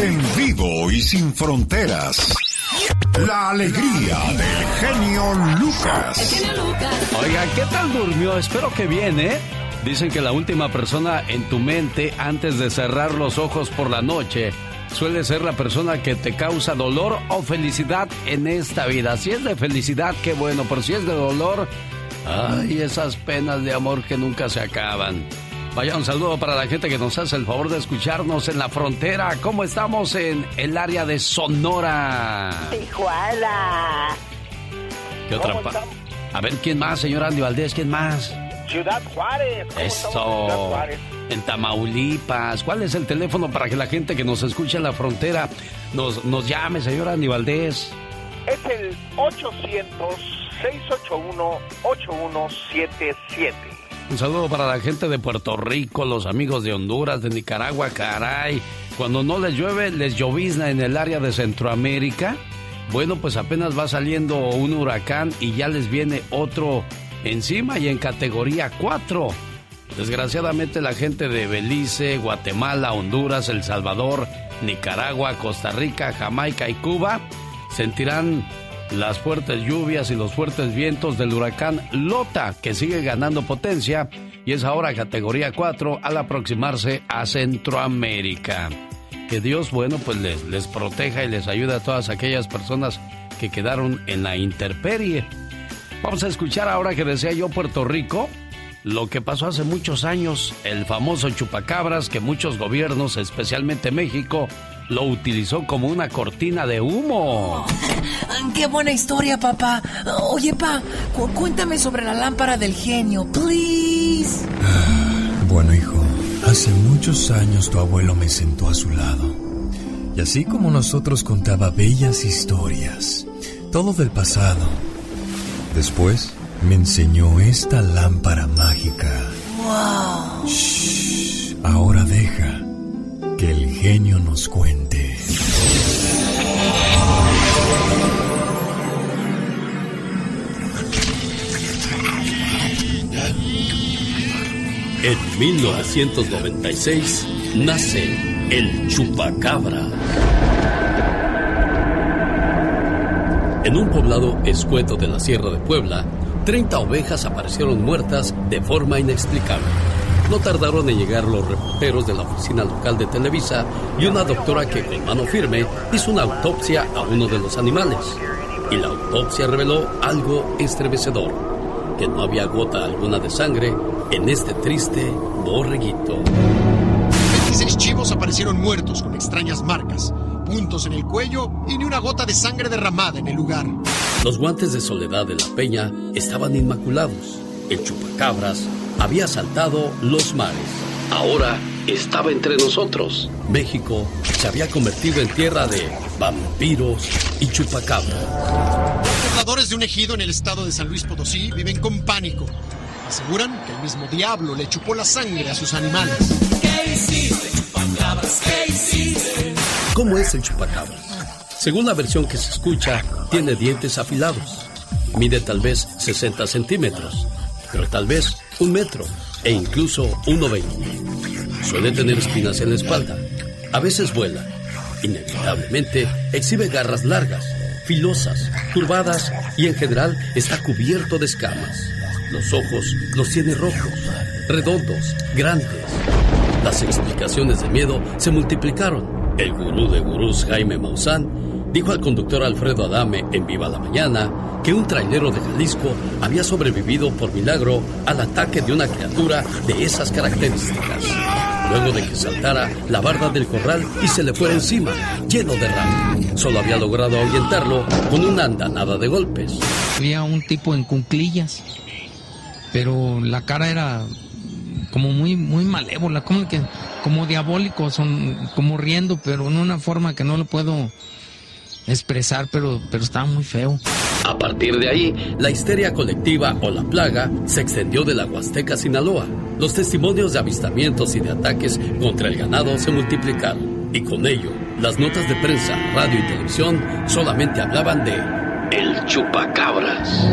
En vivo y sin fronteras. La alegría del genio Lucas. Oiga, ¿qué tal durmió? Espero que bien, ¿eh? Dicen que la última persona en tu mente antes de cerrar los ojos por la noche suele ser la persona que te causa dolor o felicidad en esta vida. Si es de felicidad, qué bueno, pero si es de dolor, ay, esas penas de amor que nunca se acaban. Vaya un saludo para la gente que nos hace el favor de escucharnos en la frontera. ¿Cómo estamos en el área de Sonora? Tijuana. ¿Qué otra A ver, ¿quién más, señor Andy Valdés? ¿Quién más? Ciudad Juárez. Eso. En Tamaulipas. ¿Cuál es el teléfono para que la gente que nos escucha en la frontera nos, nos llame, señor Andy Valdés? Es el 800-681-8177. Un saludo para la gente de Puerto Rico, los amigos de Honduras, de Nicaragua, caray. Cuando no les llueve, les llovizna en el área de Centroamérica. Bueno, pues apenas va saliendo un huracán y ya les viene otro encima y en categoría 4. Desgraciadamente la gente de Belice, Guatemala, Honduras, El Salvador, Nicaragua, Costa Rica, Jamaica y Cuba sentirán las fuertes lluvias y los fuertes vientos del huracán Lota, que sigue ganando potencia y es ahora categoría 4 al aproximarse a Centroamérica. Que Dios, bueno, pues les, proteja y les ayude a todas aquellas personas que quedaron en la intemperie. Vamos a escuchar ahora que decía yo Puerto Rico, lo que pasó hace muchos años, el famoso chupacabras que muchos gobiernos, especialmente México, lo utilizó como una cortina de humo. ¡Qué buena historia, papá! Oye, pa, cuéntame sobre la lámpara del genio, please. Bueno, hijo, hace muchos años tu abuelo me sentó a su lado. Y así como nosotros contaba bellas historias, todo del pasado Después me enseñó esta lámpara mágica. ¡Wow! Shh, ahora deja que el genio nos cuente. En 1996 nace el chupacabra. En un poblado escueto de la Sierra de Puebla, 30 ovejas aparecieron muertas de forma inexplicable. No tardaron en llegar los reporteros de la oficina local de Televisa y una doctora que con mano firme hizo una autopsia a uno de los animales. Y la autopsia reveló algo estremecedor, que no había gota alguna de sangre en este triste borreguito. 26 chivos aparecieron muertos con extrañas marcas puntos en el cuello y ni una gota de sangre derramada en el lugar. Los guantes de Soledad de la Peña estaban inmaculados. El chupacabras había saltado los mares. Ahora estaba entre nosotros. México se había convertido en tierra de vampiros y chupacabras. Los pobladores de un ejido en el estado de San Luis Potosí viven con pánico. Aseguran que el mismo diablo le chupó la sangre a sus animales. ¿Qué hiciste, chupacabras? ¿Qué hiciste? ¿Cómo es el chupacabras? Según la versión que se escucha, tiene dientes afilados. Mide tal vez 60 centímetros, pero tal vez un metro e incluso 1,20. Suele tener espinas en la espalda. A veces vuela. Inevitablemente exhibe garras largas, filosas, curvadas y en general está cubierto de escamas. Los ojos los tiene rojos, redondos, grandes. Las explicaciones de miedo se multiplicaron el gurú de gurús Jaime Maussan dijo al conductor Alfredo Adame en Viva la Mañana que un trailero de Jalisco había sobrevivido por milagro al ataque de una criatura de esas características. Luego de que saltara la barda del corral y se le fuera encima, lleno de rabia. Solo había logrado ahuyentarlo con una andanada de golpes. Había un tipo en cunclillas, pero la cara era como muy, muy malévola, como que, como diabólico, son como riendo, pero en una forma que no lo puedo expresar, pero, pero estaba muy feo. A partir de ahí, la histeria colectiva o la plaga se extendió de la Huasteca Sinaloa. Los testimonios de avistamientos y de ataques contra el ganado se multiplicaron. Y con ello, las notas de prensa, radio y televisión solamente hablaban de el chupacabras.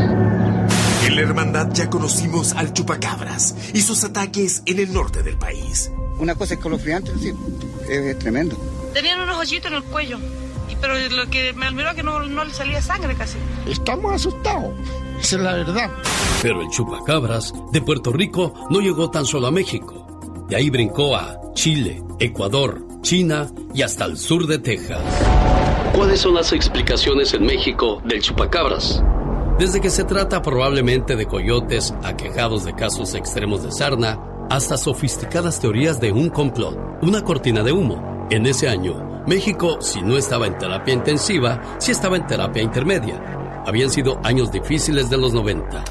En la hermandad ya conocimos al chupacabras y sus ataques en el norte del país. Una cosa escalofriante, sí, es tremendo. Tenían unos hoyitos en el cuello. Pero lo que me admiró es que no, no le salía sangre casi. Estamos asustados. Esa es la verdad. Pero el chupacabras de Puerto Rico no llegó tan solo a México. De ahí brincó a Chile, Ecuador, China y hasta el sur de Texas. ¿Cuáles son las explicaciones en México del chupacabras? Desde que se trata probablemente de coyotes aquejados de casos extremos de sarna, hasta sofisticadas teorías de un complot, una cortina de humo. En ese año, México, si no estaba en terapia intensiva, sí estaba en terapia intermedia. Habían sido años difíciles de los 90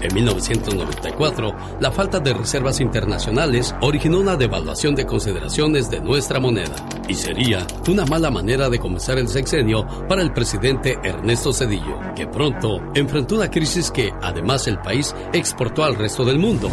en 1994, la falta de reservas internacionales originó una devaluación de consideraciones de nuestra moneda y sería una mala manera de comenzar el sexenio para el presidente Ernesto Cedillo, que pronto enfrentó una crisis que además el país exportó al resto del mundo,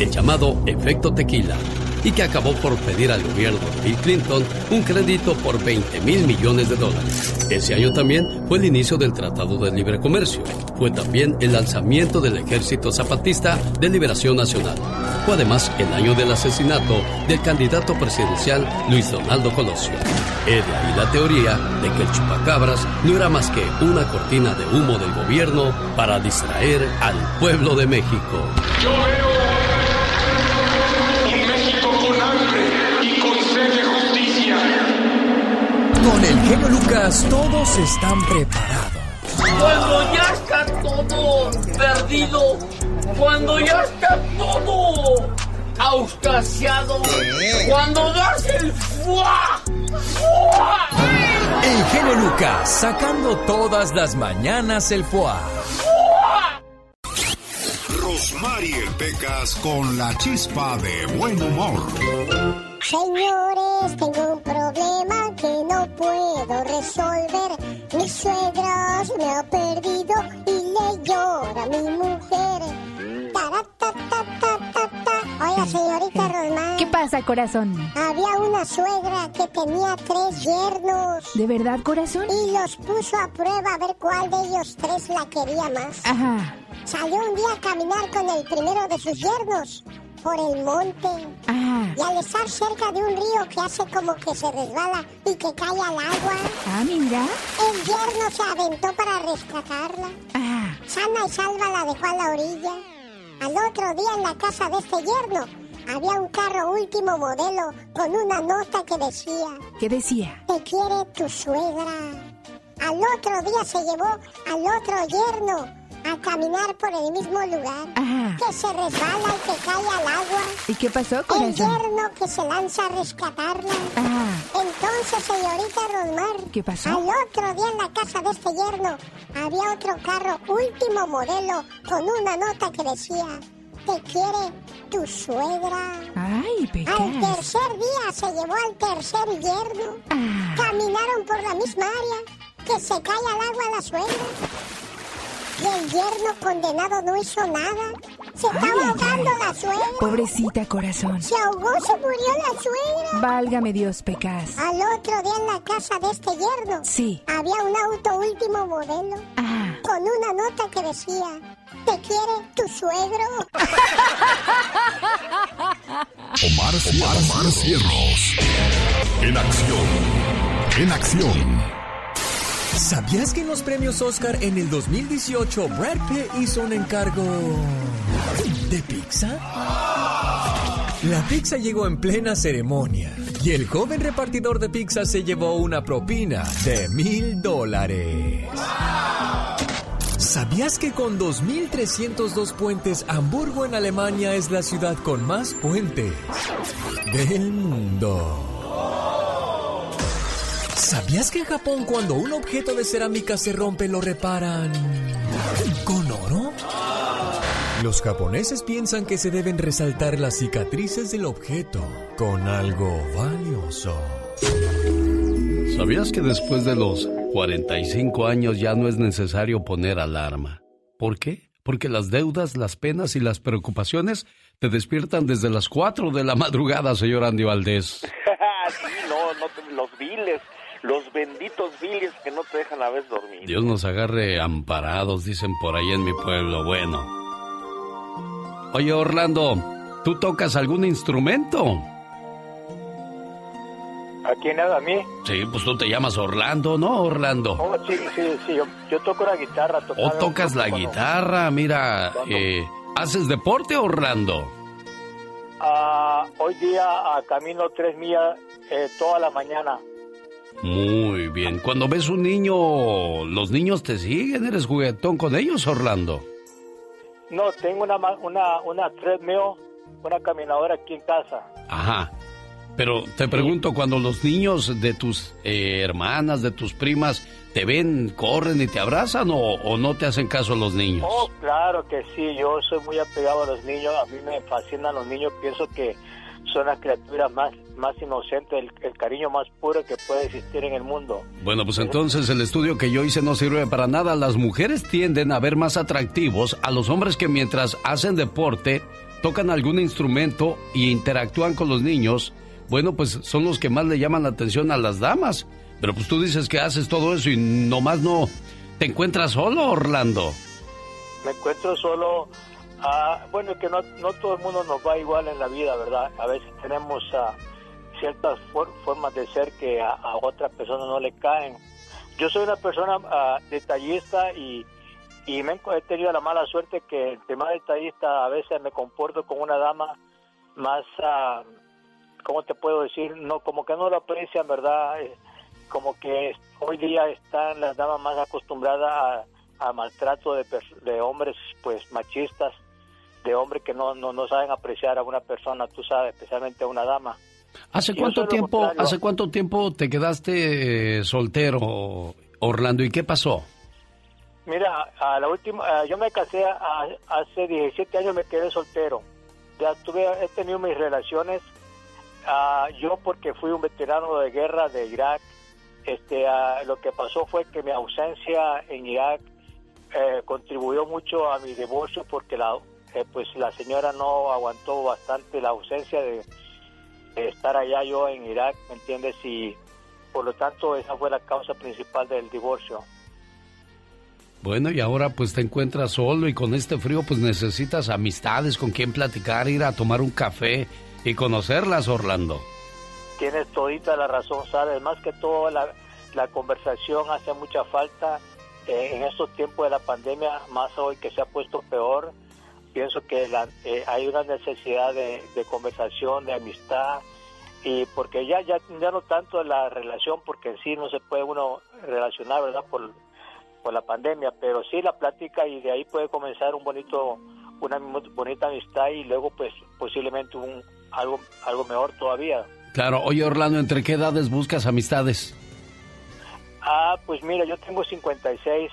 el llamado efecto tequila y que acabó por pedir al gobierno de Bill Clinton un crédito por 20 mil millones de dólares. Ese año también fue el inicio del Tratado de Libre Comercio. Fue también el lanzamiento del Ejército Zapatista de Liberación Nacional. Fue además el año del asesinato del candidato presidencial Luis Donaldo Colosio. De ahí la teoría de que el chupacabras no era más que una cortina de humo del gobierno para distraer al pueblo de México. Yo veo un México con hambre y con sed de justicia. Con el genio Lucas todos están preparados. Cuando ya está todo perdido, cuando ya está todo auscasiado, cuando das el fuá, fuá. El genio Lucas sacando todas las mañanas el foie. Rosmarie Pecas con la chispa de buen humor. Señores, tengo un problema que no puedo resolver. Mi suegra me ha perdido y le llora mi mujer. Taratatatatata. Señorita Rosmar. ¿Qué pasa, corazón? Había una suegra que tenía tres yernos. ¿De verdad, corazón? Y los puso a prueba a ver cuál de ellos tres la quería más. Ajá. Salió un día a caminar con el primero de sus yernos por el monte. Ah. Y al estar cerca de un río que hace como que se resbala y que cae al agua, Ah, mira. el yerno se aventó para rescatarla. Ah. Sana y salva la dejó a la orilla. Al otro día en la casa de este yerno había un carro último modelo con una nota que decía, ¿Qué decía? te quiere tu suegra. Al otro día se llevó al otro yerno a caminar por el mismo lugar, Ajá. que se resbala y que cae al agua. ¿Y qué pasó, El corazón? yerno que se lanza a rescatarla. Entonces, señorita Rosmar, ¿Qué pasó? al otro día en la casa de este yerno había otro carro último modelo con una nota que decía, te quiere tu suegra. Ay, Al pecas. tercer día se llevó al tercer yerno. Ah. Caminaron por la misma área que se cae al agua la suegra. Y el yerno condenado no hizo nada. Se estaba ay, ahogando ay. la suegra. Pobrecita, corazón. Se ahogó, se murió la suegra. Válgame Dios, pecas. Al otro día en la casa de este yerno Sí. había un auto último modelo Ah. con una nota que decía, te quiere tu suegro. Omar, Omar, Omar Cierros. En acción. En acción. ¿Sabías que en los premios Oscar en el 2018 Brad Pitt hizo un encargo de pizza? La pizza llegó en plena ceremonia y el joven repartidor de pizza se llevó una propina de mil dólares. ¿Sabías que con 2.302 puentes Hamburgo en Alemania es la ciudad con más puentes del mundo? ¿Sabías que en Japón cuando un objeto de cerámica se rompe lo reparan con oro? Los japoneses piensan que se deben resaltar las cicatrices del objeto con algo valioso. ¿Sabías que después de los 45 años ya no es necesario poner alarma? ¿Por qué? Porque las deudas, las penas y las preocupaciones te despiertan desde las 4 de la madrugada, señor Andy Valdés. sí, no, no, te- los viles, los benditos viles que no te dejan a veces dormir. Dios nos agarre amparados, dicen por ahí en mi pueblo. Bueno. Oye, Orlando, ¿tú tocas algún instrumento? ¿A quién habla? ¿A mí? Sí, pues tú te llamas Orlando, ¿no, Orlando? Oh, sí, sí, sí, yo, yo toco la guitarra. ¿O tocas la guitarra? Mira, eh, ¿haces deporte, Orlando? Ah, hoy día ah, camino tres millas eh, toda la mañana. Muy bien. Cuando ves un niño, ¿los niños te siguen? ¿Eres juguetón con ellos, Orlando? No, tengo una, ma- una, una treadmill, una caminadora aquí en casa. Ajá. Pero te pregunto, cuando los niños de tus eh, hermanas, de tus primas, te ven, corren y te abrazan o, o no te hacen caso los niños? Oh, claro que sí, yo soy muy apegado a los niños, a mí me fascinan los niños, pienso que son las criaturas más, más inocentes, el, el cariño más puro que puede existir en el mundo. Bueno, pues entonces el estudio que yo hice no sirve para nada. Las mujeres tienden a ver más atractivos a los hombres que mientras hacen deporte, tocan algún instrumento y interactúan con los niños. Bueno, pues son los que más le llaman la atención a las damas. Pero pues tú dices que haces todo eso y nomás no te encuentras solo, Orlando. Me encuentro solo, ah, bueno, que no, no todo el mundo nos va igual en la vida, ¿verdad? A veces tenemos ah, ciertas for- formas de ser que a, a otras personas no le caen. Yo soy una persona ah, detallista y, y me he tenido la mala suerte que el tema detallista a veces me comporto con una dama más, ah, ¿cómo te puedo decir? No, como que no lo aprecian, ¿verdad? Eh, como que hoy día están las damas más acostumbradas a, maltrato de, de hombres pues machistas, de hombres que no, no, no saben apreciar a una persona, tú sabes, especialmente a una dama. ¿Hace cuánto tiempo, contrario. hace cuánto tiempo te quedaste eh, soltero, Orlando? ¿Y qué pasó? Mira, a la última, ah, yo me casé a- hace 17 años, me quedé soltero. Ya tuve, he tenido mis relaciones. ah, yo porque fui un veterano de guerra de Irak, este, ah, lo que pasó fue que mi ausencia en Irak eh, contribuyó mucho a mi divorcio porque la, eh, pues la señora no aguantó bastante la ausencia de estar allá yo en Irak, ¿me entiendes? Y por lo tanto esa fue la causa principal del divorcio. Bueno, y ahora pues te encuentras solo y con este frío pues necesitas amistades con quien platicar, ir a tomar un café y conocerlas, Orlando. Tienes todita la razón, sabes, más que todo la, la conversación hace mucha falta eh, en estos tiempos de la pandemia, más hoy que se ha puesto peor. Pienso que la- eh, hay una necesidad de, de conversación, de amistad, y porque ya, ya, ya no tanto la relación, porque en sí no se puede uno relacionar, ¿verdad? Por, por la pandemia, pero sí la plática y de ahí puede comenzar un bonito, una bonita amistad y luego pues posiblemente un algo, algo mejor todavía. Claro, oye Orlando, ¿entre qué edades buscas amistades? Ah, pues mira, yo tengo 56,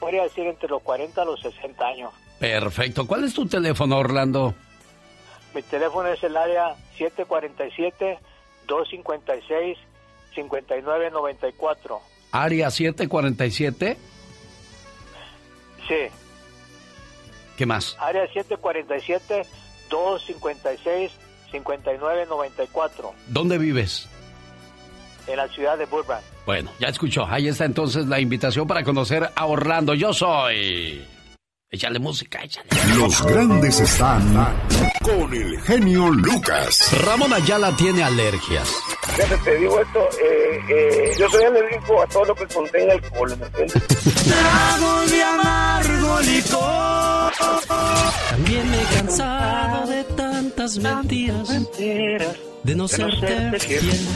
podría decir entre los 40 a los 60 años. Perfecto. ¿Cuál es tu teléfono, Orlando? Mi teléfono es el área 747-256-5994. Área 747. Sí, ¿Qué más? área 747-256-5994 ¿Dónde vives? en la ciudad de Burbank. Bueno, ya escuchó. Ahí está entonces la invitación para conocer a Orlando. Yo soy. Échale música, échale. Los grandes están con el genio Lucas. Ramón Ayala tiene alergias. Fíjate, te digo esto, eh, eh, yo soy alérgico a todo lo que contenga alcohol, ¿me entiendes? Trago de amargo licor. También me he cansado de tantas mentiras. De no serte fiel.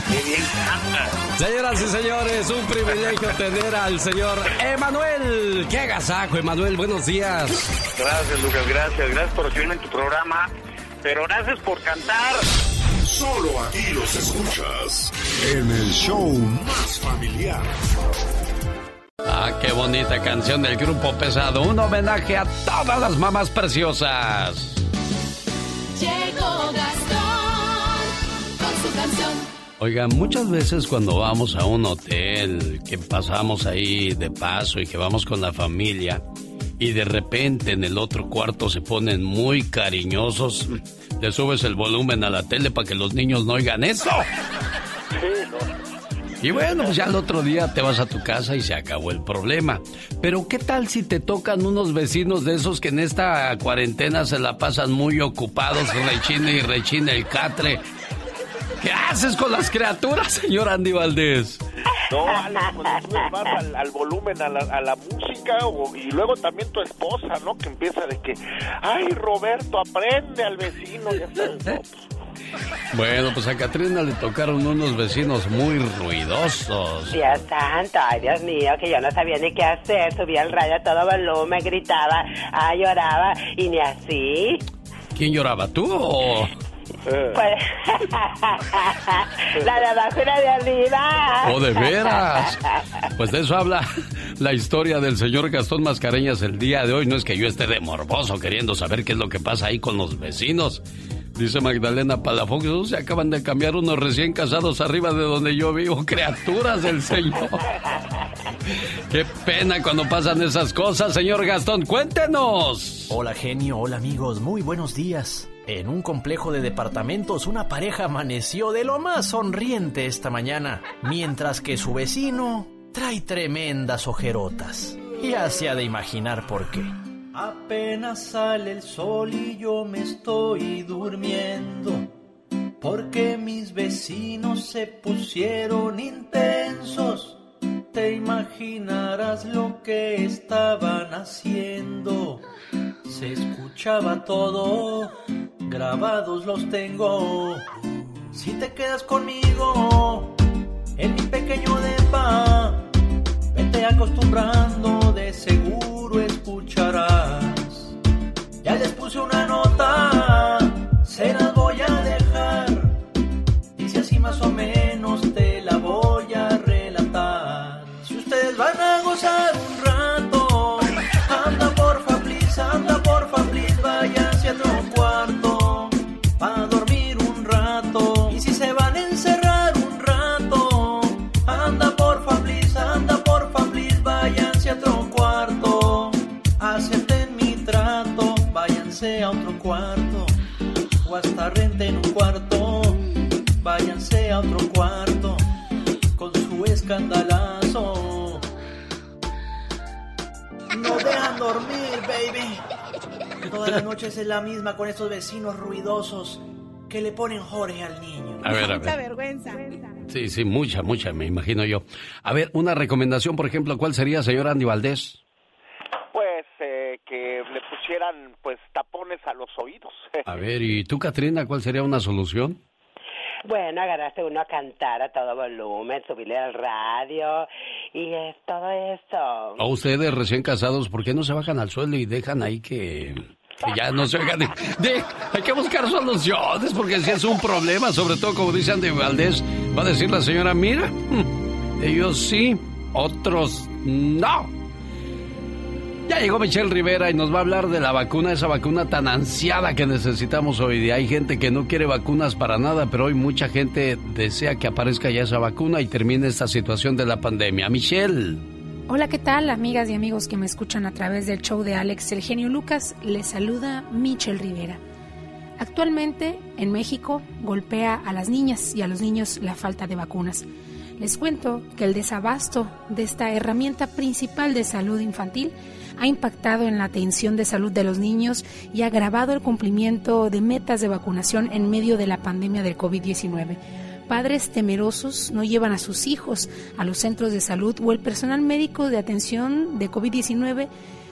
Señoras y señores, un privilegio tener al señor Emanuel. ¡Qué agasajo, Emanuel! Buenos días. Gracias, Lucas, gracias. Gracias por recibirme en tu programa. Pero gracias por cantar. Solo aquí los escuchas en el show más familiar. Ah, qué bonita canción del grupo pesado. Un homenaje a todas las mamás preciosas. Llegó Gastón. Oigan, muchas veces cuando vamos a un hotel, que pasamos ahí de paso y que vamos con la familia, y de repente en el otro cuarto se ponen muy cariñosos, le subes el volumen a la tele para que los niños no oigan eso. Y bueno, pues ya el otro día te vas a tu casa y se acabó el problema. Pero ¿qué tal si te tocan unos vecinos de esos que en esta cuarentena se la pasan muy ocupados, rechina y rechina el catre? ¿Qué haces con las criaturas, señor Andy Valdés? No, Alex, pues subes más al, al volumen, a la, a la música, o- y luego también tu esposa, ¿no? Que empieza de que, ay, Roberto, aprende al vecino, ya sabes, ¿no? Bueno, pues a Catrina le tocaron unos vecinos muy ruidosos. Dios santo, ay Dios mío, que yo no sabía ni qué hacer, subía el radio a todo volumen, gritaba, ah, lloraba, y ni así. ¿Quién lloraba, tú o...? Pues, la de de arriba. ¡Oh, de veras! Pues de eso habla la historia del señor Gastón Mascareñas el día de hoy. No es que yo esté de morboso queriendo saber qué es lo que pasa ahí con los vecinos. Dice Magdalena Palafox, "Oh, se acaban de cambiar unos recién casados arriba de donde yo vivo. Criaturas del Señor. Qué pena cuando pasan esas cosas, señor Gastón. Cuéntenos. Hola genio, hola amigos, muy buenos días. En un complejo de departamentos una pareja amaneció de lo más sonriente esta mañana, mientras que su vecino trae tremendas ojerotas. Ya se ha de imaginar por qué. Apenas sale el sol y yo me estoy durmiendo. Porque mis vecinos se pusieron intensos. Imaginarás lo que estaban haciendo. Se escuchaba todo, grabados los tengo. Si te quedas conmigo en mi pequeño depa, vete acostumbrando, de seguro escucharás. Ya les puse una nota, van Es la misma con estos vecinos ruidosos que le ponen Jorge al niño. A ver, a Mucha ver. vergüenza. Sí, sí, mucha, mucha, me imagino yo. A ver, una recomendación, por ejemplo, ¿cuál sería, señor Andy Valdés? Pues eh, que le pusieran, pues, tapones a los oídos. A ver, ¿y tú, Katrina, cuál sería una solución? Bueno, agarraste uno a cantar a todo volumen, subirle al radio y es todo eso. A ustedes recién casados, ¿por qué no se bajan al suelo y dejan ahí que, que ya no se oigan? De, de- hay que buscar soluciones, porque si es un problema, sobre todo como dice Andy Valdés, va a decir la señora, mira, mm, ellos sí, otros no. Ya llegó Michelle Rivera y nos va a hablar de la vacuna, esa vacuna tan ansiada que necesitamos hoy día. Hay gente que no quiere vacunas para nada, pero hoy mucha gente desea que aparezca ya esa vacuna y termine esta situación de la pandemia. Michelle. Hola, ¿qué tal, amigas y amigos que me escuchan a través del show de Alex El Genio Lucas? Les saluda Michelle Rivera. Actualmente, en México, golpea a las niñas y a los niños la falta de vacunas. Les cuento que el desabasto de esta herramienta principal de salud infantil ha impactado en la atención de salud de los niños y ha agravado el cumplimiento de metas de vacunación en medio de la pandemia del COVID-19. Padres temerosos no llevan a sus hijos a los centros de salud o el personal médico de atención de COVID-19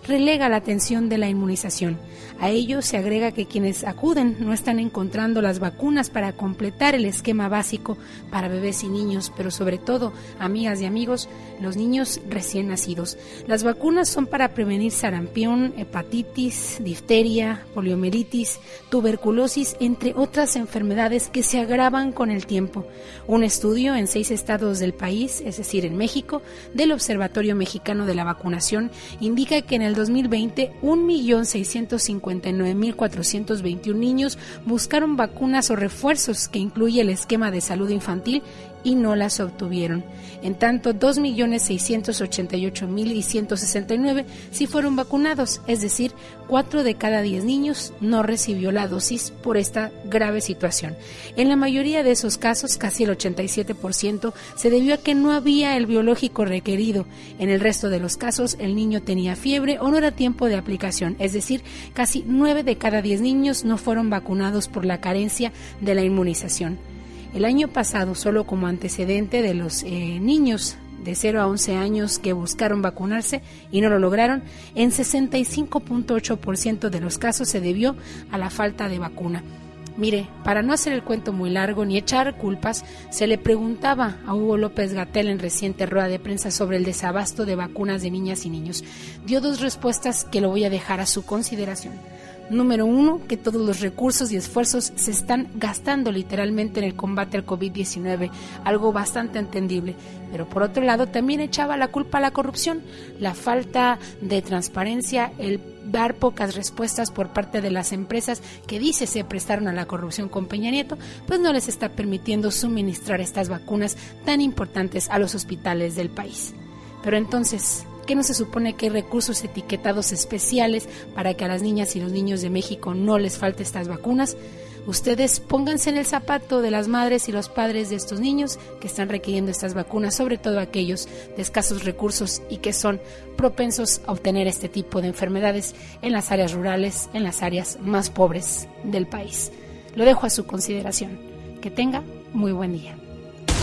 relega la atención de la inmunización. A ello se agrega que quienes acuden no están encontrando las vacunas para completar el esquema básico para bebés y niños, pero sobre todo, amigas y amigos, los niños recién nacidos. Las vacunas son para prevenir sarampión, hepatitis, difteria, poliomielitis, tuberculosis, entre otras enfermedades que se agravan con el tiempo. Un estudio en seis estados del país, es decir, en México, del Observatorio Mexicano de la Vacunación, indica que en el 2020 1.659.421 niños buscaron vacunas o refuerzos que incluye el esquema de salud infantil y no las obtuvieron. En tanto, 2.688.169 sí fueron vacunados, es decir, 4 de cada 10 niños no recibió la dosis por esta grave situación. En la mayoría de esos casos, casi el 87%, se debió a que no había el biológico requerido. En el resto de los casos, el niño tenía fiebre o no era tiempo de aplicación, es decir, casi 9 de cada 10 niños no fueron vacunados por la carencia de la inmunización. El año pasado, solo como antecedente de los eh, niños de 0 a 11 años que buscaron vacunarse y no lo lograron, en 65.8% de los casos se debió a la falta de vacuna. Mire, para no hacer el cuento muy largo ni echar culpas, se le preguntaba a Hugo López Gatel en reciente rueda de prensa sobre el desabasto de vacunas de niñas y niños. Dio dos respuestas que lo voy a dejar a su consideración. Número uno, que todos los recursos y esfuerzos se están gastando literalmente en el combate al COVID-19, algo bastante entendible. Pero por otro lado, también echaba la culpa a la corrupción, la falta de transparencia, el dar pocas respuestas por parte de las empresas que dice se prestaron a la corrupción con Peña Nieto, pues no les está permitiendo suministrar estas vacunas tan importantes a los hospitales del país. Pero entonces, ¿Qué no se supone que hay recursos etiquetados especiales para que a las niñas y los niños de México no les falte estas vacunas? Ustedes pónganse en el zapato de las madres y los padres de estos niños que están requiriendo estas vacunas, sobre todo aquellos de escasos recursos y que son propensos a obtener este tipo de enfermedades en las áreas rurales, en las áreas más pobres del país. Lo dejo a su consideración. Que tenga muy buen día.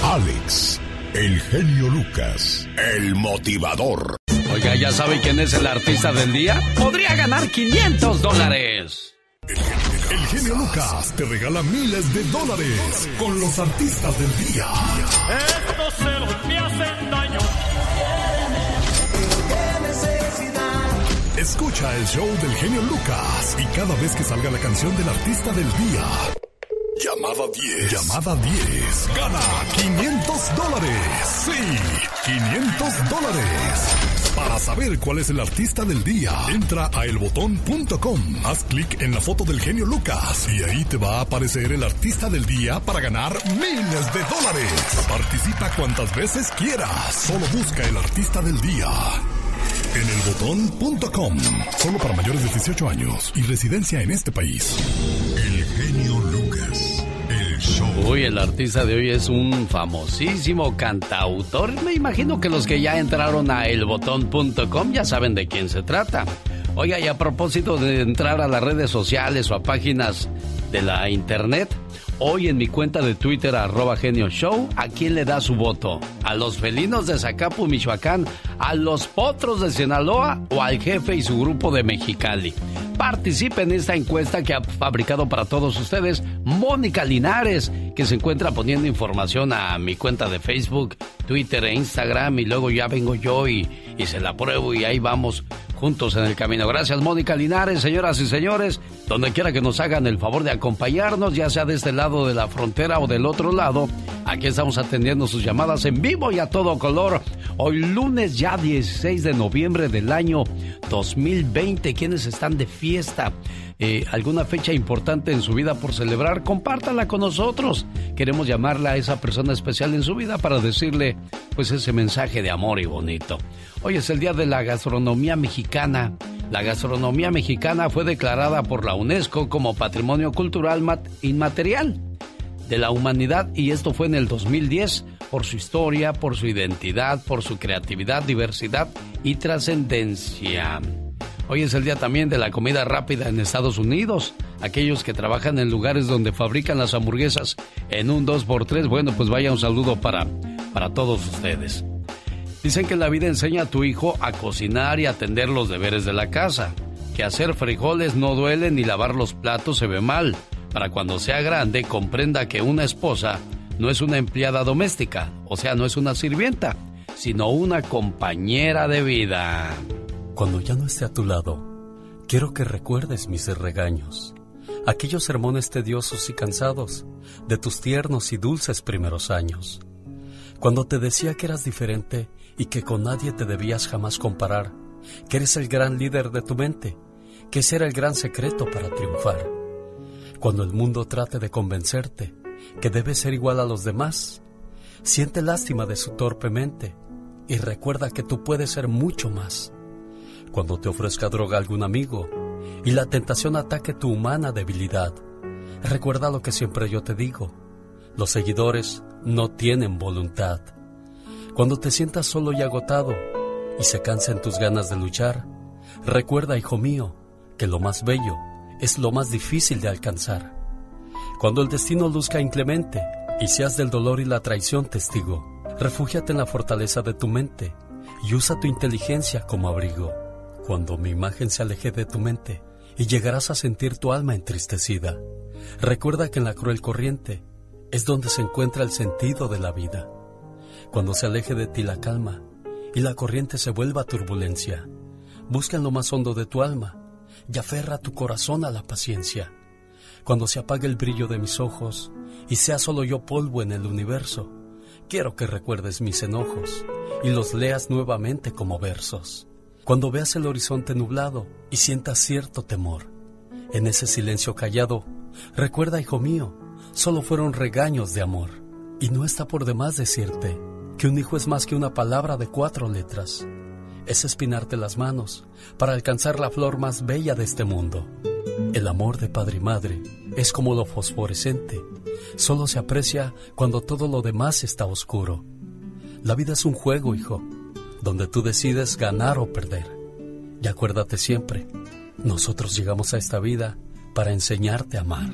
Alex, el genio Lucas, el motivador. Oiga, ¿ya sabe quién es el artista del día? Podría ganar 500 dólares. El, genio Lucas te regala miles de dólares con los artistas del día. Estos celos me hacen daño. Escucha el show del genio Lucas y cada vez que salga la canción del artista del día. Llamada 10. Llamada 10. Gana 500 dólares. Sí, 500 dólares. Para saber cuál es el artista del día, entra a elbotón.com. Haz clic en la foto del genio Lucas y ahí te va a aparecer el artista del día para ganar miles de dólares. Participa cuantas veces quieras. Solo busca el artista del día. En elbotón.com. Solo para mayores de 18 años y residencia en este país. El genio show. Uy, el artista de hoy es un famosísimo cantautor. Me imagino que los que ya entraron a elbotón.com ya saben de quién se trata. Oiga, y a propósito de entrar a las redes sociales o a páginas de la internet, hoy en mi cuenta de Twitter, arroba genio show, ¿a quién le da su voto? ¿A los felinos de Zacapu, Michoacán? ¿A los potros de Sinaloa? ¿O al jefe y su grupo de Mexicali? Participe en esta encuesta que ha fabricado para todos ustedes Mónica Linares, que se encuentra poniendo información a mi cuenta de Facebook, Twitter e Instagram y luego ya vengo yo y, y se la pruebo y ahí vamos juntos en el camino. Gracias Mónica Linares, señoras y señores, donde quiera que nos hagan el favor de acompañarnos, ya sea de este lado de la frontera o del otro lado, aquí estamos atendiendo sus llamadas en vivo y a todo color. Hoy lunes ya 16 de noviembre del año 2020, quienes están de fiesta, eh, alguna fecha importante en su vida por celebrar, compártala con nosotros. Queremos llamarla a esa persona especial en su vida para decirle pues ese mensaje de amor y bonito. Hoy es el día de la gastronomía mexicana. La gastronomía mexicana fue declarada por la UNESCO como Patrimonio Cultural Inmaterial de la humanidad y esto fue en el 2010 por su historia, por su identidad, por su creatividad, diversidad y trascendencia. Hoy es el día también de la comida rápida en Estados Unidos. Aquellos que trabajan en lugares donde fabrican las hamburguesas en un 2x3, bueno, pues vaya un saludo para, para todos ustedes. Dicen que la vida enseña a tu hijo a cocinar y atender los deberes de la casa, que hacer frijoles no duele ni lavar los platos se ve mal, para cuando sea grande comprenda que una esposa no es una empleada doméstica, o sea, no es una sirvienta, sino una compañera de vida. Cuando ya no esté a tu lado, quiero que recuerdes mis regaños, aquellos sermones tediosos y cansados de tus tiernos y dulces primeros años. Cuando te decía que eras diferente y que con nadie te debías jamás comparar, que eres el gran líder de tu mente, que ese era el gran secreto para triunfar. Cuando el mundo trate de convencerte que debes ser igual a los demás, siente lástima de su torpe mente y recuerda que tú puedes ser mucho más cuando te ofrezca droga algún amigo y la tentación ataque tu humana debilidad. Recuerda lo que siempre yo te digo, los seguidores no tienen voluntad. Cuando te sientas solo y agotado y se cansen tus ganas de luchar, recuerda, hijo mío, que lo más bello es lo más difícil de alcanzar. Cuando el destino luzca inclemente Y seas del dolor y la traición testigo, refúgiate en la fortaleza de tu mente y usa tu inteligencia como abrigo. Cuando mi imagen se aleje de tu mente y llegarás a sentir tu alma entristecida, recuerda que en la cruel corriente es donde se encuentra el sentido de la vida. Cuando se aleje de ti la calma y la corriente se vuelva turbulencia, busca en lo más hondo de tu alma y aferra tu corazón a la paciencia. Cuando se apague el brillo de mis ojos y sea solo yo polvo en el universo, quiero que recuerdes mis enojos y los leas nuevamente como versos. Cuando veas el horizonte nublado y sientas cierto temor, en ese silencio callado, recuerda, hijo mío, solo fueron regaños de amor. Y no está por demás decirte que un hijo es más que una palabra de cuatro letras. Es espinarte las manos para alcanzar la flor más bella de este mundo. El amor de padre y madre es como lo fosforescente. Solo se aprecia cuando todo lo demás está oscuro. La vida es un juego, hijo, donde tú decides ganar o perder. Y acuérdate siempre, nosotros llegamos a esta vida para enseñarte a amar.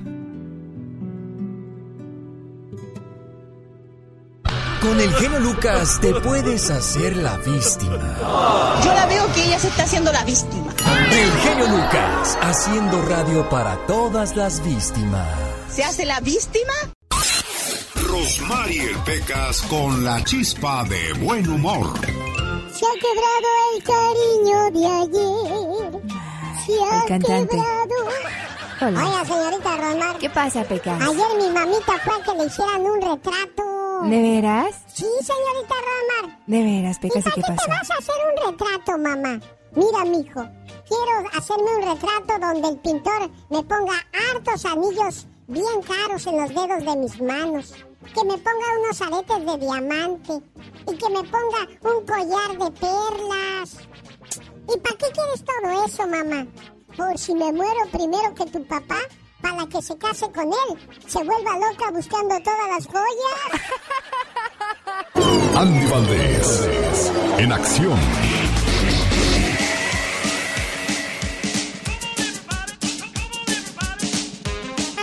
Con el genio Lucas te puedes hacer la víctima. Yo la veo que ella se está haciendo la víctima. El genio Lucas, haciendo radio para todas las víctimas. ¿Se hace la víctima? Rosmarie Pecas con la chispa de buen humor. Se ha quebrado el cariño de ayer. Se ha El cantante. quebrado. Hola. Oiga, señorita Rosmar. ¿Qué pasa, Pecas? Ayer mi mamita fue a que le hicieran un retrato. ¿De veras? Sí, señorita Rosmar. ¿De veras, Pecas? ¿Y ¿Para qué qué te vas a hacer un retrato, mamá? Mira, mijo, quiero hacerme un retrato donde el pintor me ponga hartos anillos bien caros en los dedos de mis manos. Que me ponga unos aretes de diamante. Y que me ponga un collar de perlas. ¿Y para qué quieres todo eso, mamá? Por si me muero primero que tu papá, para que se case con él, se vuelva loca buscando todas las joyas. Andy Valdés, en acción.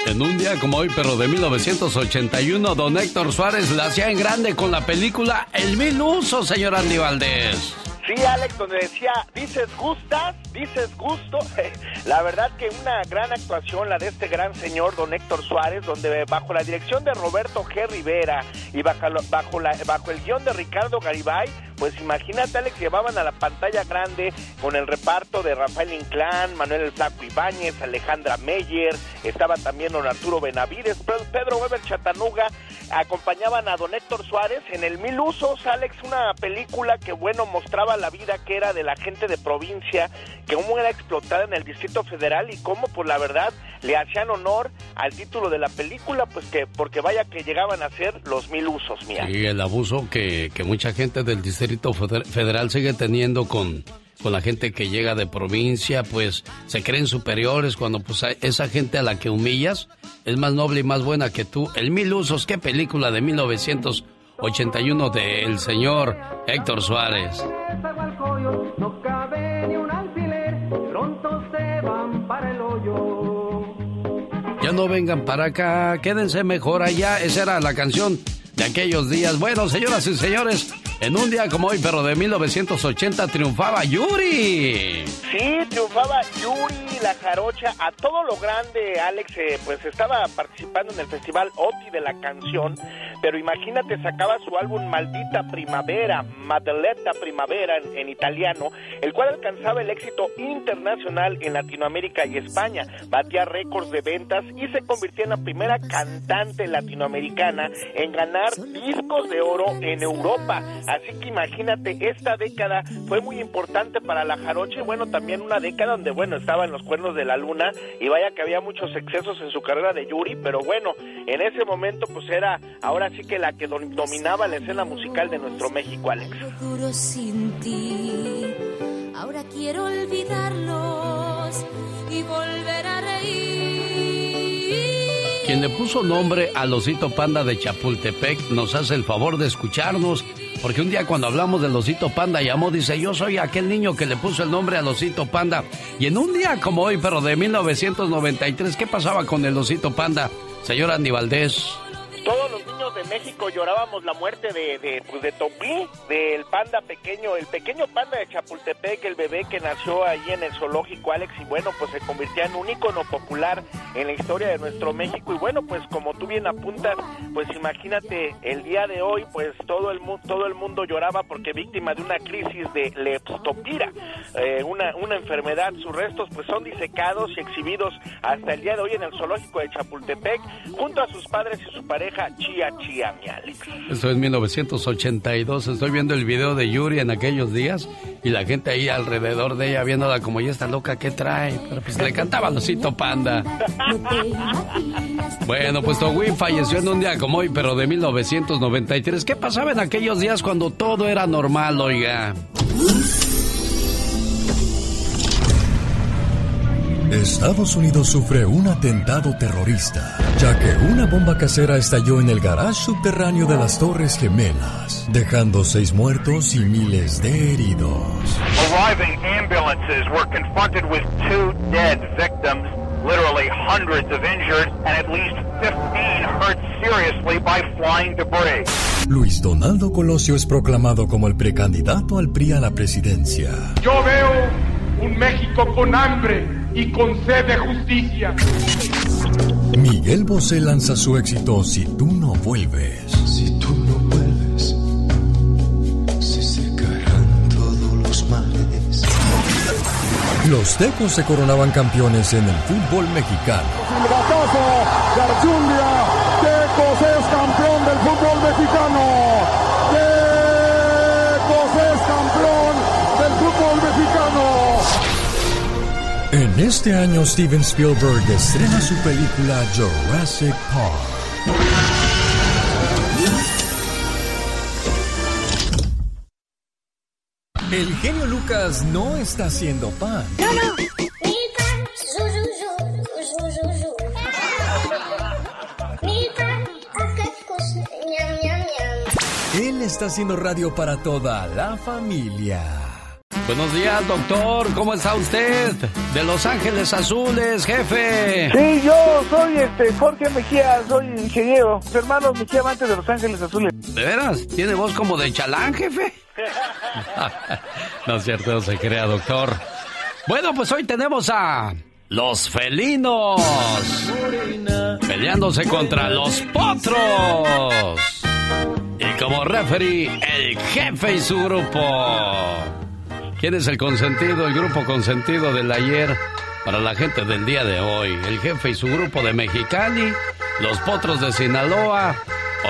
En un día como hoy, pero de 1981, don Héctor Suárez la hacía en grande con la película El Mil Usos, señor Andy Valdés. Sí, Alex, donde decía, dices gustas, dices gusto. La verdad que una gran actuación la de este gran señor, don Héctor Suárez, donde bajo la dirección de Roberto G. Rivera y bajo, bajo el guion de Ricardo Garibay, pues imagínate, Alex, llevaban a la pantalla grande con el reparto de Rafael Inclán, Manuel El Flaco Ibáñez, Alejandra Meyer, estaba también don Arturo Benavides, Pe- Pedro Weber Chatanuga, acompañaban a don Héctor Suárez en el Mil Usos, Alex, una película que, bueno, mostraba la vida que era de la gente de provincia, que cómo era explotada en el Distrito Federal y cómo, pues la verdad, le hacían honor al título de la película, pues que, porque vaya que llegaban a ser los Mil Usos, mira. Y el abuso que, que mucha gente del Distrito Feder- Federal sigue teniendo con, con la gente que llega de provincia, pues se creen superiores cuando pues esa gente a la que humillas es más noble y más buena que tú. El Mil Usos, qué película de 1981 del señor Héctor Suárez. No cabe ni un alfiler, pronto se van para el hoyo. Ya no vengan para acá, quédense mejor allá. Esa era la canción de aquellos días. Bueno, señoras y señores, en un día como hoy, pero de 1980, triunfaba Yuri. Sí, triunfaba Yuri, la jarocha, a todo lo grande, Alex, eh, pues estaba participando en el festival OTI de la canción, pero imagínate, sacaba su álbum Maldita Primavera, Madeletta Primavera en, italiano, el cual alcanzaba el éxito internacional en Latinoamérica y España, batía récords de ventas y se convirtió en la primera cantante latinoamericana en ganar discos de oro en Europa. Así que imagínate, esta década fue muy importante para la jarocha y bueno, también una década donde bueno, estaba en los cuernos de la luna y vaya que había muchos excesos en su carrera de Yuri, pero bueno, en ese momento pues era ahora sí que la que do- dominaba la escena musical de nuestro México, Alex. duro sin ti. Ahora quiero olvidarlos y volver a reír. Quien le puso nombre al osito panda de Chapultepec nos hace el favor de escucharnos, porque un día cuando hablamos del osito panda llamó, dice, yo soy aquel niño que le puso el nombre al osito panda. Y en un día como hoy, pero de 1993, ¿qué pasaba con el osito panda? Señor Andy Valdés. Todos los niños de México llorábamos la muerte de, de, pues, de Topí, del panda pequeño, el pequeño panda de Chapultepec, el bebé que nació ahí en el zoológico Alex y bueno, pues se convirtió en un ícono popular en la historia de nuestro México. Y bueno, pues como tú bien apuntas, pues imagínate el día de hoy, pues todo el mundo todo el mundo lloraba porque víctima de una crisis de leptopira, eh, una una enfermedad, sus restos pues son disecados y exhibidos hasta el día de hoy en el zoológico de Chapultepec junto a sus padres y su pareja Chia Chia mi Alex. Esto es 1982. Estoy viendo el video de Yuri en aquellos días y la gente ahí alrededor de ella viéndola como ya está loca, ¿qué trae? Pero pues le cantaba Losito Panda. Bueno, pues Togui falleció en un día como hoy, pero de 1993. ¿Qué pasaba en aquellos días cuando todo era normal, oiga? Estados Unidos sufre un atentado terrorista, ya que una bomba casera estalló en el garage subterráneo de las Torres Gemelas, dejando seis muertos y miles de heridos. Arriving ambulances were confronted with two dead victims, literally hundreds of injured, and at least 15 hurt seriously by flying debris. Luis Donaldo Colosio es proclamado como el precandidato al PRI a la presidencia. Yo veo un México con hambre y con sed de justicia. Miguel Bosé lanza su éxito Si tú no vuelves. Si tú no vuelves, se secarán todos los mares. Los tecos se coronaban campeones en el fútbol mexicano. Silbatazo de Archundia. Tecos es campeón del fútbol mexicano. En este año Steven Spielberg estrena su película Jurassic Park. El genio Lucas no está haciendo pan. No, no. Él está haciendo radio para toda la familia. Buenos días, doctor. ¿Cómo está usted? De Los Ángeles Azules, jefe. Sí, yo soy este Jorge Mejía, soy ingeniero. Mis hermanos Mejía antes de Los Ángeles Azules. ¿De veras? ¿Tiene voz como de chalán, jefe? no es cierto, no se crea, doctor. Bueno, pues hoy tenemos a los felinos peleándose contra los potros. Y como referee, el jefe y su grupo. ¿Quién es el consentido, el grupo consentido del ayer para la gente del día de hoy? ¿El jefe y su grupo de Mexicali? ¿Los potros de Sinaloa?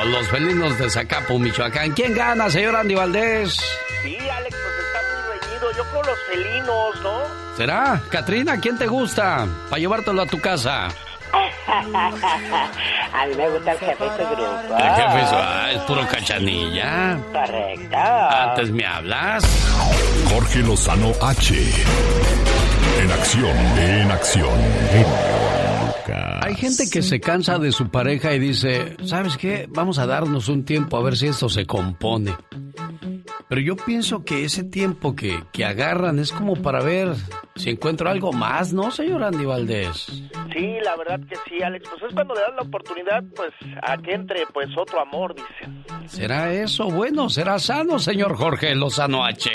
¿O los felinos de Zacapu, Michoacán? ¿Quién gana, señor Andy Valdés? Sí, Alex, pues está muy reñido. Yo creo los felinos, ¿no? ¿Será? Katrina, ¿quién te gusta? Para llevártelo a tu casa. A mí me gusta el jefe su grupo. El jefe es, ah, es puro cachanilla. Correcto. Antes me hablas. Jorge Lozano H. En acción, en acción. Hay gente que se cansa de su pareja y dice, ¿sabes qué? Vamos a darnos un tiempo a ver si esto se compone. Pero yo pienso que ese tiempo que, que agarran es como para ver si encuentro algo más, ¿no, señor Andy Valdés? Sí, la verdad que sí, Alex. Pues es cuando le das la oportunidad, pues, a que entre, pues, otro amor, dicen. ¿Será eso? Bueno, será sano, señor Jorge Lozano H.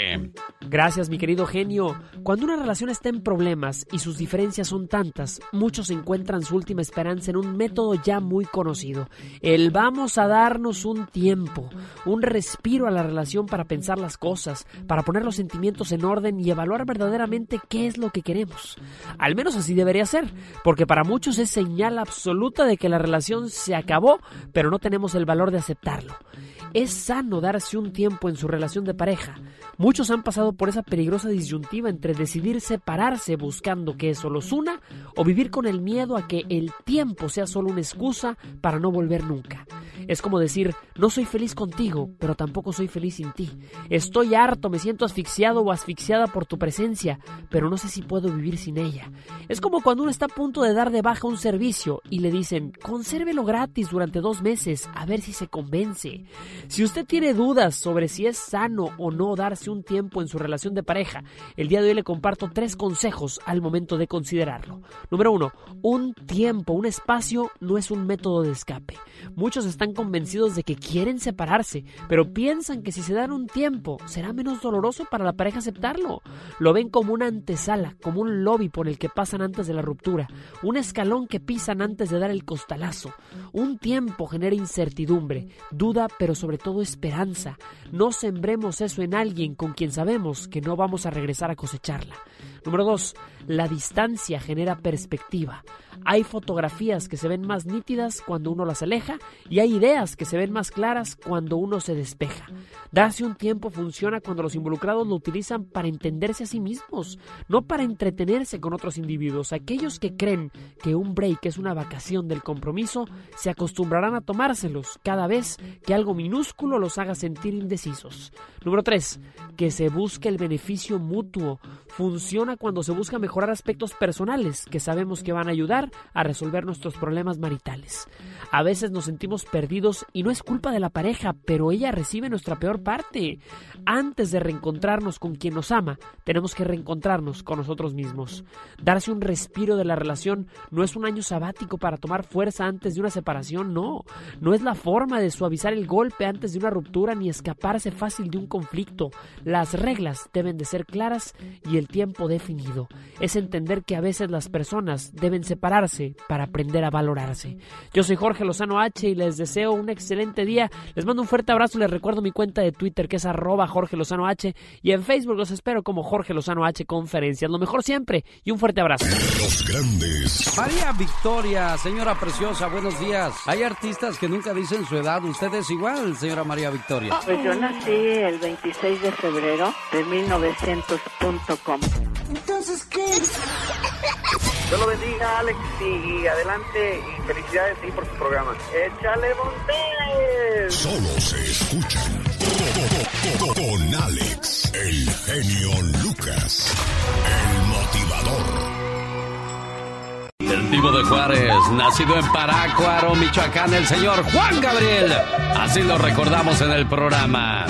Gracias, mi querido genio. Cuando una relación está en problemas y sus diferencias son tantas, muchos encuentran su última esperanza en un método ya muy conocido. El vamos a darnos un tiempo, un respiro a la relación para pensar las cosas, para poner los sentimientos en orden y evaluar verdaderamente qué es lo que queremos. Al menos así debería ser, porque para muchos es señal absoluta de que la relación se acabó, pero no tenemos el valor de aceptarlo. Es sano darse un tiempo en su relación de pareja. Muchos han pasado por esa peligrosa disyuntiva entre decidir separarse buscando que eso los una o vivir con el miedo a que el tiempo sea solo una excusa para no volver nunca. Es como decir, no soy feliz contigo, pero tampoco soy feliz sin ti. Estoy harto, me siento asfixiado o asfixiada por tu presencia, pero no sé si puedo vivir sin ella. Es como cuando uno está a punto de dar de baja un servicio y le dicen, consérvelo gratis durante dos meses, a ver si se convence. Si usted tiene dudas sobre si es sano o no darse un tiempo en su relación de pareja, el día de hoy le comparto tres consejos al momento de considerarlo. Número uno, un tiempo, un espacio no es un método de escape. Muchos están convencidos de que quieren separarse, pero piensan que si se dan un tiempo será menos doloroso para la pareja aceptarlo. Lo ven como una antesala, como un lobby por el que pasan antes de la ruptura, un escalón que pisan antes de dar el costalazo. Un tiempo genera incertidumbre, duda, pero sobre todo esperanza. No sembremos eso en alguien con quien sabemos que no vamos a regresar a cosecharla. Número 2. La distancia genera perspectiva. Hay fotografías que se ven más nítidas cuando uno las aleja y hay ideas que se ven más claras cuando uno se despeja. Darse un tiempo funciona cuando los involucrados lo utilizan para entenderse a sí mismos, no para entretenerse con otros individuos. Aquellos que creen que un break es una vacación del compromiso se acostumbrarán a tomárselos cada vez que algo minúsculo los haga sentir indecisos. Número 3. Que se busque el beneficio mutuo. Funciona cuando se busca mejorar aspectos personales que sabemos que van a ayudar a resolver nuestros problemas maritales. A veces nos sentimos perdidos y no es culpa de la pareja, pero ella recibe nuestra peor parte. Antes de reencontrarnos con quien nos ama, tenemos que reencontrarnos con nosotros mismos. Darse un respiro de la relación no es un año sabático para tomar fuerza antes de una separación, no. No es la forma de suavizar el golpe antes de una ruptura ni escaparse fácil de un conflicto. Las reglas deben de ser claras y el tiempo definido. Es entender que a veces las personas deben separarse para aprender a valorarse. Yo soy Jorge Lozano H y les deseo un excelente día. Les mando un fuerte abrazo les recuerdo mi cuenta de Twitter que es arroba Jorge Lozano H y en Facebook los espero como Jorge Lozano H Conferencias. Lo mejor siempre y un fuerte abrazo. Los grandes. María Victoria, señora preciosa, buenos días. Hay artistas que nunca dicen su edad. ¿Usted es igual, señora María Victoria? Pues yo nací el 26 de febrero de 1900.com. Entonces, ¿qué? Dios lo bendiga, Alex, y, adelante, y felicidades sí, por su programa. ¡Échale montes! Solo se escuchan con Alex, el genio Lucas, el motivador. El Divo de Juárez, nacido en Parácuaro, Michoacán, el señor Juan Gabriel. Así lo recordamos en el programa.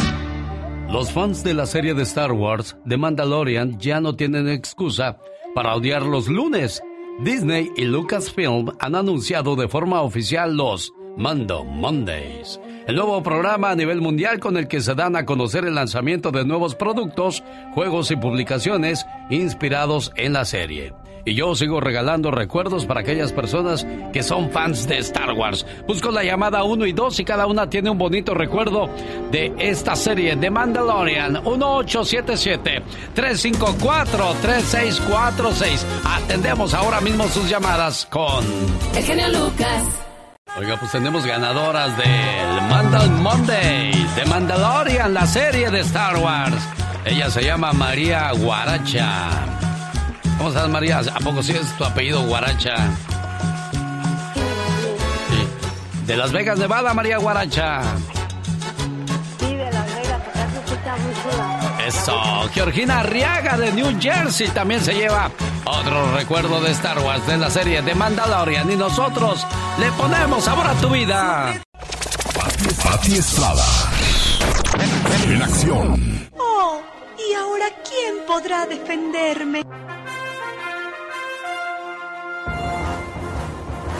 Los fans de la serie de Star Wars, The Mandalorian, ya no tienen excusa para odiar los lunes. Disney y Lucasfilm han anunciado de forma oficial los Mando Mondays, el nuevo programa a nivel mundial con el que se dan a conocer el lanzamiento de nuevos productos, juegos y publicaciones inspirados en la serie. Y yo sigo regalando recuerdos para aquellas personas que son fans de Star Wars. Busco la llamada 1 y 2 y cada una tiene un bonito recuerdo de esta serie de Mandalorian. 1877-354-3646. Atendemos ahora mismo sus llamadas con... El genio Lucas. Oiga, pues tenemos ganadoras del Mandal Monday, de Mandalorian, la serie de Star Wars. Ella se llama María Guaracha. ¿Cómo estás, María? ¿A poco sí es tu apellido Guaracha? Sí. De Las Vegas, Nevada, María Guaracha. Sí, de Las Vegas, acá se escucha muy. Eso. Georgina Arriaga de New Jersey también se lleva otro recuerdo de Star Wars de la serie de Mandalorian. Y nosotros le ponemos sabor a tu vida. Pati Estrada. En acción. Oh, ¿y ahora quién podrá defenderme?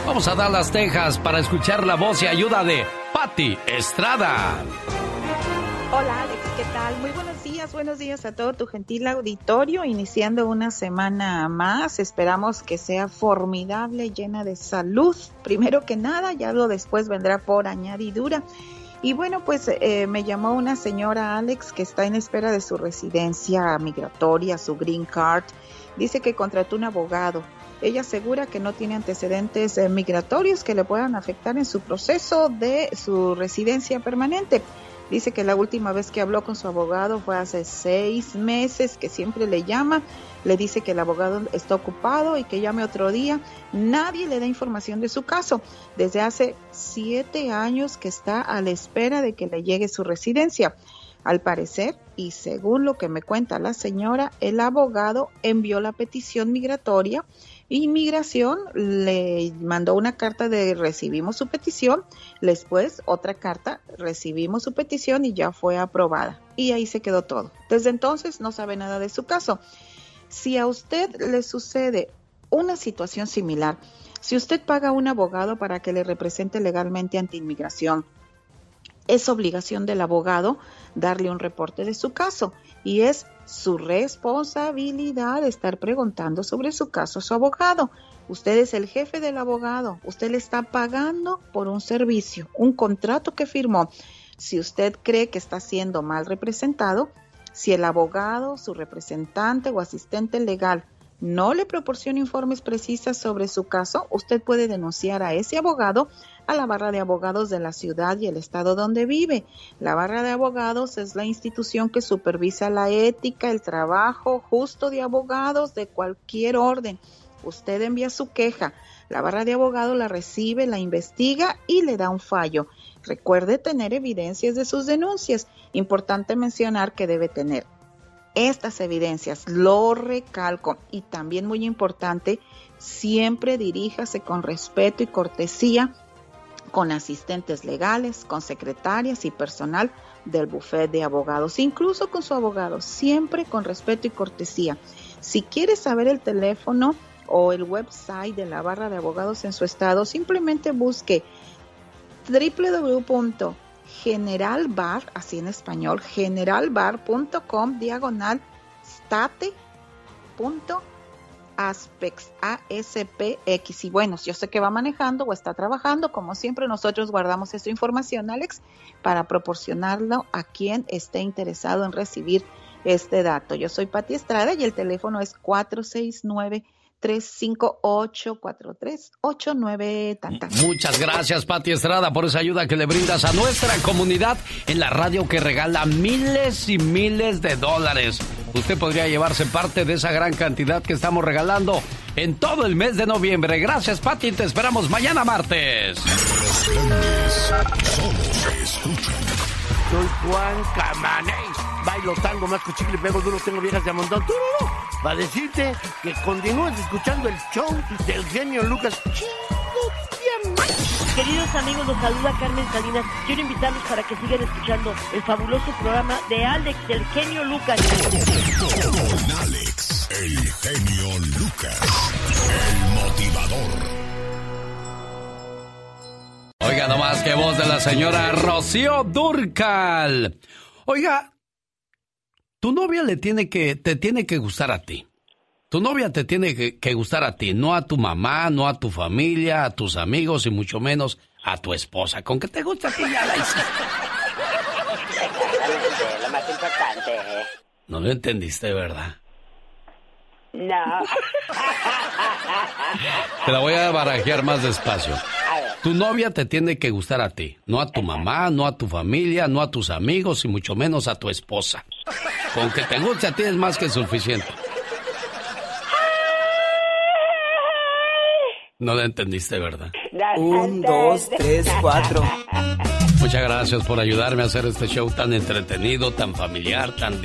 Vamos a Dallas, Texas para escuchar la voz y ayuda de Patti Estrada. Hola Alex, ¿qué tal? Muy buenos días, buenos días a todo tu gentil auditorio, iniciando una semana más, esperamos que sea formidable, llena de salud, primero que nada, ya lo después vendrá por añadidura. Y bueno, pues eh, me llamó una señora Alex que está en espera de su residencia migratoria, su green card, dice que contrató un abogado. Ella asegura que no tiene antecedentes eh, migratorios que le puedan afectar en su proceso de su residencia permanente. Dice que la última vez que habló con su abogado fue hace seis meses, que siempre le llama, le dice que el abogado está ocupado y que llame otro día. Nadie le da información de su caso. Desde hace siete años que está a la espera de que le llegue su residencia. Al parecer, y según lo que me cuenta la señora, el abogado envió la petición migratoria Inmigración le mandó una carta de recibimos su petición, después otra carta, recibimos su petición y ya fue aprobada. Y ahí se quedó todo. Desde entonces no sabe nada de su caso. Si a usted le sucede una situación similar, si usted paga a un abogado para que le represente legalmente ante inmigración, es obligación del abogado darle un reporte de su caso y es su responsabilidad estar preguntando sobre su caso a su abogado. Usted es el jefe del abogado, usted le está pagando por un servicio, un contrato que firmó. Si usted cree que está siendo mal representado, si el abogado, su representante o asistente legal no le proporciona informes precisas sobre su caso, usted puede denunciar a ese abogado a la barra de abogados de la ciudad y el estado donde vive. La barra de abogados es la institución que supervisa la ética, el trabajo justo de abogados de cualquier orden. Usted envía su queja, la barra de abogados la recibe, la investiga y le da un fallo. Recuerde tener evidencias de sus denuncias. Importante mencionar que debe tener estas evidencias, lo recalco, y también muy importante, siempre diríjase con respeto y cortesía con asistentes legales, con secretarias y personal del bufete de abogados, incluso con su abogado, siempre con respeto y cortesía. Si quiere saber el teléfono o el website de la barra de abogados en su estado, simplemente busque www.generalbar, así en español, generalbar.com diagonal state Aspex, ASPX. Y bueno, yo sé que va manejando o está trabajando, como siempre nosotros guardamos esta información, Alex, para proporcionarlo a quien esté interesado en recibir este dato. Yo soy Pati Estrada y el teléfono es 469 358 4389 Muchas gracias, Pati Estrada, por esa ayuda que le brindas a nuestra comunidad en la radio que regala miles y miles de dólares. Usted podría llevarse parte de esa gran cantidad que estamos regalando en todo el mes de noviembre. Gracias, Pati. Te esperamos mañana martes. Soy Juan Camaney. Bailo tango, más chicle, pego duro, tengo viejas de amontón. Va a decirte que continúes escuchando el show del genio Lucas. Queridos amigos, los saluda Carmen Salinas. Quiero invitarlos para que sigan escuchando el fabuloso programa de Alex, del genio Lucas. Con Alex, el genio Lucas, el motivador. Oiga, nomás que voz de la señora Rocío Durcal. Oiga, tu novia le tiene que, te tiene que gustar a ti. Tu novia te tiene que, gustar a ti, no a tu mamá, no a tu familia, a tus amigos y mucho menos a tu esposa. Con que te gusta a ti ya la hiciste. Lo más importante, ¿eh? No lo entendiste, ¿verdad? No. Te la voy a barajear más despacio. Tu novia te tiene que gustar a ti, no a tu mamá, no a tu familia, no a tus amigos y mucho menos a tu esposa. Con que te guste a ti es más que suficiente. No la entendiste, ¿verdad? Un, dos, tres, cuatro. Muchas gracias por ayudarme a hacer este show tan entretenido, tan familiar, tan,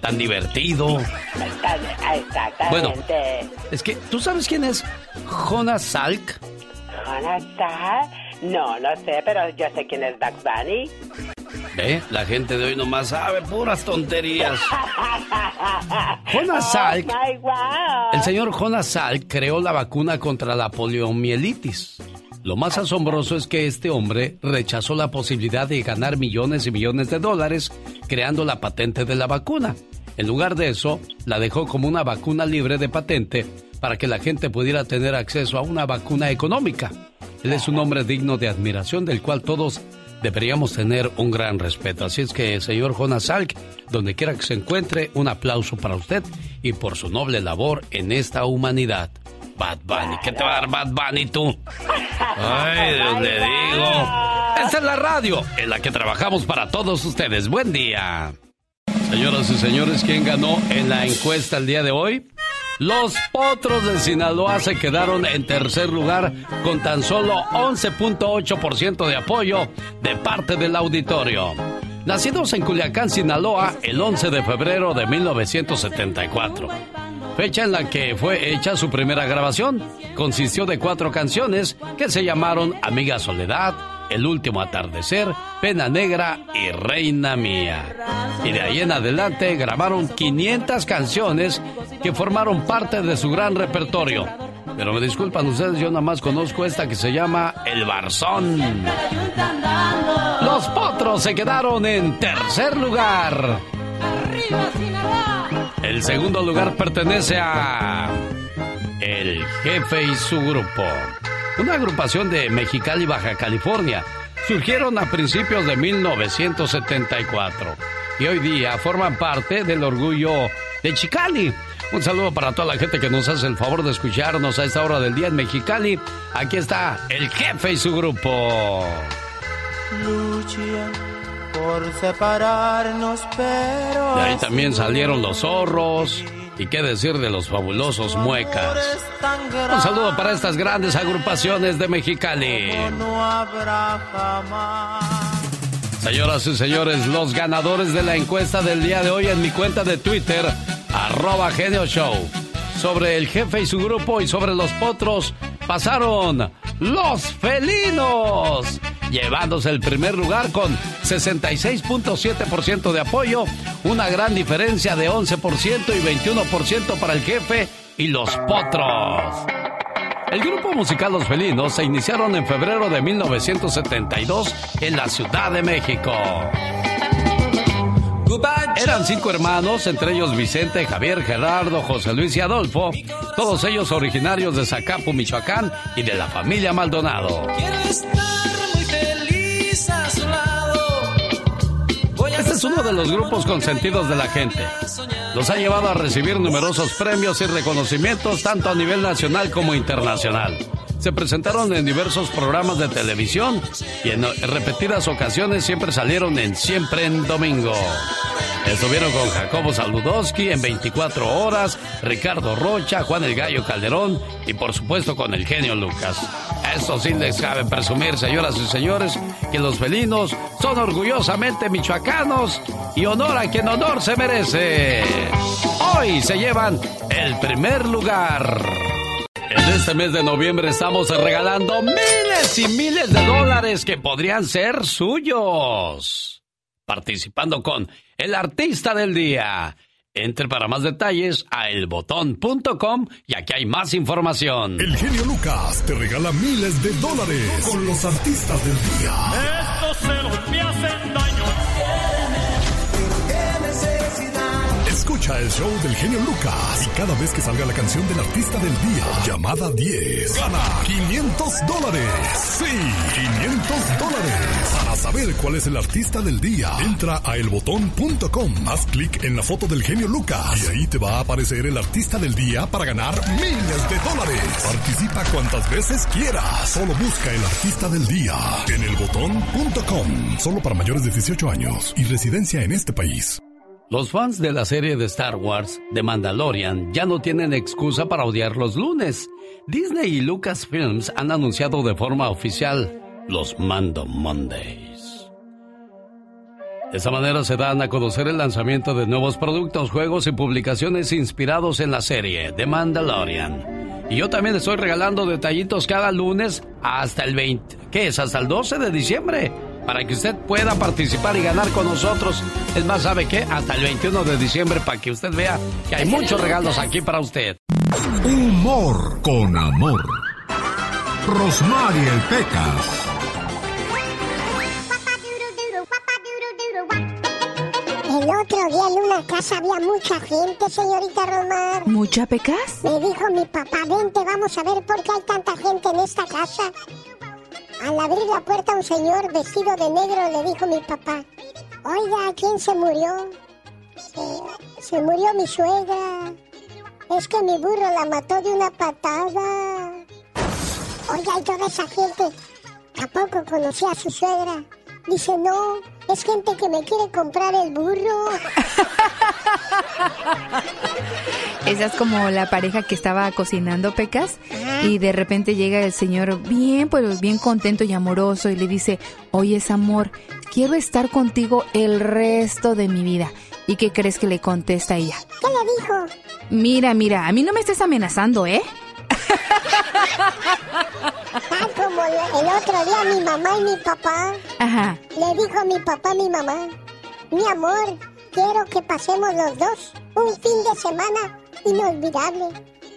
tan divertido. Exactamente. Bueno, es que, ¿tú sabes quién es Jonas Salk? No, no sé, pero yo sé quién es Bugs Bunny. ¿Ve? La gente de hoy nomás sabe puras tonterías. Jonas Salk. Oh, el señor Jonas Salk creó la vacuna contra la poliomielitis. Lo más asombroso es que este hombre rechazó la posibilidad de ganar millones y millones de dólares creando la patente de la vacuna. En lugar de eso, la dejó como una vacuna libre de patente para que la gente pudiera tener acceso a una vacuna económica. Él es un hombre digno de admiración del cual todos deberíamos tener un gran respeto. Así es que, señor Jonas Salk, donde quiera que se encuentre, un aplauso para usted y por su noble labor en esta humanidad. Bad Bunny, ¿qué te va a dar Bad Bunny tú? Ay, Dios le digo. Esta es la radio en la que trabajamos para todos ustedes. Buen día. Señoras y señores, ¿quién ganó en la encuesta el día de hoy? Los Potros de Sinaloa se quedaron en tercer lugar con tan solo 11.8% de apoyo de parte del auditorio. Nacidos en Culiacán, Sinaloa, el 11 de febrero de 1974. Fecha en la que fue hecha su primera grabación. Consistió de cuatro canciones que se llamaron Amiga Soledad, El Último Atardecer, Pena Negra y Reina Mía. Y de ahí en adelante grabaron 500 canciones que formaron parte de su gran repertorio. Pero me disculpan ustedes, yo nada más conozco esta que se llama El Barzón. Los Potros se quedaron en tercer lugar. El segundo lugar pertenece a El Jefe y su grupo, una agrupación de Mexicali, Baja California. Surgieron a principios de 1974 y hoy día forman parte del orgullo de Chicali. Un saludo para toda la gente que nos hace el favor de escucharnos a esta hora del día en Mexicali. Aquí está el jefe y su grupo. Luchan por separarnos, pero. De ahí también salieron los zorros. Y qué decir de los fabulosos muecas. Un saludo para estas grandes agrupaciones de Mexicali. No habrá jamás. Señoras y señores, los ganadores de la encuesta del día de hoy en mi cuenta de Twitter, arroba Genio Show. Sobre el jefe y su grupo y sobre los potros, pasaron los felinos, llevándose el primer lugar con 66.7% de apoyo, una gran diferencia de 11% y 21% para el jefe y los potros. El grupo musical Los Felinos se iniciaron en febrero de 1972 en la Ciudad de México. Eran cinco hermanos, entre ellos Vicente, Javier, Gerardo, José Luis y Adolfo, todos ellos originarios de Zacapu, Michoacán y de la familia Maldonado. Este es uno de los grupos consentidos de la gente. Los ha llevado a recibir numerosos premios y reconocimientos tanto a nivel nacional como internacional. Se presentaron en diversos programas de televisión y en repetidas ocasiones siempre salieron en Siempre en Domingo. Estuvieron con Jacobo Saludowski en 24 horas, Ricardo Rocha, Juan el Gallo Calderón y por supuesto con el genio Lucas. Esto sí les cabe presumir, señoras y señores, que los felinos son orgullosamente michoacanos y honor a quien honor se merece. Hoy se llevan el primer lugar. En este mes de noviembre estamos regalando miles y miles de dólares que podrían ser suyos. Participando con el artista del día. Entre para más detalles a elbotón.com y aquí hay más información. El genio Lucas te regala miles de dólares con los artistas del día. Estos celos me hacen daño. El show del genio Lucas y cada vez que salga la canción del artista del día, llamada 10, gana 500 dólares. Sí, 500 dólares. Para saber cuál es el artista del día, entra a elbotón.com, haz clic en la foto del genio Lucas y ahí te va a aparecer el artista del día para ganar miles de dólares. Participa cuantas veces quieras. Solo busca el artista del día en elbotón.com. Solo para mayores de 18 años y residencia en este país. Los fans de la serie de Star Wars, The Mandalorian, ya no tienen excusa para odiar los lunes. Disney y Lucasfilms han anunciado de forma oficial los Mando Mondays. De esa manera se dan a conocer el lanzamiento de nuevos productos, juegos y publicaciones inspirados en la serie The Mandalorian. Y yo también estoy regalando detallitos cada lunes hasta el 20. ¿Qué es? Hasta el 12 de diciembre para que usted pueda participar y ganar con nosotros. Es más, ¿sabe qué? Hasta el 21 de diciembre para que usted vea que hay muchos regalos aquí para usted. Humor con amor. Rosmarie el Pecas. El otro día en una casa había mucha gente, señorita Romar. ¿Mucha pecas? Me dijo mi papá, vente, vamos a ver por qué hay tanta gente en esta casa. Al abrir la puerta un señor vestido de negro le dijo mi papá, oiga, ¿quién se murió? "Eh, se murió mi suegra. Es que mi burro la mató de una patada. Oiga, y toda esa gente, ¿a poco conocía a su suegra? Dice, no, es gente que me quiere comprar el burro. Esa es como la pareja que estaba cocinando pecas y de repente llega el señor bien, pues bien contento y amoroso y le dice, oye, amor, quiero estar contigo el resto de mi vida. ¿Y qué crees que le contesta ella? ¿Qué le dijo? Mira, mira, a mí no me estés amenazando, ¿eh? Ah, como el otro día mi mamá y mi papá. Ajá. Le dijo a mi papá a mi mamá, mi amor, quiero que pasemos los dos un fin de semana inolvidable.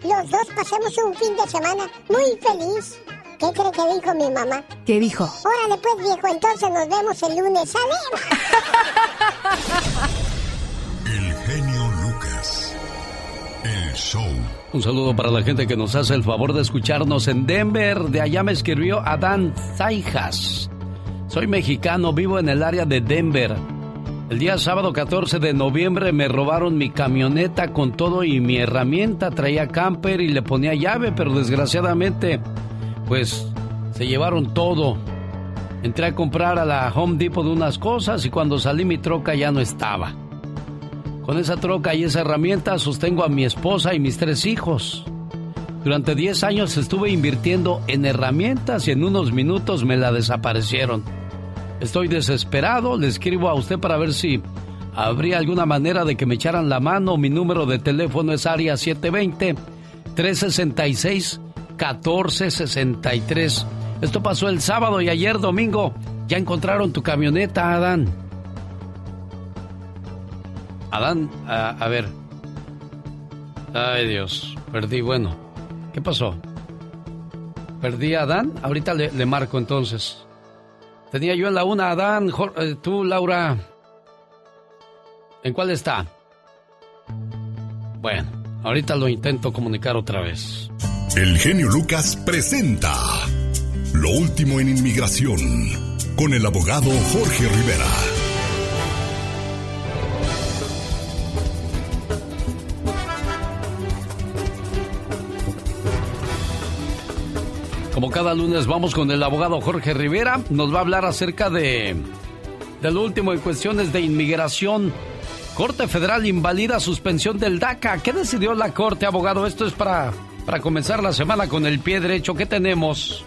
Los dos pasemos un fin de semana muy feliz. ¿Qué cree que dijo mi mamá? ¿Qué dijo? Órale pues viejo, entonces nos vemos el lunes. ¡Sale! El genio Un saludo para la gente que nos hace el favor de escucharnos en Denver. De allá me escribió Adán Zaijas. Soy mexicano, vivo en el área de Denver. El día sábado 14 de noviembre me robaron mi camioneta con todo y mi herramienta. Traía camper y le ponía llave, pero desgraciadamente, pues se llevaron todo. Entré a comprar a la Home Depot de unas cosas y cuando salí mi troca ya no estaba. Con esa troca y esa herramienta sostengo a mi esposa y mis tres hijos. Durante 10 años estuve invirtiendo en herramientas y en unos minutos me la desaparecieron. Estoy desesperado, le escribo a usted para ver si habría alguna manera de que me echaran la mano. Mi número de teléfono es área 720-366-1463. Esto pasó el sábado y ayer domingo. Ya encontraron tu camioneta, Adán. Adán, a, ver. Ay Dios, perdí. Bueno, ¿qué pasó? ¿Perdí a Adán? Ahorita le, le marco entonces. Tenía yo en la una, Adán, eh, tú, Laura. ¿En cuál está? Bueno, ahorita lo intento comunicar otra vez. El genio Lucas presenta Lo último en inmigración con el abogado Jorge Rivera. Como cada lunes vamos con el abogado Jorge Rivera, nos va a hablar acerca de, de lo último en cuestiones de inmigración. Corte Federal invalida suspensión del DACA. ¿Qué decidió la Corte, abogado? Esto es para, para comenzar la semana con el pie derecho. ¿Qué tenemos?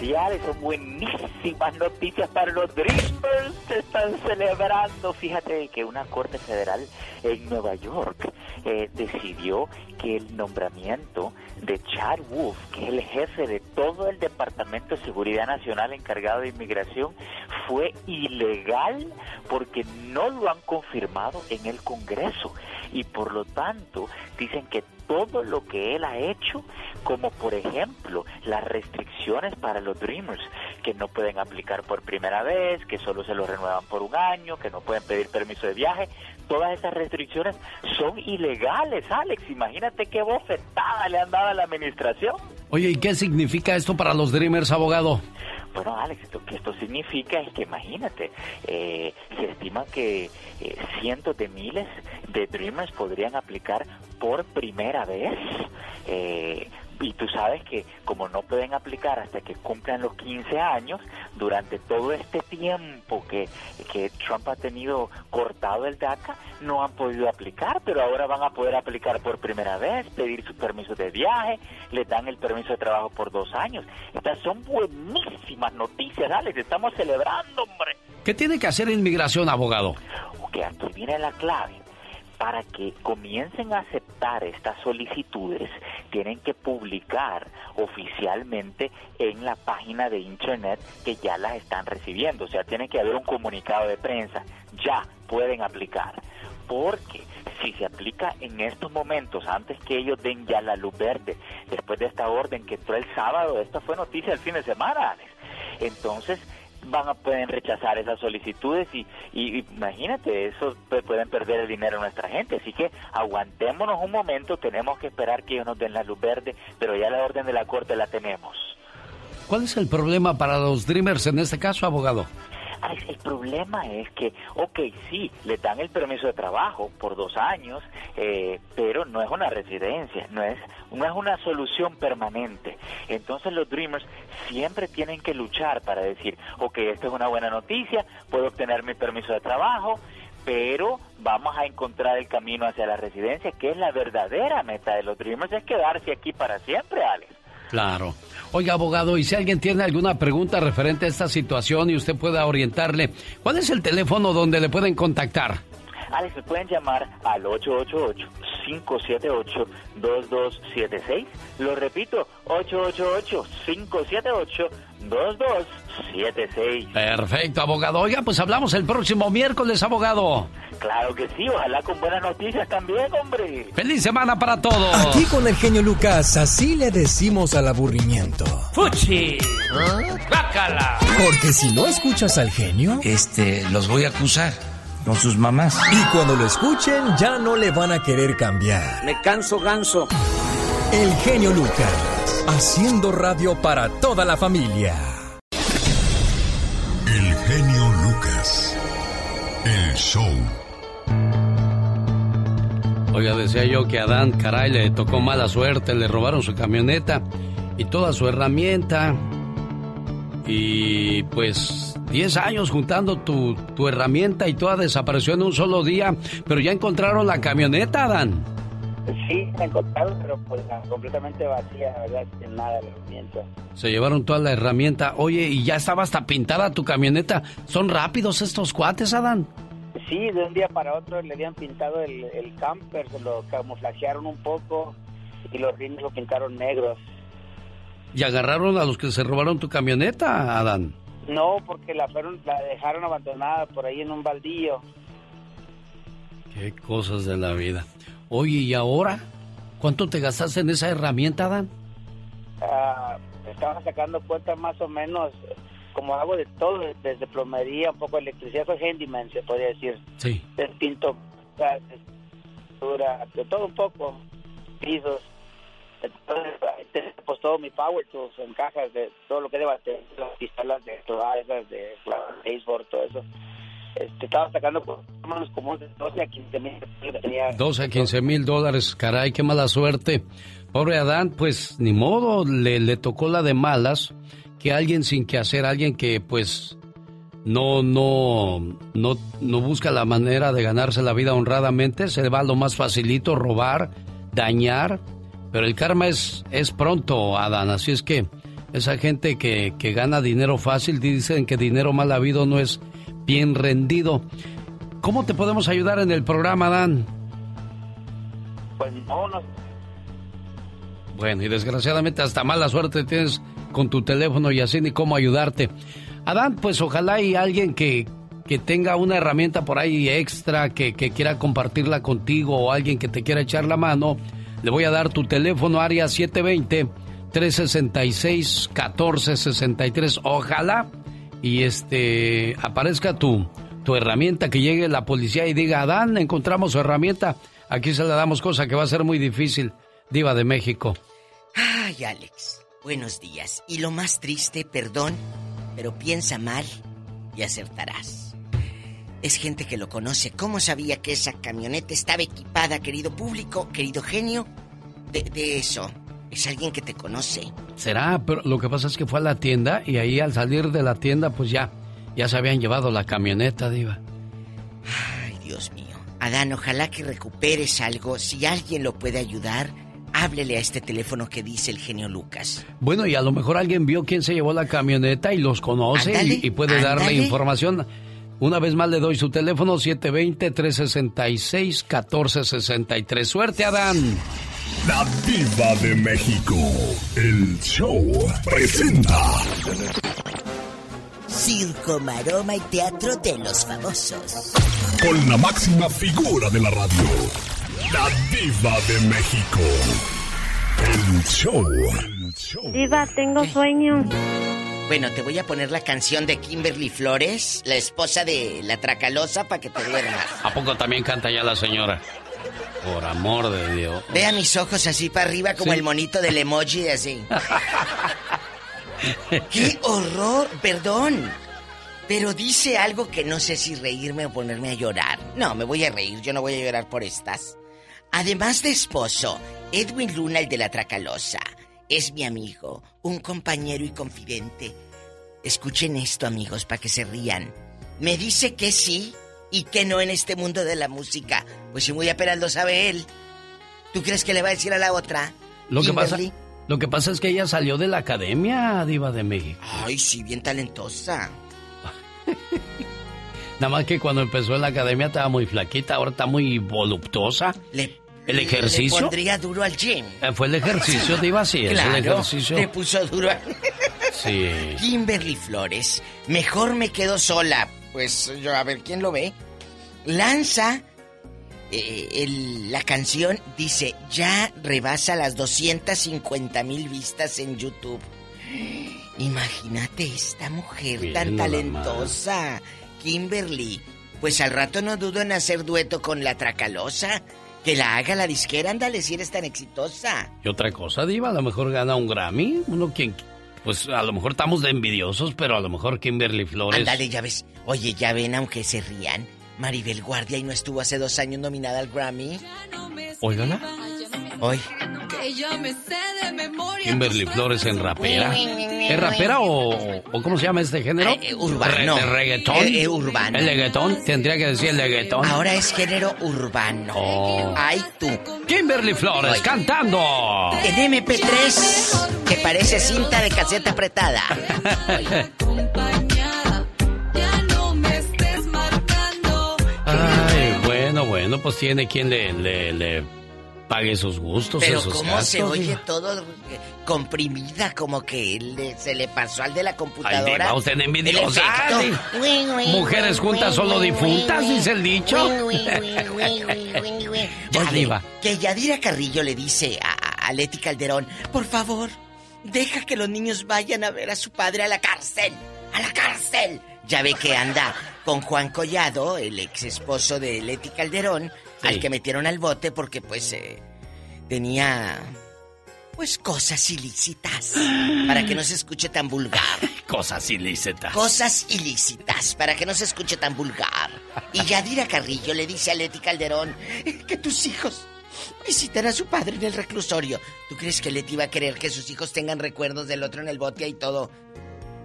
Son buenísimas noticias para los Dreamers. Se están celebrando. Fíjate que una corte federal en Nueva York eh, decidió que el nombramiento de Chad Wolf, que es el jefe de todo el Departamento de Seguridad Nacional encargado de inmigración, fue ilegal porque no lo han confirmado en el Congreso. Y por lo tanto, dicen que todo lo que él ha hecho, como por ejemplo las restricciones para los Dreamers, que no pueden aplicar por primera vez, que solo se lo renuevan por un año, que no pueden pedir permiso de viaje, todas esas restricciones son ilegales, Alex. Imagínate qué bofetada le han dado a la administración. Oye, ¿y qué significa esto para los Dreamers, abogado? Bueno, Alex, lo que esto significa es que imagínate, eh, se estima que eh, cientos de miles de Dreamers podrían aplicar por primera vez. eh, y tú sabes que como no pueden aplicar hasta que cumplan los 15 años, durante todo este tiempo que, que Trump ha tenido cortado el DACA, no han podido aplicar, pero ahora van a poder aplicar por primera vez, pedir su permiso de viaje, les dan el permiso de trabajo por dos años. Estas son buenísimas noticias, Alex, estamos celebrando, hombre. ¿Qué tiene que hacer inmigración, abogado? Ok, aquí viene la clave. Para que comiencen a aceptar estas solicitudes, tienen que publicar oficialmente en la página de internet que ya las están recibiendo. O sea, tiene que haber un comunicado de prensa. Ya pueden aplicar. Porque si se aplica en estos momentos, antes que ellos den ya la luz verde, después de esta orden que entró el sábado, esta fue noticia el fin de semana, Alex. Entonces, van a pueden rechazar esas solicitudes y, y imagínate eso pu- pueden perder el dinero a nuestra gente así que aguantémonos un momento tenemos que esperar que ellos nos den la luz verde pero ya la orden de la corte la tenemos ¿Cuál es el problema para los Dreamers en este caso, abogado? El problema es que, ok, sí, le dan el permiso de trabajo por dos años, eh, pero no es una residencia, no es, no es una solución permanente. Entonces los Dreamers siempre tienen que luchar para decir, ok, esta es una buena noticia, puedo obtener mi permiso de trabajo, pero vamos a encontrar el camino hacia la residencia, que es la verdadera meta de los Dreamers, es quedarse aquí para siempre, Alex. Claro. Oiga, abogado, y si alguien tiene alguna pregunta referente a esta situación y usted pueda orientarle, ¿cuál es el teléfono donde le pueden contactar? Alex, me pueden llamar al 888-578-2276. Lo repito, 888-578-2276. Perfecto, abogado. Oiga, pues hablamos el próximo miércoles, abogado. Claro que sí, ojalá con buenas noticias también, hombre. ¡Feliz semana para todos! Aquí con el genio Lucas, así le decimos al aburrimiento. ¡Fuchi! ¡Bácala! Porque si no escuchas al genio, Este, los voy a acusar con sus mamás. y cuando lo escuchen ya no le van a querer cambiar. Me canso ganso. El genio Lucas, haciendo radio para toda la familia. El genio Lucas. El show. Oiga, decía yo que a Adán, caray, le tocó mala suerte, le robaron su camioneta y toda su herramienta. Y pues 10 años juntando tu, tu herramienta y toda desapareció en un solo día, pero ya encontraron la camioneta, Adán. Sí, la encontraron, pero pues la- completamente vacía, la verdad, sin nada de herramienta. Se llevaron toda la herramienta. Oye, y ya estaba hasta pintada tu camioneta. ¿Son rápidos estos cuates, Adán? Sí, de un día para otro le habían pintado el, el camper, se lo camuflajearon un poco y los rines lo pintaron negros. ¿Y agarraron a los que se robaron tu camioneta, Adán? No, porque la, fueron, la dejaron abandonada por ahí en un baldío. Qué cosas de la vida. Oye, ¿y ahora? ¿Cuánto te gastaste en esa herramienta, Adán? Ah, estaba sacando cuentas más o menos, como hago de todo, desde plomería, un poco de electricidad, soy handyman, se podría decir. Sí. Pinto, ah, pintura, de todo un poco, pisos. Entonces, pues todo mi power tools en cajas de todo lo que deba tener, las pistolas de todas esas, de baseball, todo eso. Este, estaba sacando pues, o menos como de 12 a 15 mil. Tenía 12 a 15 mil dólares, caray, qué mala suerte. Pobre Adán, pues ni modo, le, le tocó la de malas que alguien sin que hacer, alguien que pues no, no, no, no busca la manera de ganarse la vida honradamente, se va lo más facilito, robar, dañar, pero el karma es, es pronto, Adán, así es que esa gente que, que gana dinero fácil dicen que dinero mal habido no es bien rendido. ¿Cómo te podemos ayudar en el programa, Adán? Pues no, no. Bueno, y desgraciadamente hasta mala suerte tienes con tu teléfono y así ni cómo ayudarte. Adán, pues ojalá hay alguien que, que tenga una herramienta por ahí extra, que, que quiera compartirla contigo o alguien que te quiera echar la mano. Le voy a dar tu teléfono, área 720-366-1463. Ojalá y este aparezca tu, tu herramienta, que llegue la policía y diga, Adán, encontramos su herramienta. Aquí se la damos cosa que va a ser muy difícil. Diva de México. Ay, Alex, buenos días. Y lo más triste, perdón, pero piensa mal y acertarás. Es gente que lo conoce. ¿Cómo sabía que esa camioneta estaba equipada, querido público, querido genio? De, de eso. Es alguien que te conoce. Será, pero lo que pasa es que fue a la tienda y ahí al salir de la tienda, pues ya, ya se habían llevado la camioneta, Diva. Ay, Dios mío. Adán, ojalá que recuperes algo. Si alguien lo puede ayudar, háblele a este teléfono que dice el genio Lucas. Bueno, y a lo mejor alguien vio quién se llevó la camioneta y los conoce Ándale, y, y puede darle información. Una vez más le doy su teléfono 720-366-1463. Suerte, Adán. La Diva de México. El show presenta. Circo, maroma y teatro de los famosos. Con la máxima figura de la radio. La Diva de México. El show. Diva, tengo sueño. Bueno, te voy a poner la canción de Kimberly Flores, la esposa de la Tracalosa, para que te duermas. ¿A poco también canta ya la señora? Por amor de Dios. Vea mis ojos así para arriba como Sí. el monito del emoji así. ¡Qué horror! Perdón. Pero dice algo que no sé si reírme o ponerme a llorar. No, me voy a reír, yo no voy a llorar por estas. Además de esposo, Edwin Luna, el de la Tracalosa, es mi amigo, un compañero y confidente. Escuchen esto, amigos, para que se rían. Me dice que sí y que no en este mundo de la música. Pues si muy apenas lo sabe él. ¿Tú crees que le va a decir a la otra? Lo que, pasa, lo que pasa es que ella salió de la academia, Diva de México. Ay, sí, bien talentosa. Nada más que cuando empezó en la academia estaba muy flaquita, ahora está muy voluptuosa. ¿El ejercicio? Le pondría duro al gym. Eh, Fue el ejercicio, Diva, sí, es Claro, el ejercicio. le puso duro al... Sí. Kimberly Flores, mejor me quedo sola. Pues yo, a ver, ¿quién lo ve? Lanza eh, el- la canción, dice, ya rebasa las 250 mil vistas en YouTube. Imagínate esta mujer tan talentosa, Kimberly. Pues al rato no dudo en hacer dueto con la Tracalosa. Que la haga la disquera, ándale, si eres tan exitosa. Y otra cosa, Diva, a lo mejor gana un Grammy. Uno quien. Pues a lo mejor estamos de envidiosos, pero a lo mejor Kimberly Flores. Ándale, ya ves. Oye, ya ven, aunque se rían. Maribel Guardia y no estuvo hace dos años nominada al Grammy. Óigala. Hoy. Kimberly Flores en rapera. ¿Es rapera o, o cómo se llama este género? Eh, urbano. Re- ¿De reggaetón? Eh, eh, urbano. ¿El reggaetón? Tendría que decir el reggaetón. Ahora es género urbano. Oh. Ay, tú. Kimberly Flores cantando. En MP3, que parece cinta de caseta apretada. Ay, bueno, bueno, pues tiene quien le, le, le pague sus gustos, Pero esos cómo se oye Diva. todo eh, comprimida, como que le- se le pasó al de la Ay, computadora. Diva, usted envidiosa. Ay, Mujeres juntas solo difuntas, dice el dicho. Ya, Diva. Que Yadira Carrillo le dice a- a Leti Calderón, por favor, deja que los niños vayan a ver a su padre a la cárcel, a la cárcel. Ya ve que anda con Juan Collado, el ex esposo de Leti Calderón, al que metieron al bote porque pues eh, tenía pues cosas ilícitas, para que no se escuche tan vulgar. Cosas ilícitas. Cosas ilícitas, para que no se escuche tan vulgar. Y Yadira Carrillo le dice a Leti Calderón que tus hijos visitan a su padre en el reclusorio. ¿Tú crees que Leti va a querer que sus hijos tengan recuerdos del otro en el bote y todo?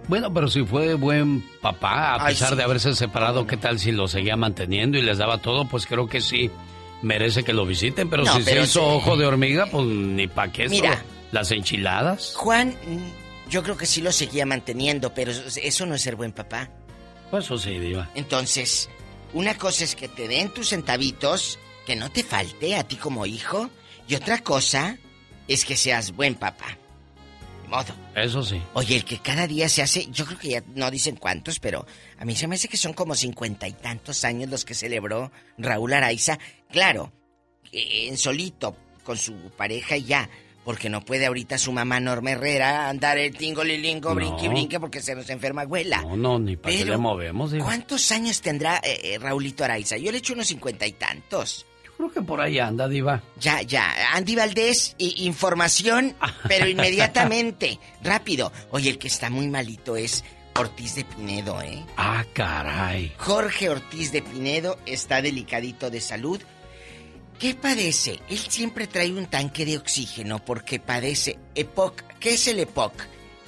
Bueno, pero si fue buen papá, a Ay, pesar sí. de haberse separado, ¿qué tal si lo seguía manteniendo y les daba todo? Pues creo que sí merece que lo visiten, pero No, si pero se hizo sí. ojo de hormiga, pues ni pa' qué. Mira. solo Las enchiladas. Juan, yo creo que sí lo seguía manteniendo, pero eso no es ser buen papá. Pues eso sí, Diva. Entonces, una cosa es que te den tus centavitos, que no te falte a ti como hijo, y otra cosa es que seas buen papá. Modo. Eso sí. Oye, el que cada día se hace, yo creo que ya no dicen cuántos, pero a mí se me hace que son como cincuenta y tantos años los que celebró Raúl Araiza. Claro, eh, en solito, con su pareja y ya, porque no puede ahorita su mamá Norma Herrera andar el tingolilingo, No. brinque, brinque, porque se nos enferma abuela. No, no, ni para qué Pero, le movemos. ¿Cuántos años tendrá eh, eh, Raulito Araiza? Yo le echo unos cincuenta y tantos. Creo que por ahí anda, Diva. Ya, ya. Andy Valdés, i- información, pero inmediatamente. Rápido. Oye, el que está muy malito es Ortiz de Pinedo, ¿eh? Ah, caray. Jorge Ortiz de Pinedo está delicadito de salud. ¿Qué padece? Él siempre trae un tanque de oxígeno porque padece EPOC. ¿Qué es el EPOC?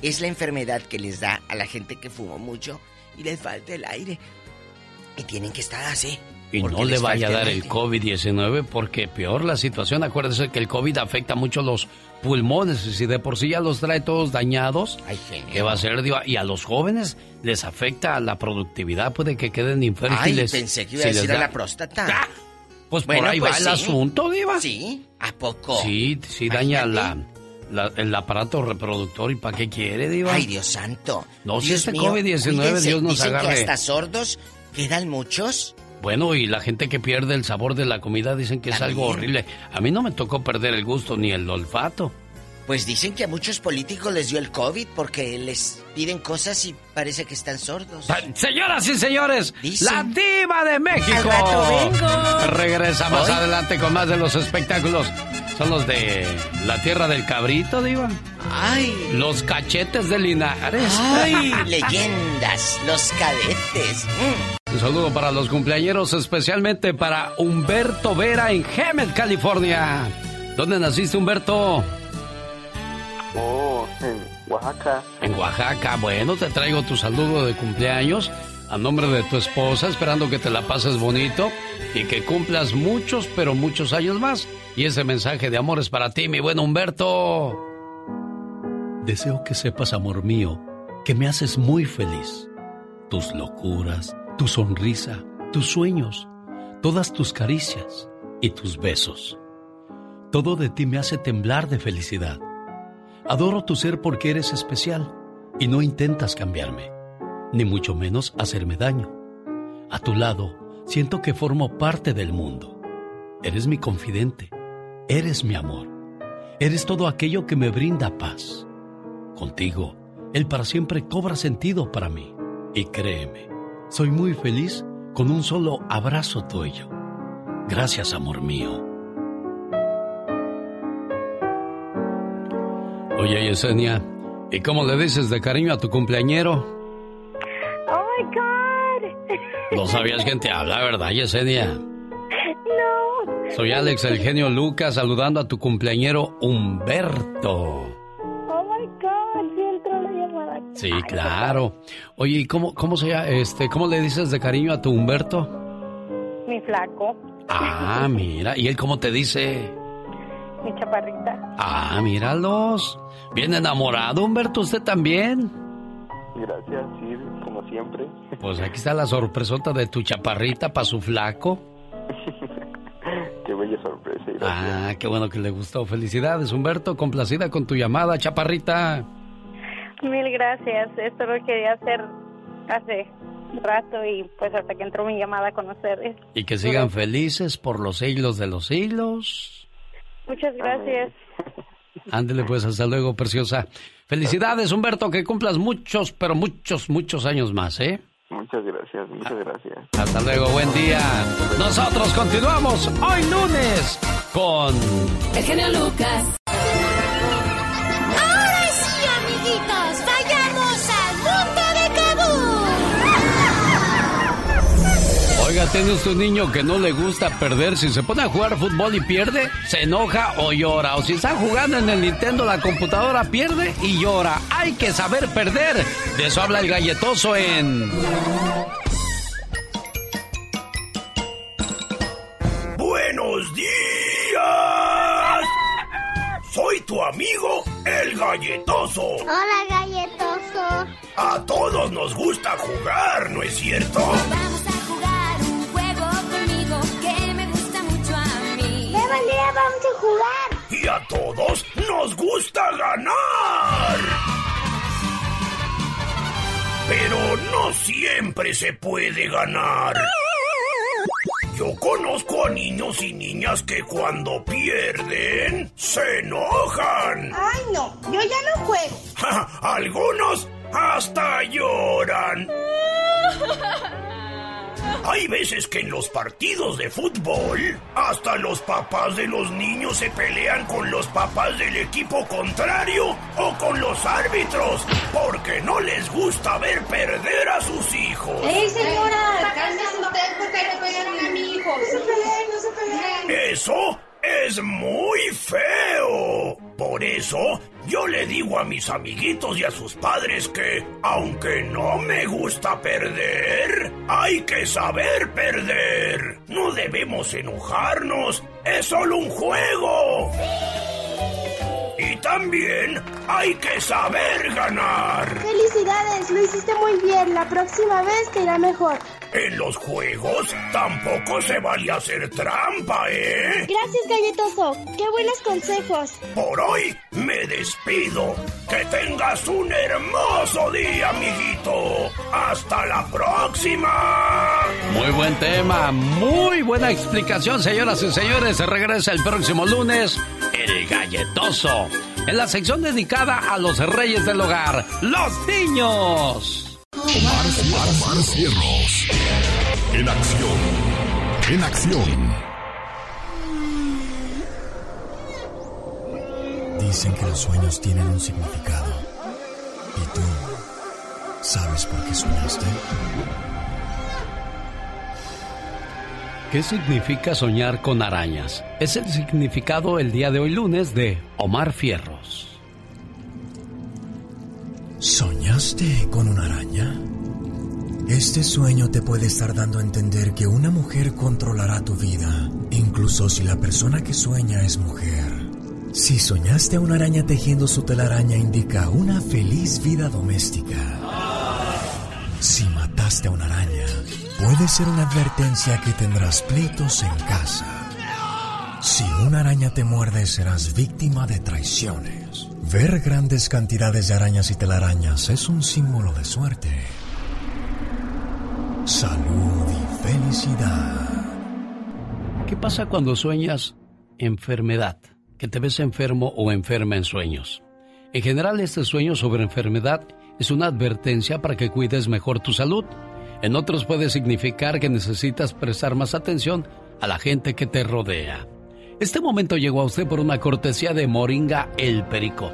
Es la enfermedad que les da a la gente que fumó mucho y les falta el aire. Y tienen que estar así. Y no le vaya a dar el aire. COVID-19 porque peor la situación. Acuérdese que el COVID afecta mucho los pulmones y si de por sí ya los trae todos dañados, Ay. ¿qué va a ser? Y a los jóvenes les afecta la productividad, puede que queden Ay, infértiles. pensé que iba si a decir a da- la próstata. Pues Bueno, por ahí pues va el sí. asunto, Diva. Sí, ¿a poco? Sí, sí daña la, la- el aparato reproductor. ¿Y para qué quiere, Diva? Ay, Dios santo. No, si Dios este mío, COVID-19 cuídense. Dios nos Dicen agarre. que hasta sordos quedan muchos. Bueno, y la gente que pierde el sabor de la comida dicen que es algo horrible. A mí no me tocó perder el gusto ni el olfato. Pues dicen que a muchos políticos les dio el COVID porque les piden cosas y parece que están sordos. Ah, Señoras y señores, Dicen. la diva de México. Al rato vengo. Regresa más Hoy. adelante con más de los espectáculos. Son los de la tierra del cabrito, diva. Ay, Los cachetes de Linares. ay, leyendas, los cadetes. Mm. Un saludo para los cumpleañeros, especialmente para Humberto Vera en Hemet, California. ¿Dónde naciste, Humberto? Oh, en Oaxaca. En Oaxaca. Bueno, te traigo tu saludo de cumpleaños a nombre de tu esposa, esperando que te la pases bonito y que cumplas muchos, pero muchos años más. Y ese mensaje de amor es para ti, mi buen Humberto. Deseo que sepas, amor mío, que me haces muy feliz. Tus locuras, tu sonrisa, tus sueños, todas tus caricias y tus besos. Todo de ti me hace temblar de felicidad. Adoro tu ser porque eres especial y no intentas cambiarme, ni mucho menos hacerme daño. A tu lado, siento que formo parte del mundo. Eres mi confidente, eres mi amor, eres todo aquello que me brinda paz. Contigo, el para siempre cobra sentido para mí. Y créeme, soy muy feliz con un solo abrazo tuyo. Gracias, amor mío. Oye, Yesenia, ¿y cómo le dices de cariño a tu cumpleañero? Oh my God. No sabías quién te habla, ¿verdad, Yesenia? No. Soy Alex, el genio Lucas, saludando a tu cumpleañero Humberto. Oh my God. Sí entró la llamada. Sí, claro. Oye, ¿y cómo, cómo, se, llama, este, cómo le dices de cariño a tu Humberto? Mi flaco. Ah, mira. ¿Y él cómo te dice? Mi chaparrita. Ah, míralos. Bien enamorado, Humberto, usted también. Gracias, sí, siempre. Pues aquí está la sorpresota de tu chaparrita para su flaco. Qué bella sorpresa. Gracias. Ah, qué bueno que le gustó. Felicidades, Humberto. Complacida con tu llamada, chaparrita. Mil gracias. Esto lo quería hacer hace rato y pues hasta que entró mi llamada con ustedes. Y que sigan felices por los siglos de los siglos. Muchas gracias. Ándele pues, hasta luego, preciosa. Felicidades, Humberto, que cumplas muchos, pero muchos, muchos años más, ¿eh? Muchas gracias, muchas gracias. Hasta luego, buen día. Nosotros continuamos hoy lunes con... El genio Lucas. Oiga, ¿tiene usted un niño que no le gusta perder? Si se pone a jugar fútbol y pierde, se enoja o llora. O si está jugando en el Nintendo, la computadora pierde y llora. Hay que saber perder. De eso habla el galletoso en... ¡Buenos días! Soy tu amigo, el galletoso. Hola, galletoso. A todos nos gusta jugar, ¿no es cierto? Vamos a mí. ¡Qué manera vamos a jugar! Y a todos nos gusta ganar. Pero no siempre se puede ganar. Yo conozco a niños y niñas que cuando pierden se enojan. Ay, no, yo ya no juego. Algunos hasta lloran. Hay veces que en los partidos de fútbol, hasta los papás de los niños se pelean con los papás del equipo contrario o con los árbitros, porque no les gusta ver perder a sus hijos. ¡Ey, señora! ¡Cálmese usted porque le pegan a mi hijo! ¡No se peleen, no se peleen! Eso es muy feo. Por eso yo le digo a mis amiguitos y a sus padres que, aunque no me gusta perder, hay que saber perder. No debemos enojarnos. Es solo un juego. Y también hay que saber ganar. ¡Felicidades! Lo hiciste muy bien. La próxima vez te irá mejor. En los juegos tampoco se vale hacer trampa, ¿eh? Gracias, galletoso. ¡Qué buenos consejos! Por hoy me despido. Que tengas un hermoso día, amiguito. Hasta la próxima. Muy buen tema, muy buena explicación, señoras y señores. Se regresa el próximo lunes, el galletoso, en la sección dedicada a los reyes del hogar, los niños. Omar, Omar Cierros. En acción. En acción. Dicen que los sueños tienen un significado. ¿Y tú sabes por qué soñaste? ¿Qué significa soñar con arañas? Es el significado el día de hoy lunes de Omar Fierros. ¿Soñaste con una araña? Este sueño te puede estar dando a entender que una mujer controlará tu vida, incluso si la persona que sueña es mujer. Si soñaste a una araña tejiendo su telaraña indica una feliz vida doméstica. Si mataste a una araña, puede ser una advertencia que tendrás pleitos en casa. Si una araña te muerde, serás víctima de traiciones. Ver grandes cantidades de arañas y telarañas es un símbolo de suerte, salud y felicidad. ¿Qué pasa cuando sueñas enfermedad? Que te ves enfermo o enferma en sueños. En general, este sueño sobre enfermedad es una advertencia para que cuides mejor tu salud. En otros puede significar que necesitas prestar más atención a la gente que te rodea. Este momento llegó a usted por una cortesía de Moringa El Perico.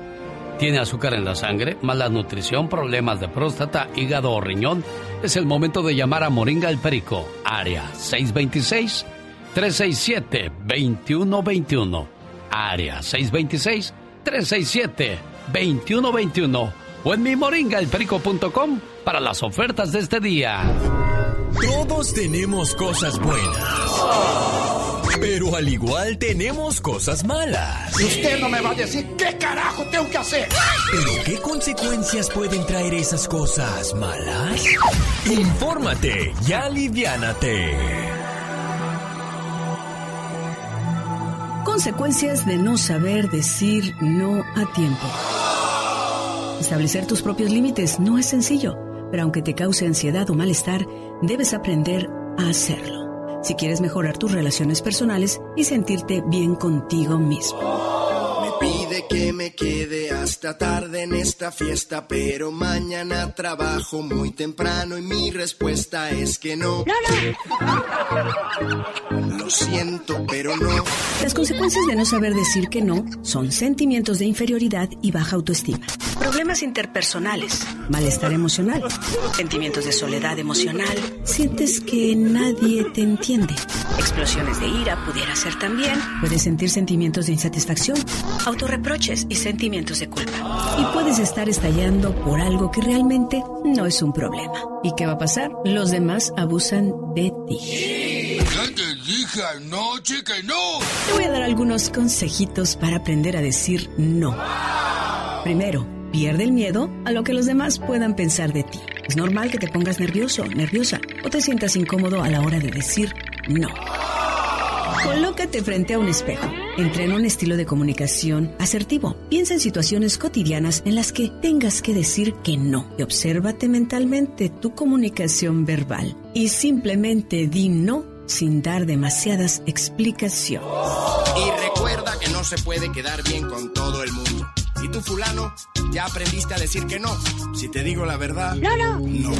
¿Tiene azúcar en la sangre, mala nutrición, problemas de próstata, hígado o riñón? Es el momento de llamar a Moringa El Perico, área 626-367-2121. Área 626-367-2121. O en mi moringaelperico.com para las ofertas de este día. Todos tenemos cosas buenas. Pero al igual tenemos cosas malas. Y usted no me va a decir qué carajo tengo que hacer. Pero ¿qué consecuencias pueden traer esas cosas malas? Infórmate y aliviánate. Consecuencias de no saber decir no a tiempo. Establecer tus propios límites no es sencillo, pero aunque te cause ansiedad o malestar, debes aprender a hacerlo si quieres mejorar tus relaciones personales y sentirte bien contigo mismo. Me pide que me quede hasta tarde en esta fiesta, pero mañana trabajo muy temprano y mi respuesta es que no. Lo siento, pero no. Las consecuencias de no saber decir que no son sentimientos de inferioridad y baja autoestima, problemas interpersonales, malestar emocional, sentimientos de soledad emocional, sientes que nadie te entiende, explosiones de ira pudiera ser también, puedes sentir sentimientos de insatisfacción, autorreproches y sentimientos de culpa. Y puedes estar estallando por algo que realmente no es un problema. ¿Y qué va a pasar? Los demás abusan de ti. Ya te dije anoche que no. Te voy a dar algunos consejitos para aprender a decir no. Primero, pierde el miedo a lo que los demás puedan pensar de ti. Es normal que te pongas nervioso, nerviosa o te sientas incómodo a la hora de decir no. Colócate frente a un espejo. Entrena un estilo de comunicación asertivo. Piensa en situaciones cotidianas en las que tengas que decir que no. Y obsérvate mentalmente tu comunicación verbal. Y simplemente di no sin dar demasiadas explicaciones. Y recuerda que no se puede quedar bien con todo el mundo. Y tú, fulano, ya aprendiste a decir que no. Si te digo la verdad... No, no. No.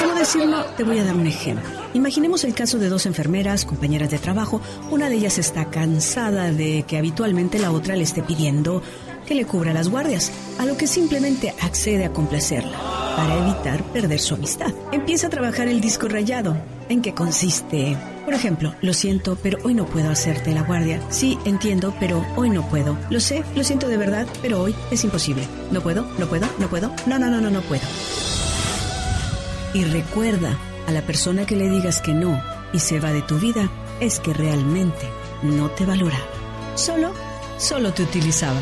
¿Cómo decirlo? Te voy a dar un ejemplo. Imaginemos el caso de dos enfermeras, compañeras de trabajo. Una de ellas está cansada de que habitualmente la otra le esté pidiendo que le cubra las guardias, a lo que simplemente accede a complacerla para evitar perder su amistad. Empieza a trabajar el disco rayado. ¿En qué consiste? Por ejemplo, lo siento, pero hoy no puedo hacerte la guardia. Sí, entiendo, pero hoy no puedo. Lo sé, lo siento de verdad, pero hoy es imposible. No puedo, no puedo, no puedo. No, no, no, no, no puedo. Y recuerda, a la persona que le digas que no y se va de tu vida, es que realmente no te valoraba. Solo, solo te utilizaba.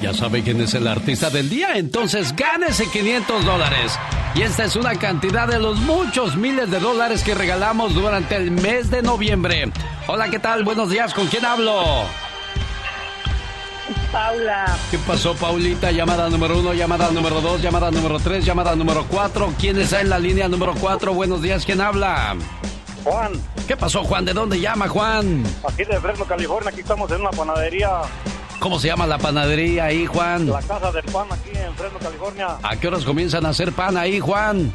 Ya sabe quién es el artista del día, entonces gánese 500 dólares. Y esta es una cantidad de los muchos miles de dólares que regalamos durante el mes de noviembre. Hola, ¿qué tal? Buenos días, ¿con quién hablo? Paula. ¿Qué pasó, Paulita? Llamada número uno, llamada número dos, llamada número tres, llamada número cuatro. ¿Quién está en la línea número cuatro? Buenos días, ¿quién habla? Juan. ¿Qué pasó, Juan? ¿De dónde llama, Juan? Aquí de Fresno, California, aquí estamos en una panadería. ¿Cómo se llama la panadería ahí, Juan? La Casa del Pan, aquí en Fresno, California. ¿A qué horas comienzan a hacer pan ahí, Juan?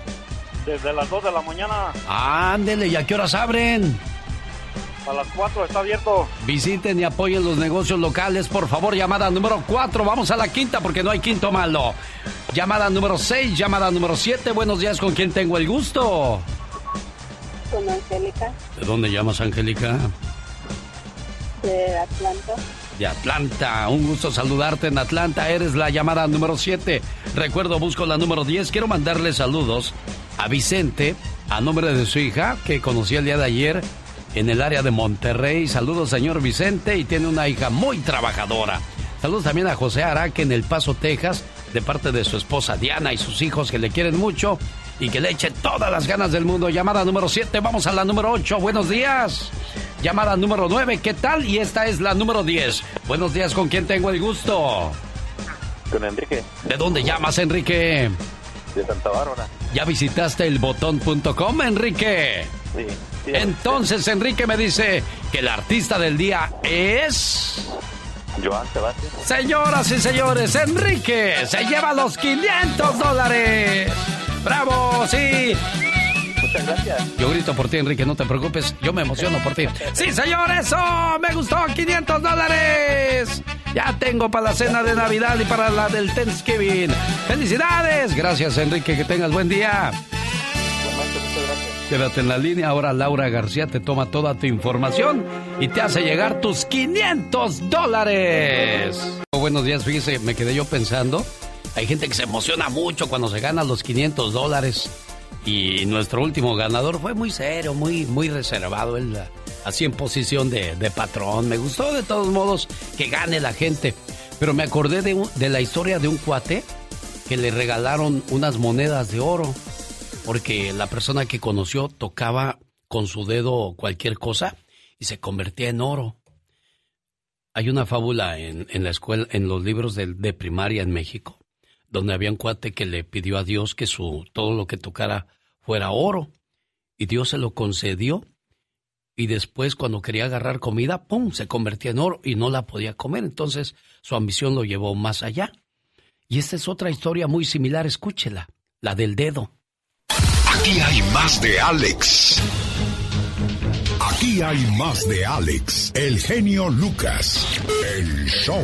Desde las 2 de la mañana Ándele, ¿y a qué horas abren? a las 4 está abierto. Visiten y apoyen los negocios locales, por favor. Llamada número 4, vamos a la quinta porque no hay quinto malo. Llamada número 6, llamada número 7. Buenos días, ¿con quién tengo el gusto? Con Angélica ¿De dónde llamas, Angélica? de Atlanta. De Atlanta. Un gusto saludarte en Atlanta. Eres la llamada número 7. Recuerdo, busco la número 10. Quiero mandarle saludos a Vicente, a nombre de su hija, que conocí el día de ayer en el área de Monterrey. Saludos, señor Vicente, y tiene una hija muy trabajadora. Saludos también a José Araque en El Paso, Texas. de parte de su esposa Diana y sus hijos que le quieren mucho y que le eche todas las ganas del mundo. Llamada número 7, vamos a la número 8. Buenos días. Llamada número 9, ¿qué tal? Y esta es la número 10. Buenos días, ¿con quién tengo el gusto? Con Enrique. ¿De dónde llamas, Enrique? De Santa Bárbara. ¿Ya visitaste el botón.com, Enrique? Sí. sí Entonces, Enrique me dice que el artista del día es... Joan Sebastián. Señoras y señores, Enrique se lleva los 500 dólares. ¡Bravo! ¡Sí! Muchas gracias. Yo grito por ti, Enrique, no te preocupes. Yo me emociono por ti. ¡Sí, señor! ¡Eso! ¡Me gustó! ¡500 dólares! Ya tengo para la cena de Navidad y para la del Thanksgiving. ¡Felicidades! Gracias, Enrique. Que tengas buen día. Quédate en la línea. Ahora Laura García te toma toda tu información y te hace llegar tus 500 dólares. Buenos días, fíjese, me quedé yo pensando. Hay gente que se emociona mucho cuando se gana los 500 dólares. Y nuestro último ganador fue muy serio, muy, muy reservado. Él así en posición de, de patrón. Me gustó de todos modos que gane la gente. Pero me acordé de, un- de la historia de un cuate que le regalaron unas monedas de oro. Porque la persona que conoció tocaba con su dedo cualquier cosa y se convertía en oro. Hay una fábula en, en la escuela, en los libros de, de primaria en México, donde había un cuate que le pidió a Dios que su todo lo que tocara fuera oro. Y Dios se lo concedió. Y después, cuando quería agarrar comida, ¡pum! se convertía en oro y no la podía comer. Entonces, su ambición lo llevó más allá. Y esta es otra historia muy similar, escúchela, la del dedo. Aquí hay más de Alex. Aquí hay más de Alex, el genio Lucas, el show.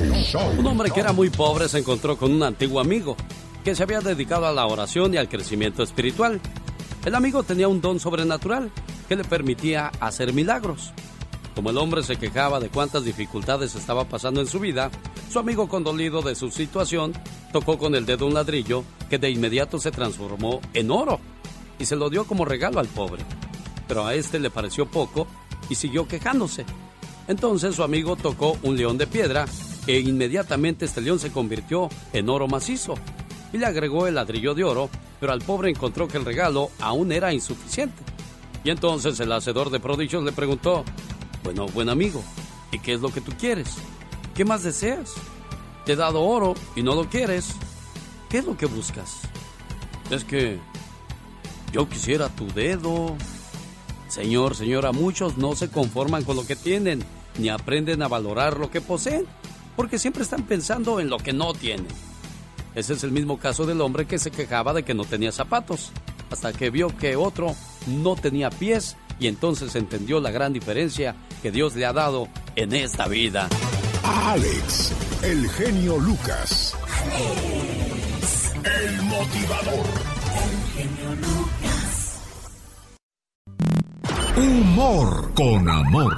Un hombre que era muy pobre se encontró con un antiguo amigo que se había dedicado a la oración y al crecimiento espiritual. El amigo tenía un don sobrenatural que le permitía hacer milagros. Como el hombre se quejaba de cuántas dificultades estaba pasando en su vida, su amigo condolido de su situación tocó con el dedo un ladrillo que de inmediato se transformó en oro y se lo dio como regalo al pobre. Pero a este le pareció poco y siguió quejándose. Entonces su amigo tocó un león de piedra e inmediatamente este león se convirtió en oro macizo y le agregó el ladrillo de oro, pero al pobre encontró que el regalo aún era insuficiente. Y entonces el hacedor de prodigios le preguntó, bueno, buen amigo, ¿y qué es lo que tú quieres? ¿Qué más deseas? Te he dado oro y no lo quieres. ¿Qué es lo que buscas? Es que yo quisiera tu dedo. Señor, señora, muchos no se conforman con lo que tienen, ni aprenden a valorar lo que poseen, porque siempre están pensando en lo que no tienen. Ese es el mismo caso del hombre que se quejaba de que no tenía zapatos, hasta que vio que otro no tenía pies y entonces entendió la gran diferencia que Dios le ha dado en esta vida. Alex, el genio Lucas. El motivador. Humor con amor.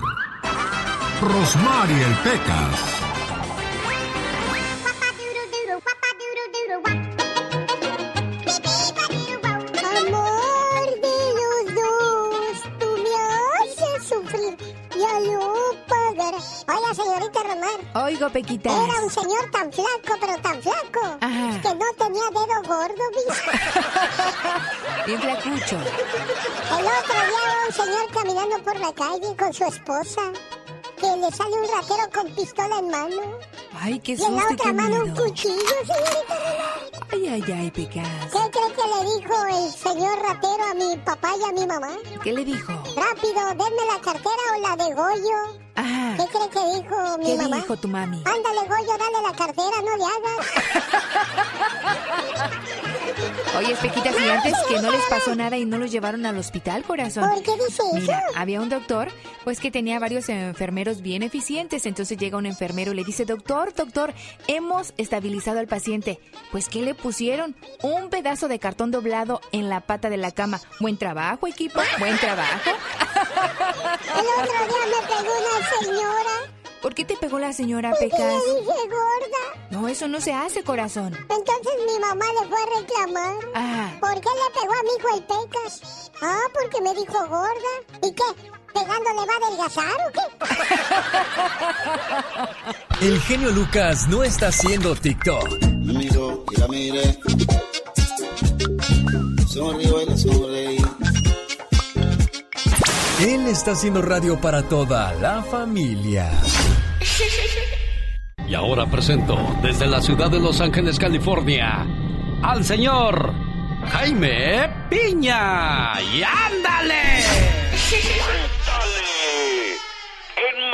Rosmarie el Pecas. Oiga, señorita Romar. Oigo, Pequitas. Era un señor tan flaco, pero tan flaco, Ajá. que no tenía dedo gordo, ¿viste? Bien flacucho. El otro día un señor caminando por la calle con su esposa, que le sale un ratero con pistola en mano. Ay, qué y en la otra mano un cuchillo, señorita Romar. Ay, ay, ay, Pecas. ¿Qué cree que le dijo el señor ratero a mi papá y a mi mamá? ¿Qué le dijo? Rápido, denme la cartera o la de Goyo. Ah, ¿Qué cree que dijo mi ¿qué mamá? dijo tu mami? Ándale, Goyo, dale la cartera, no le hagas. Oye, Pequitas, y antes que no les pasó nada y no los llevaron al hospital, corazón. ¿Por qué dice Mira, eso? había un doctor, pues que tenía varios enfermeros bien eficientes. Entonces llega un enfermero y le dice, doctor, doctor, hemos estabilizado al paciente. Pues, ¿qué le pusieron? Un pedazo de cartón doblado en la pata de la cama. Buen trabajo, equipo, buen trabajo. El otro día me pegó una señora ¿Por qué te pegó la señora Pecas? le dije gorda. No, eso no se hace, corazón. Entonces mi mamá le fue a reclamar. Ah. ¿Por qué le pegó a mi hijo el Pecas? Ah, porque me dijo gorda. ¿Y qué? ¿Pegar pagando le va a adelgazar o qué? El genio Lucas no está haciendo TikTok. Me miro y la mire. Sonrío y la sonreí. Él está haciendo radio para toda la familia. Y ahora presento desde la ciudad de Los Ángeles, California, al señor Jaime Piña. ¡Y ándale!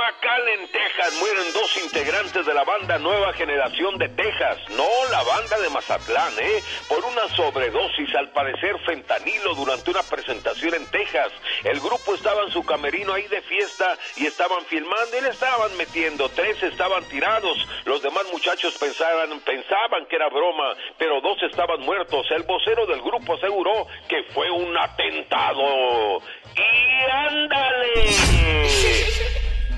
En McAllen, Texas, mueren dos integrantes de la banda Nueva Generación de Texas. No la banda de Mazatlán, ¿eh? Por una sobredosis, al parecer fentanilo, durante una presentación en Texas. El grupo estaba en su camerino ahí de fiesta y estaban filmando y le estaban metiendo. Tres estaban tirados. Los demás muchachos pensaban, pensaban que era broma, pero dos estaban muertos. El vocero del grupo aseguró que fue un atentado. ¡Y ándale!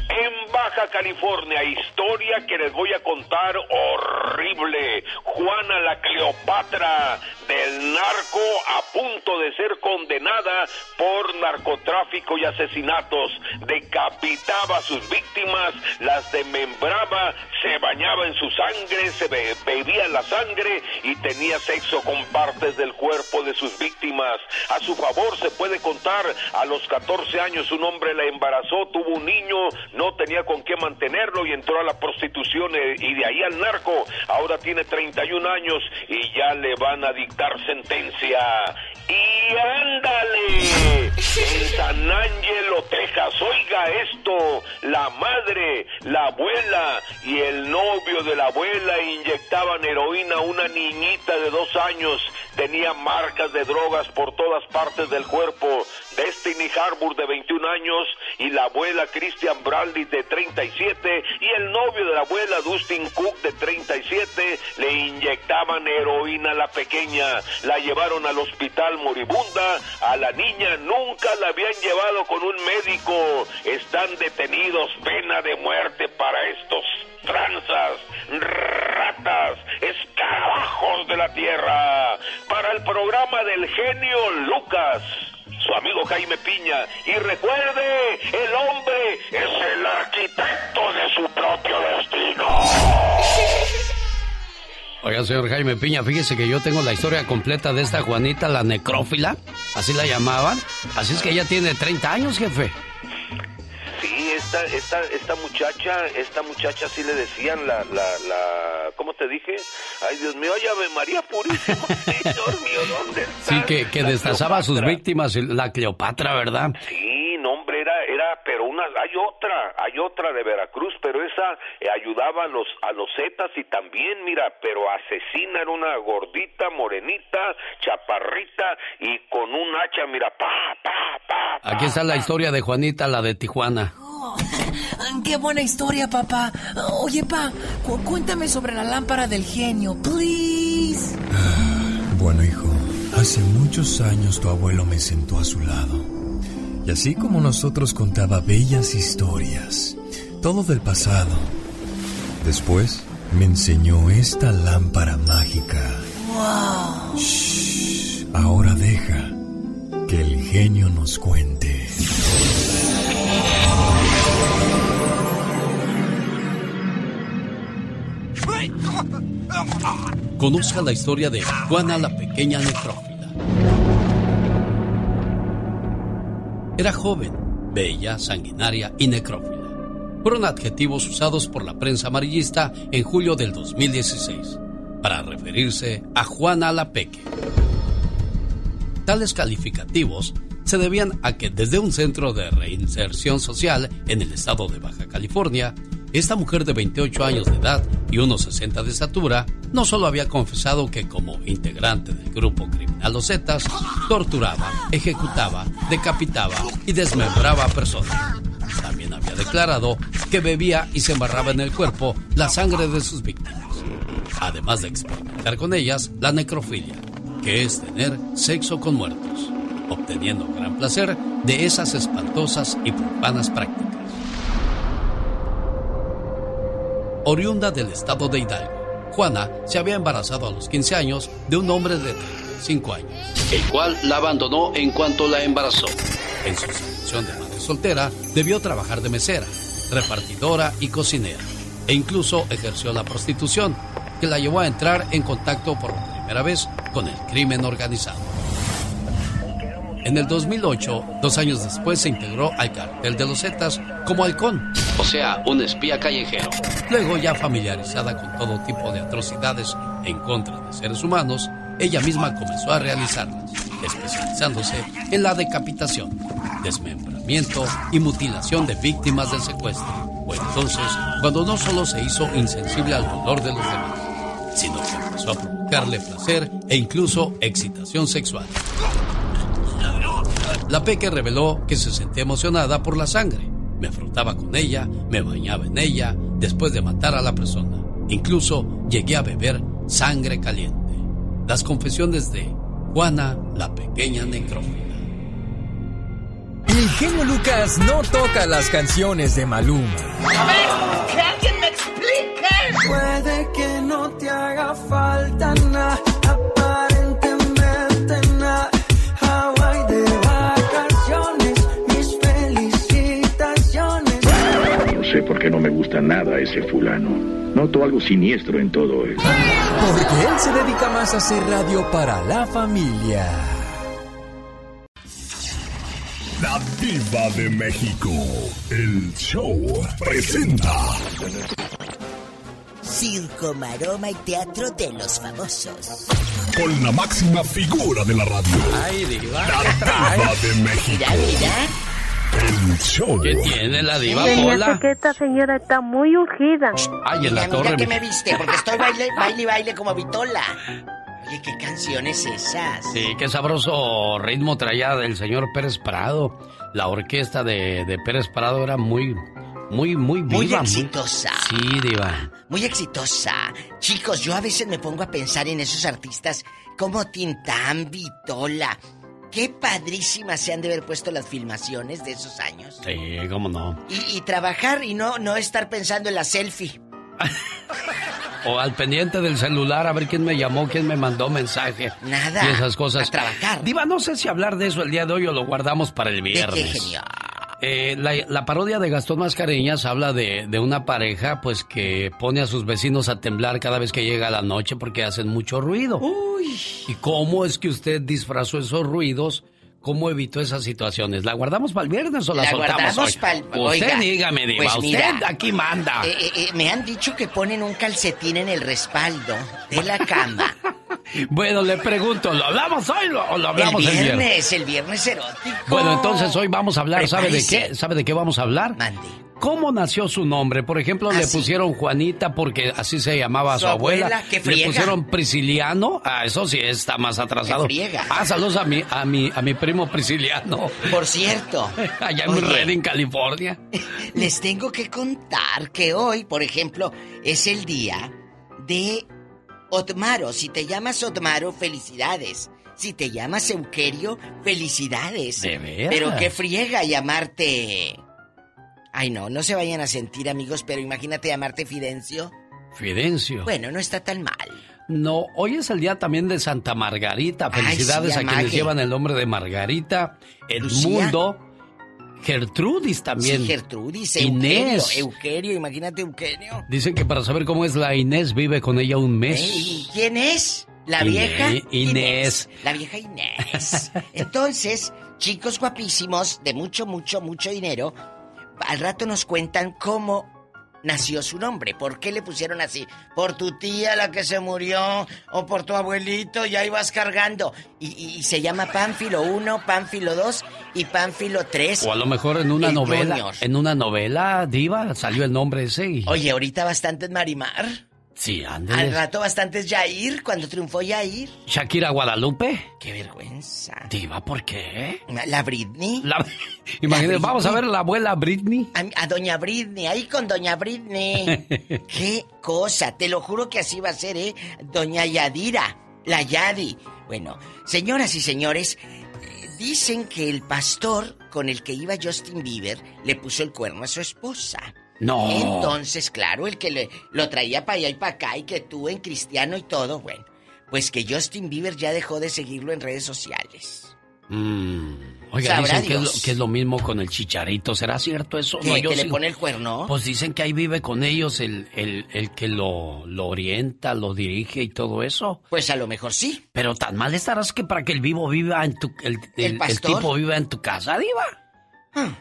En Baja California, historia que les voy a contar horrible. Juana la Cleopatra del narco a punto de ser condenada por narcotráfico y asesinatos. Decapitaba a sus víctimas, las desmembraba, se bañaba en su sangre, se be- bebía la sangre y tenía sexo con partes del cuerpo de sus víctimas. A su favor se puede contar, a los 14 años un hombre la embarazó, tuvo un niño, no tenía con qué mantenerlo y entró a la prostitución eh, y de ahí al narco. Ahora tiene 31 años y ya le van a dictar sentencia. Y ándale, en San Angelo, Texas, oiga esto, la madre, la abuela y el novio de la abuela inyectaban heroína a una niñita de dos años, tenía marcas de drogas por todas partes del cuerpo. Destiny Harbour de 21 años y la abuela Christian De 37 y el novio de la abuela Dustin Cook de 37 le inyectaban heroína a la pequeña, la llevaron al hospital moribunda, a la niña nunca la habían llevado con un médico, están detenidos, pena de muerte para estos tranzas, ratas, escarabajos de la tierra, para el programa del genio Lucas su amigo Jaime Piña. Y recuerde, el hombre es el arquitecto de su propio destino. Oiga, señor Jaime Piña, fíjese que yo tengo la historia completa de esta Juanita, la necrófila, así la llamaban. Así es que ella tiene 30 años, jefe. Sí, esta, esta, esta muchacha, esta muchacha sí le decían la, la, la, ¿cómo te dije? Ay, Dios mío, ay, Ave María Purísima, Señor mío, ¿dónde está? Sí, que, que destazaba a sus víctimas, la Cleopatra, ¿verdad? Sí, no, hombre, era, era, pero una, hay otra, hay otra de Veracruz, pero esa eh, ayudaba a los, a los zetas y también, mira, pero asesina era una gordita, morenita, chaparrita y con un hacha, mira, pa, pa, pa. Aquí está la historia de Juanita, la de Tijuana. Qué buena historia, papá. Oye, pa, cu- cuéntame sobre la lámpara del genio, please. Bueno, hijo, hace muchos años tu abuelo me sentó a su lado. Y así como nosotros contaba bellas historias, todo del pasado. Después me enseñó esta lámpara mágica. Wow. Shh, ahora deja que el genio nos cuente. Conozca la historia de Juana la pequeña necrófila. Era joven, bella, sanguinaria y necrófila. Fueron adjetivos usados por la prensa amarillista en julio del 2016 para referirse a Juana la Peque. Tales calificativos se debían a que desde un centro de reinserción social en el estado de Baja California, esta mujer de 28 años de edad y unos 60 de estatura no solo había confesado que como integrante del grupo criminal Los Zetas, torturaba, ejecutaba, decapitaba y desmembraba a personas. También había declarado que bebía y se embarraba en el cuerpo la sangre de sus víctimas. Además de experimentar con ellas la necrofilia, que es tener sexo con muertos, obteniendo gran placer de esas espantosas y profanas prácticas. Oriunda del estado de Hidalgo, Juana se había embarazado a los 15 años de un hombre de 35 años, el cual la abandonó en cuanto la embarazó. En su situación de madre soltera, debió trabajar de mesera, repartidora y cocinera, e incluso ejerció la prostitución, que la llevó a entrar en contacto por primera vez con el crimen organizado. En el 2008, dos años después, se integró al cartel de los Zetas como halcón, o sea, un espía callejero. Luego, ya familiarizada con todo tipo de atrocidades en contra de seres humanos, ella misma comenzó a realizarlas, especializándose en la decapitación, desmembramiento y mutilación de víctimas del secuestro. Fue entonces cuando no solo se hizo insensible al dolor de los demás, sino que empezó a provocarle placer e incluso excitación sexual. La Peque reveló que se sentía emocionada por la sangre. Me frotaba con ella, me bañaba en ella, después de matar a la persona. Incluso llegué a beber sangre caliente. Las confesiones de Juana, la pequeña necrófila. El genio Lucas no toca las canciones de Maluma. A ver, que alguien me explique. Puede que no te haga falta nada, sé por qué no me gusta nada ese fulano. Noto algo siniestro en todo él. Porque él se dedica más a hacer radio para la familia. La Diva de México. El show presenta. Circo, maroma y teatro de los famosos. Con la máxima figura de la radio. Ay, diva. La Diva de México. El show. ¿Qué tiene la diva, Pola? que esta señora está muy urgida. Ay, en la Mira, torre. que me viste, porque estoy baile, baile, y baile como Vitola. Oye, ¿qué canciones esas? Sí, qué sabroso ritmo traía del señor Pérez Prado. La orquesta de, de Pérez Prado era muy, muy, muy viva. Muy exitosa. Sí, diva. Muy exitosa. Chicos, yo a veces me pongo a pensar en esos artistas como Tintán, Vitola. Qué padrísimas se han de haber puesto las filmaciones de esos años. Sí, cómo no. Y, y trabajar y no, no estar pensando en la selfie. O al pendiente del celular a ver quién me llamó, quién me mandó mensaje. Nada. Y esas cosas. A trabajar. Diva, no sé si hablar de eso el día de hoy o lo guardamos para el viernes. qué genial? Eh, la, la parodia de Gastón Mascareñas habla de, de una pareja pues que pone a sus vecinos a temblar cada vez que llega la noche porque hacen mucho ruido. ¿Y cómo es que usted disfrazó esos ruidos? ¿Cómo evitó esas situaciones? ¿La guardamos para el viernes o la, La soltamos guardamos hoy? pa'l- Usted oiga, dígame, Diva, pues usted mira, aquí manda. Eh, eh, eh, me han dicho que ponen un calcetín en el respaldo de la cama. Bueno, le pregunto, ¿lo hablamos hoy o lo hablamos el el viernes? viernes, el viernes erótico. Bueno, entonces hoy vamos a hablar, ¿sabe de qué? ¿Sabe de qué vamos a hablar? Mande. ¿Cómo nació su nombre? Por ejemplo, le pusieron Juanita porque así se llamaba su, Su abuela, qué Le pusieron Prisciliano. Ah, eso sí está más atrasado. Ah, saludos a mi, a mi, a mi primo Prisciliano. Por cierto. Allá en Oye. Redding, California. Les tengo que contar que hoy, por ejemplo, es el día de Otmaro. Si te llamas Otmaro, felicidades. Si te llamas Euquerio, felicidades. ¿De veras? Pero qué friega llamarte. Ay, no, no se vayan a sentir amigos, pero imagínate llamarte Fidencio. Fidencio. Bueno, no está tan mal. No, hoy es el día también de Santa Margarita. Ay, Felicidades sí, a quienes llevan el nombre de Margarita, Lucía. Edmundo, Gertrudis también. Sí, Gertrudis, Inés. Euquerio, imagínate Euquerio. Dicen que para saber cómo es la Inés vive con ella un mes. ¿Y quién es? La Inés, vieja Inés. La vieja Inés. Entonces, chicos guapísimos de mucho, mucho, mucho dinero, al rato nos cuentan cómo nació su nombre, por qué le pusieron así, por tu tía la que se murió o por tu abuelito, ya ibas cargando. Y, y- y se llama Pánfilo 1, Pánfilo 2 y Pánfilo 3. O a lo mejor en una El novela, Junior. en una novela diva salió el nombre ese. y- Oye, ahorita bastantes Marimar. Sí, Al ándale. rato bastantes Yair, cuando triunfó Yair. Shakira Guadalupe. Qué vergüenza. Diva, ¿por qué? La Britney. La- Imagínate, vamos a ver a la abuela Britney. A, a doña Britney, ahí con doña Britney. Qué cosa, te lo juro que así va a ser, ¿eh? Doña Yadira, la Yadi. Bueno, señoras y señores, eh, dicen que el pastor con el que iba Justin Bieber le puso el cuerno a su esposa. No. Entonces, claro, el que le, lo traía para allá y para acá y que tú en cristiano y todo, bueno, pues que Justin Bieber ya dejó de seguirlo en redes sociales. Mm. Oiga, Sabrá dicen que es, lo, Dios. que es lo mismo con el chicharito. ¿Será cierto eso? ¿Que- yo que le pone el cuerno? Pues dicen que ahí vive con ellos el, el, el que lo, lo orienta, lo dirige y todo eso. Pues a lo mejor sí. Pero tan mal estarás que para que el vivo viva en tu... El, el- el pastor? tipo viva en tu casa, diva.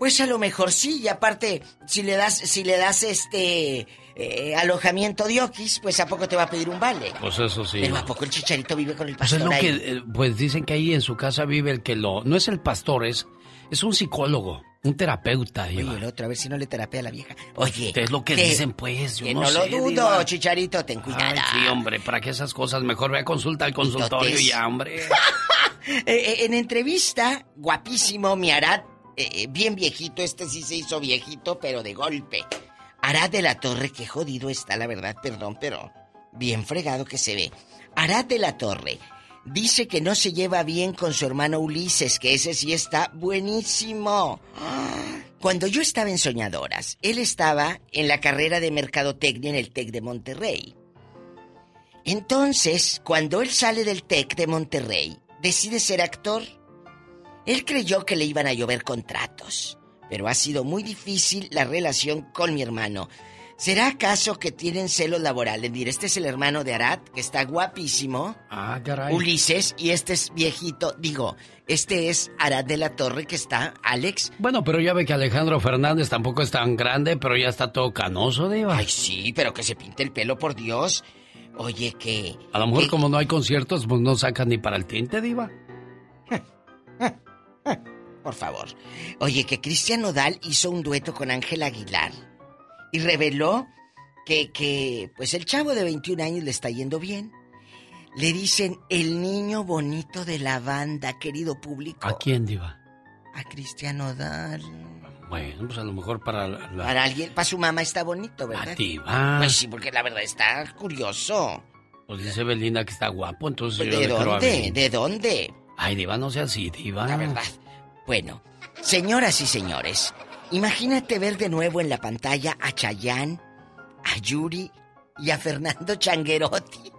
Pues a lo mejor sí, y aparte, si le das, si le das este eh, alojamiento de Oquis, pues a poco te va a pedir un vale. Pues eso sí. Pero a poco el chicharito vive con el Pues es pastor lo ahí? que, eh, pues dicen que ahí en su casa vive el que lo, no es el pastor, es, es un psicólogo, un terapeuta. Oye, el otro, a ver si no le terapea a la vieja. Oye. Es lo que dicen, pues. Yo Que no, no, lo sé, dudo, Diva. chicharito, ten cuidado. Ay, sí, hombre, para que esas cosas mejor ve a consulta al consultorio Entonces- ya, hombre. Eh, en entrevista, guapísimo, mi Arad, eh, bien viejito, este sí se hizo viejito, pero de golpe. Arad de la Torre, que jodido está, la verdad, perdón, pero bien fregado que se ve. Arad de la Torre dice que no se lleva bien con su hermano Ulises, que ese sí está buenísimo. Cuando yo estaba en Soñadoras, él estaba en la carrera de Mercadotecnia en el TEC de Monterrey. Entonces, cuando él sale del TEC de Monterrey, decide ser actor. Él creyó que le iban a llover contratos, pero ha sido muy difícil la relación con mi hermano. ¿Será acaso que tienen celos laborales? Mire, este es el hermano de Arad, que está guapísimo. Ah, caray. Ulises, y este es viejito. Digo, este es Arad de la Torre, que está Alex. Bueno, pero ya ve que Alejandro Fernández tampoco es tan grande, pero ya está todo canoso, Diva. Ay, sí, pero que se pinte el pelo, por Dios. Oye, que... A lo mejor como no hay conciertos, pues no sacan ni para el tinte, Diva. Por favor. Oye, que Cristian Nodal hizo un dueto con Ángel Aguilar y reveló que, que, pues el chavo de 21 años le está yendo bien. Le dicen el niño bonito de la banda, querido público. ¿A quién, Diva? A Cristian Nodal. Bueno, pues a lo mejor para la... Para alguien, para su mamá está bonito, ¿verdad? A Diva. Pues sí, porque la verdad está curioso. Pues dice Belinda que está guapo, entonces yo ¿De dónde? ¿De dónde? Ay, Diva, no sea así, Diva. La verdad. Bueno, señoras y señores, imagínate ver de nuevo en la pantalla a Chayanne, a Yuri y a Fernando Changuerotti.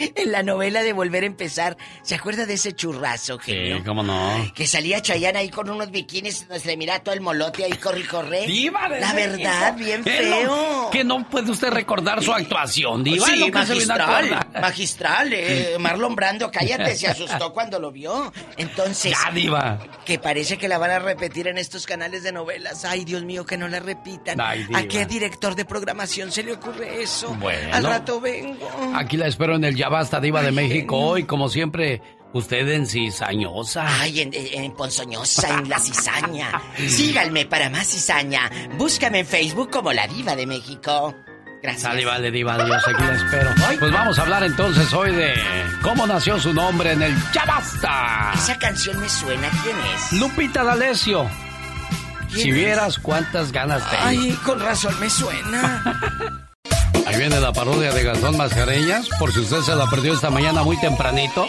En la novela de Volver a Empezar, ¿se acuerda de ese churrazo, genio? Sí, cómo no. Que salía Chayanne ahí con unos bikinis, se le mira todo el molote ahí, corre y corre. Diva, de La verdad, bien ¿Qué feo. no- que no puede usted recordar su actuación, Diva. Sí, Lo magistral, magistral. eh, Marlon Brando, cállate, se asustó cuando lo vio. Entonces, Ya, Diva. que parece que la van a repetir en estos canales de novelas. Ay, Dios mío, que no la repitan. Ay, diva. ¿A qué director de programación se le ocurre eso? Bueno. Al rato vengo. Aquí la espero en el Ya Basta Diva de México hoy, como siempre, usted en cizañosa. Ay, en, en Ponzoñosa, en La Cizaña. Síganme para más cizaña. Búscame en Facebook como La Diva de México. Gracias. Sale, vale, Diva, Dios, aquí la espero. Pues vamos a hablar entonces hoy de cómo nació su nombre en el Ya Basta. Esa canción me suena. ¿Quién es? Lupita D'Alessio. ¿Quién Si es? vieras cuántas ganas tengo. Ay, con razón me suena. Ahí viene la parodia de Gastón Mascareñas, por si usted se la perdió esta mañana muy tempranito.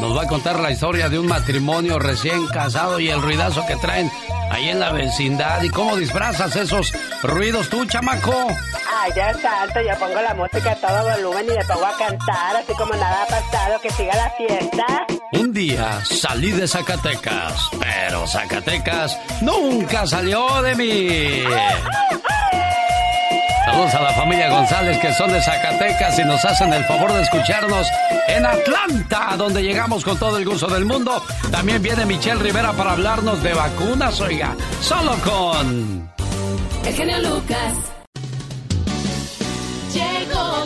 Nos va a contar la historia de un matrimonio recién casado y el ruidazo que traen ahí en la vecindad. ¿Y cómo disfrazas esos ruidos tú, chamaco? Ay, ya santo, yo pongo la música a todo volumen y me pongo a cantar, así como nada ha pasado, que siga la fiesta. Un día salí de Zacatecas, pero Zacatecas nunca salió de mí. Saludos a la familia González que son de Zacatecas y nos hacen el favor de escucharnos en Atlanta, donde llegamos con todo el gusto del mundo. También viene Michelle Rivera para hablarnos de vacunas, oiga, solo con... El genio Lucas. Llegó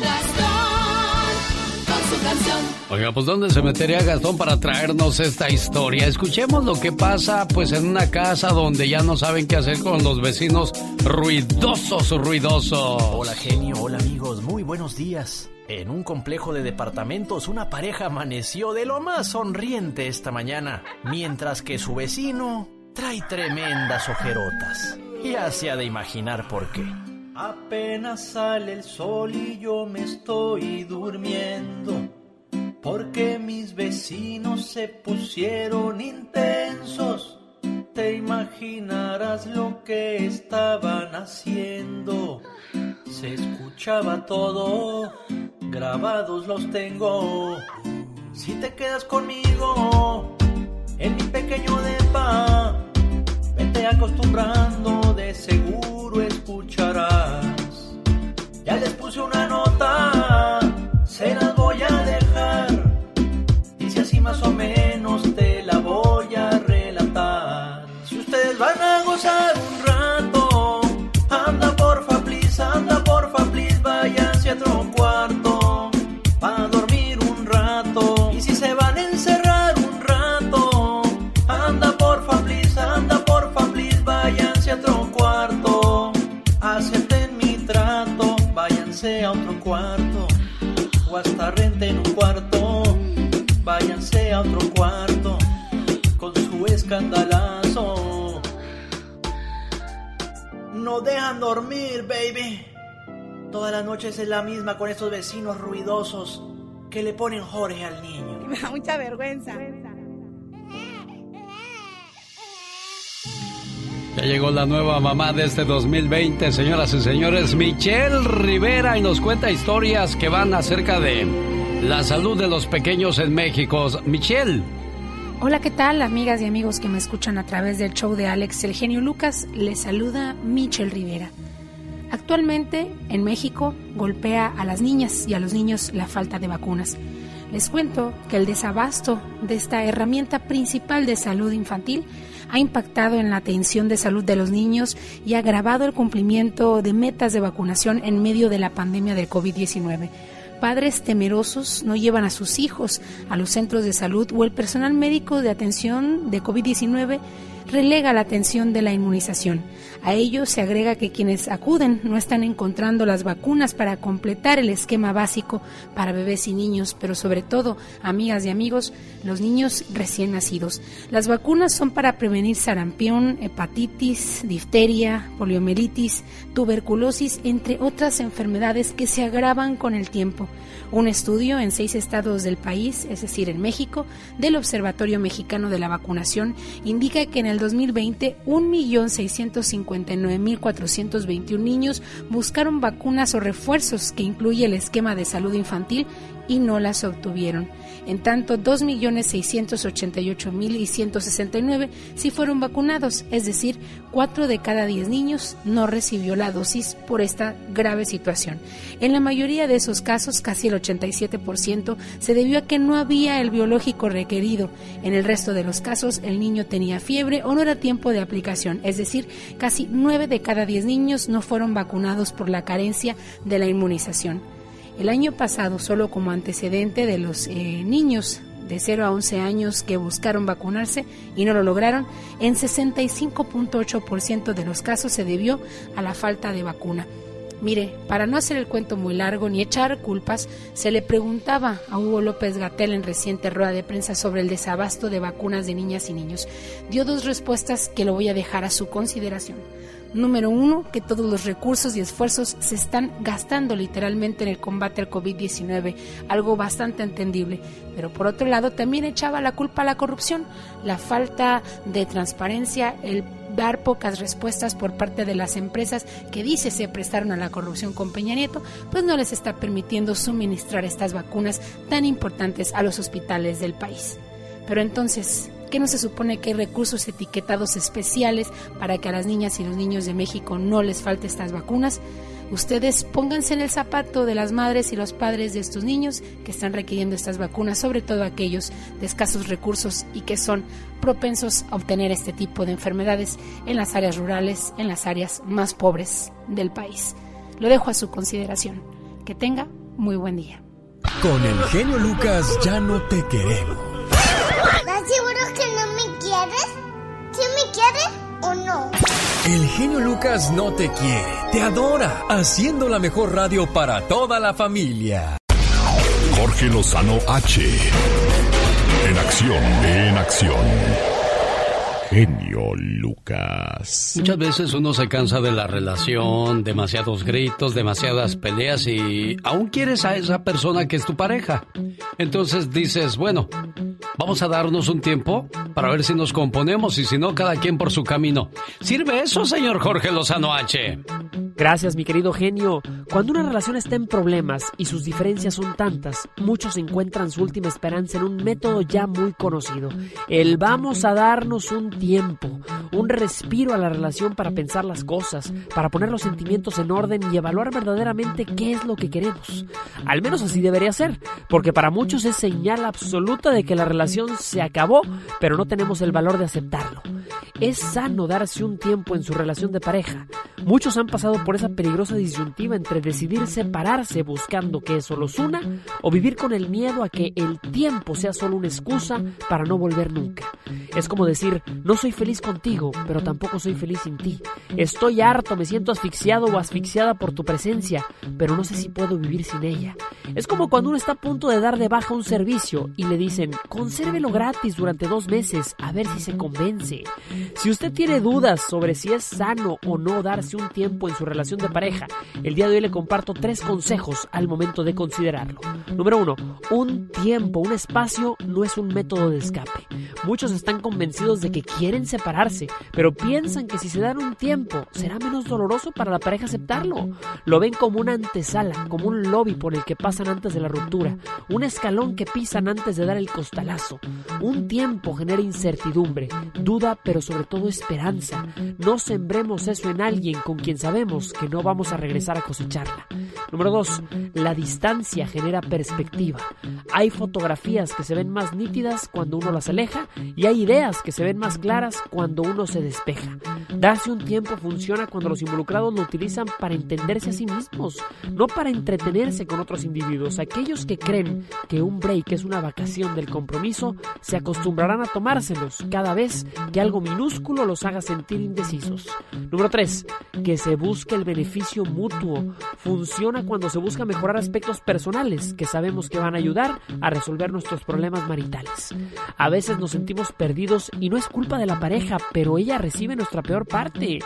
Oiga, pues ¿dónde se metería Gastón para traernos esta historia? Escuchemos lo que pasa pues en una casa donde ya no saben qué hacer con los vecinos ruidosos, ruidosos. Hola genio, hola amigos, muy buenos días. En un complejo de departamentos una pareja amaneció de lo más sonriente esta mañana, mientras que su vecino trae tremendas ojerotas. Ya se ha de imaginar por qué. Apenas sale el sol y yo me estoy durmiendo. Porque mis vecinos se pusieron intensos. Te imaginarás lo que estaban haciendo. Se escuchaba todo, grabados los tengo. Si te quedas conmigo, en mi pequeño depa. Vete acostumbrando, de seguro escucharás. Ya les puse una nota, se las voy a a otro cuarto. Con su escandalazo. No dejan dormir, baby. Todas las noches es la misma con estos vecinos ruidosos que le ponen Jorge al niño. Me da mucha vergüenza. Ya llegó la nueva mamá de este 2020, señoras y señores, Michelle Rivera, y nos cuenta historias que van acerca de la salud de los pequeños en México. Michelle. Hola, ¿qué tal, amigas y amigos que me escuchan a través del show de Alex El Genio Lucas? Les saluda Michelle Rivera. Actualmente, en México, golpea a las niñas y a los niños la falta de vacunas. Les cuento que el desabasto de esta herramienta principal de salud infantil ha impactado en la atención de salud de los niños y ha agravado el cumplimiento de metas de vacunación en medio de la pandemia del COVID-19. Padres temerosos no llevan a sus hijos a los centros de salud o el personal médico de atención de COVID-19 relega la atención de la inmunización. A ello se agrega que quienes acuden no están encontrando las vacunas para completar el esquema básico para bebés y niños, pero sobre todo, amigas y amigos, los niños recién nacidos. Las vacunas son para prevenir sarampión, hepatitis, difteria, poliomielitis, tuberculosis, entre otras enfermedades que se agravan con el tiempo. Un estudio en seis estados del país, es decir, en México, del Observatorio Mexicano de la Vacunación, indica que en el 2020 1.659.421 niños buscaron vacunas o refuerzos que incluye el esquema de salud infantil y no las obtuvieron. En tanto, 2.688.169 sí fueron vacunados, es decir, 4 de cada 10 niños no recibió la dosis por esta grave situación. En la mayoría de esos casos, casi el 87%, se debió a que no había el biológico requerido. En el resto de los casos, el niño tenía fiebre o no era tiempo de aplicación, es decir, casi 9 de cada 10 niños no fueron vacunados por la carencia de la inmunización. El año pasado, solo como antecedente de los eh, niños de 0 a 11 años que buscaron vacunarse y no lo lograron, en 65.8% de los casos se debió a la falta de vacuna. Mire, para no hacer el cuento muy largo ni echar culpas, se le preguntaba a Hugo López Gatel en reciente rueda de prensa sobre el desabasto de vacunas de niñas y niños. Dio dos respuestas que lo voy a dejar a su consideración. Número uno, que todos los recursos y esfuerzos se están gastando literalmente en el combate al COVID-19, algo bastante entendible. Pero por otro lado, también echaba la culpa a la corrupción, la falta de transparencia, el dar pocas respuestas por parte de las empresas que dice se prestaron a la corrupción con Peña Nieto, pues no les está permitiendo suministrar estas vacunas tan importantes a los hospitales del país. Pero entonces, ¿Qué no se supone que hay recursos etiquetados especiales para que a las niñas y los niños de México no les falte estas vacunas? Ustedes pónganse en el zapato de las madres y los padres de estos niños que están requiriendo estas vacunas, sobre todo aquellos de escasos recursos y que son propensos a obtener este tipo de enfermedades en las áreas rurales, en las áreas más pobres del país. Lo dejo a su consideración. Que tenga muy buen día. Con el genio Lucas ya no te queremos. ¿Sí me quieres o no? El genio Lucas no te quiere, te adora, haciendo la mejor radio para toda la familia. Jorge Lozano H. En acción, en acción. Genio Lucas. Muchas veces uno se cansa de la relación, demasiados gritos, demasiadas peleas y aún quieres a esa persona que es tu pareja. Entonces dices, bueno, vamos a darnos un tiempo para ver si nos componemos y si no, cada quien por su camino. ¿Sirve eso, señor Jorge Lozano H? Gracias, mi querido genio. Cuando una relación está en problemas y sus diferencias son tantas, muchos encuentran su última esperanza en un método ya muy conocido. El vamos a darnos un tiempo, un respiro a la relación para pensar las cosas, para poner los sentimientos en orden y evaluar verdaderamente qué es lo que queremos. Al menos así debería ser, porque para muchos es señal absoluta de que la relación se acabó, pero no tenemos el valor de aceptarlo. Es sano darse un tiempo en su relación de pareja. Muchos han pasado por esa peligrosa disyuntiva entre decidir separarse buscando que eso los una o vivir con el miedo a que el tiempo sea solo una excusa para no volver nunca. Es como decir, no soy feliz contigo, pero tampoco soy feliz sin ti. Estoy harto, me siento asfixiado o asfixiada por tu presencia, pero no sé si puedo vivir sin ella. Es como cuando uno está a punto de dar de baja un servicio y le dicen, consérvelo gratis durante dos meses, a ver si se convence. Si usted tiene dudas sobre si es sano o no darse un tiempo en su relación de pareja, el día de hoy le comparto tres consejos al momento de considerarlo. Número uno, un tiempo, un espacio no es un método de escape. Muchos están convencidos de que quieren separarse, pero piensan que si se dan un tiempo será menos doloroso para la pareja aceptarlo. Lo ven como una antesala, como un lobby por el que pasan antes de la ruptura, un escalón que pisan antes de dar el costalazo. Un tiempo genera incertidumbre, duda, pero sobre todo esperanza. No sembremos eso en alguien con quien sabemos que no vamos a regresar a cosecharla. Número 2. La distancia genera perspectiva. Hay fotografías que se ven más nítidas cuando uno las aleja y hay ideas que se ven más claras cuando uno se despeja. Darse un tiempo funciona cuando los involucrados lo utilizan para entenderse a sí mismos, no para entretenerse con otros individuos. Aquellos que creen que un break es una vacación del compromiso se acostumbrarán a tomárselos cada vez que algo minúsculo los haga sentir indecisos. Número 3. Que se busque el beneficio mutuo. Funciona cuando se busca mejorar aspectos personales que sabemos que van a ayudar a resolver nuestros problemas maritales. A veces nos sentimos perdidos y no es culpa de la pareja, pero ella recibe nuestra peor parte.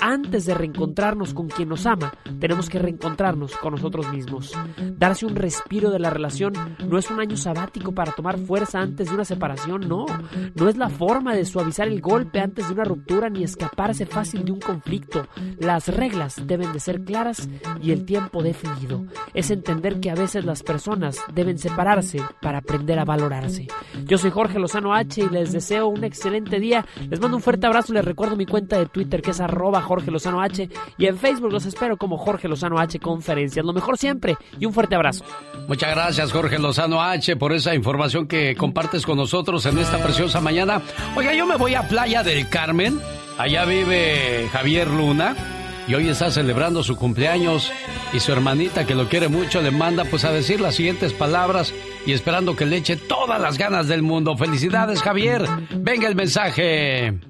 Antes de reencontrarnos con quien nos ama, tenemos que reencontrarnos con nosotros mismos. Darse un respiro de la relación no es un año sabático para tomar fuerza antes de una separación, no. No es la forma de suavizar el golpe antes de una ruptura ni escaparse fácil de un conflicto. Las reglas deben de ser claras y el tiempo definido. Es entender que a veces las personas deben separarse para aprender a valorarse. Yo soy Jorge Lozano H y les deseo un excelente día. Les mando un fuerte abrazo y les recuerdo mi cuenta de Twitter que es arroba Jorge Lozano H y en Facebook los espero como Jorge Lozano H Conferencias. Lo mejor siempre y un fuerte abrazo. Muchas gracias Jorge Lozano H por esa información que compartes con nosotros en esta preciosa mañana. Oiga, yo me voy a Playa del Carmen. Allá vive Javier Luna y hoy está celebrando su cumpleaños y su hermanita que lo quiere mucho le manda pues a decir las siguientes palabras y esperando que le eche todas las ganas del mundo. Felicidades Javier. Venga el mensaje.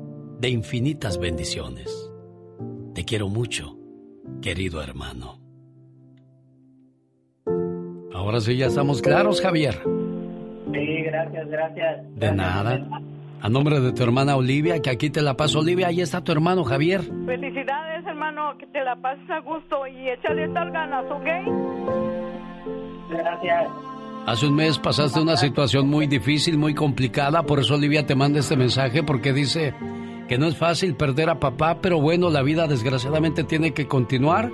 de infinitas bendiciones. Te quiero mucho, querido hermano. Ahora sí ya estamos claros, Javier. Sí, gracias, gracias. De nada. A nombre de tu hermana Olivia, que aquí te la paso, Olivia, ahí está tu hermano Javier. Felicidades, hermano, que te la pases a gusto y échale estas ganas, ¿ok? Gracias. Hace un mes pasaste una situación muy difícil, muy complicada, por eso Olivia te manda este mensaje porque dice que no es fácil perder a papá, pero bueno, la vida desgraciadamente tiene que continuar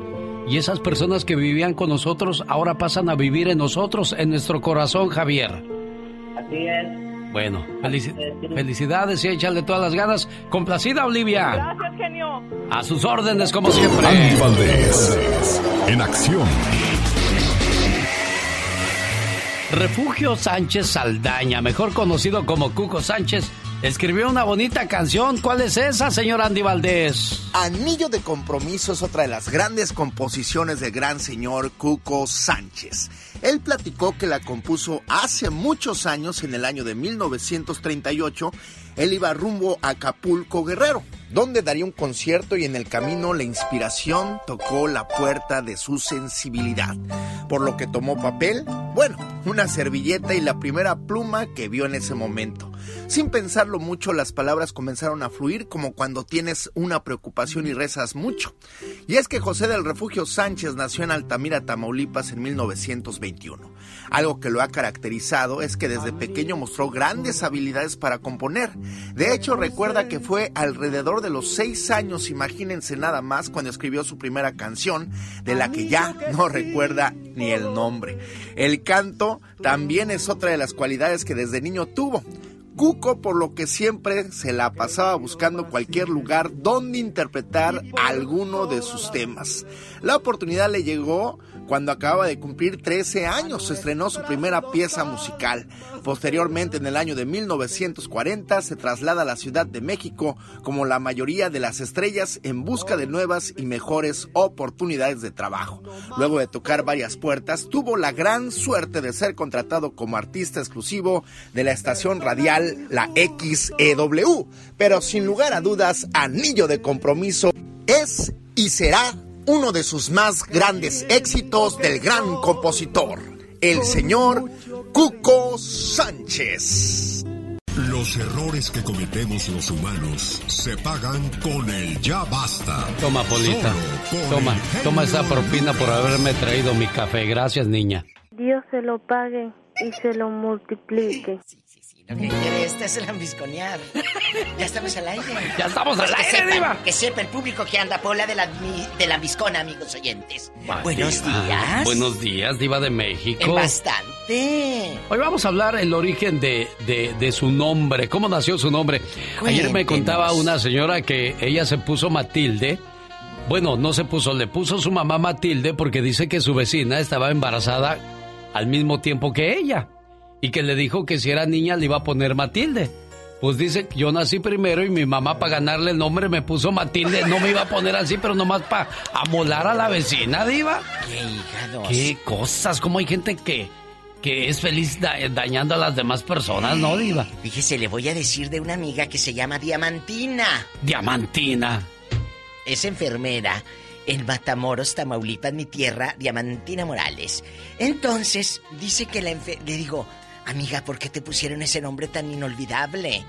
y esas personas que vivían con nosotros ahora pasan a vivir en nosotros, en nuestro corazón, Javier. Así es. Bueno, felici- felicidades y échale todas las ganas. Complacida, Olivia. Gracias, genio. A sus órdenes, como siempre. Andy Valdés, en acción. Refugio Sánchez Saldaña, mejor conocido como Cuco Sánchez, escribió una bonita canción. ¿Cuál es esa, señor Andy Valdés? Anillo de Compromiso es otra de las grandes composiciones del gran señor Cuco Sánchez. Él platicó que la compuso hace muchos años, en el año de 1938, él iba rumbo a Acapulco Guerrero, donde daría un concierto y en el camino la inspiración tocó la puerta de su sensibilidad, por lo que tomó papel, bueno, una servilleta y la primera pluma que vio en ese momento. Sin pensarlo mucho, las palabras comenzaron a fluir como cuando tienes una preocupación y rezas mucho. Y es que José del Refugio Sánchez nació en Altamira, Tamaulipas en 1921. Algo que lo ha caracterizado es que desde pequeño mostró grandes habilidades para componer. De hecho, recuerda que fue alrededor de los seis años, imagínense nada más, cuando escribió su primera canción, de la que ya no recuerda ni el nombre. El canto también es otra de las cualidades que desde niño tuvo. Cuco por lo que siempre se la pasaba buscando cualquier lugar donde interpretar alguno de sus temas. La oportunidad le llegó cuando acababa de cumplir 13 años, estrenó su primera pieza musical. Posteriormente, en el año de 1940, se traslada a la Ciudad de México como la mayoría de las estrellas en busca de nuevas y mejores oportunidades de trabajo. Luego de tocar varias puertas, tuvo la gran suerte de ser contratado como artista exclusivo de la estación radial La XEW. Pero sin lugar a dudas, Anillo de Compromiso es y será uno de sus más grandes éxitos del gran compositor, el señor Cuco Sánchez. Los errores que cometemos los humanos se pagan con el ya basta. Toma, Polita. Toma, toma esa propina por haberme traído mi café. Gracias, niña. Dios se lo pague y se lo multiplique. Lo que quiere esta es el ambisconear. Ya estamos al aire. Ya estamos al que aire, Diva. Que sepa el público que anda Pola de la, de la ambiscona, amigos oyentes. Buenos Diva. días. Buenos días, Diva de México. Bastante. Hoy vamos a hablar el origen de, de- de su nombre, cómo nació su nombre. Ayer me Cuéntenos. contaba una señora que ella se puso Matilde. Bueno, no se puso, le puso su mamá Matilde porque dice que su vecina estaba embarazada al mismo tiempo que ella. Y que le dijo que si era niña le iba a poner Matilde. Pues dice yo nací primero y mi mamá para ganarle el nombre me puso Matilde. No me iba a poner así, pero nomás para amolar a la vecina, diva. Qué hígados. Qué cosas, como hay gente que, que es feliz da- dañando a las demás personas, ¿no, diva? Fíjese, le voy a decir de una amiga que se llama Diamantina. Diamantina. Es enfermera en Matamoros, Tamaulipas, mi tierra, Diamantina Morales. Entonces, dice que la enfe- le digo, amiga, ¿por qué te pusieron ese nombre tan inolvidable?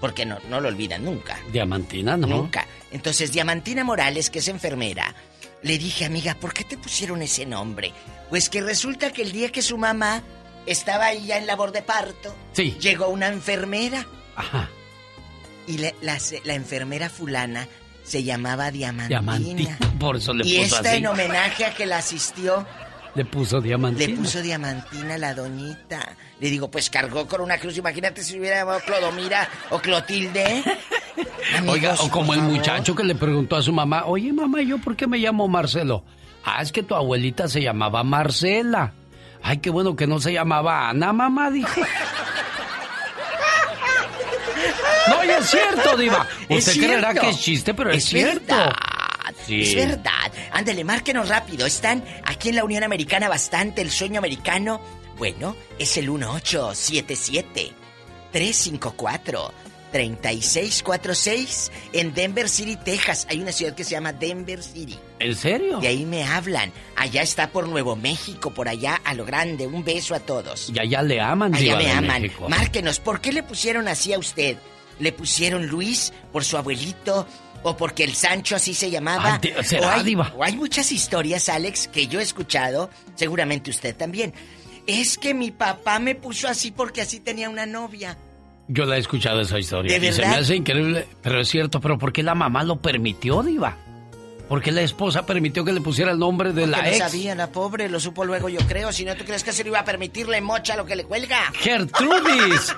Porque no, no lo olvidan nunca. Diamantina, ¿no? Nunca. Entonces, Diamantina Morales, que es enfermera, le dije, amiga, ¿por qué te pusieron ese nombre? Pues que resulta que el día que su mamá estaba ahí ya en labor de parto, Sí. llegó una enfermera. Ajá. Y la, la, la enfermera fulana se llamaba Diamantina. Diamantina. Por eso le y puso esta así. en homenaje a que la asistió, Le puso diamantina. le puso Diamantina a la doñita. Le digo, pues cargó con una cruz. Imagínate si hubiera llamado Clodomira o Clotilde. Oiga, o como el muchacho que le preguntó a su mamá, oye mamá, ¿yo por qué me llamo Marcelo? Ah, es que tu abuelita se llamaba Marcela. Ay, qué bueno que no se llamaba Ana, mamá, dijo. No, y es cierto, Diva. Usted creerá que es chiste, pero es, Es cierto. verdad. Sí. Es verdad. Ándale, márquenos rápido. Están aquí en la Unión Americana bastante, el sueño americano. Bueno, es el 1877 354 3646 en Denver City, Texas. Hay una ciudad que se llama Denver City. ¿En serio? Y ahí me hablan. Allá está por Nuevo México, por allá a lo grande. Un beso a todos. Y allá le aman, Allá me de aman. México. Márquenos, ¿por qué le pusieron así a usted? ¿Le pusieron Luis por su abuelito? ¿O porque el Sancho así se llamaba? Ay, ¿será, o, hay, diva? o hay muchas historias, Alex, que yo he escuchado, seguramente usted también. Es que mi papá me puso así porque así tenía una novia. Yo la he escuchado esa historia. ¿De y se me verdad? hace increíble, pero es cierto, pero ¿por qué la mamá lo permitió, Diva? ¿Por qué la esposa permitió que le pusiera el nombre de la que no ex? sabía, la pobre, lo supo luego, yo creo. Si no, ¿tú crees que se le iba a permitir le mocha lo que le cuelga? Gertrudis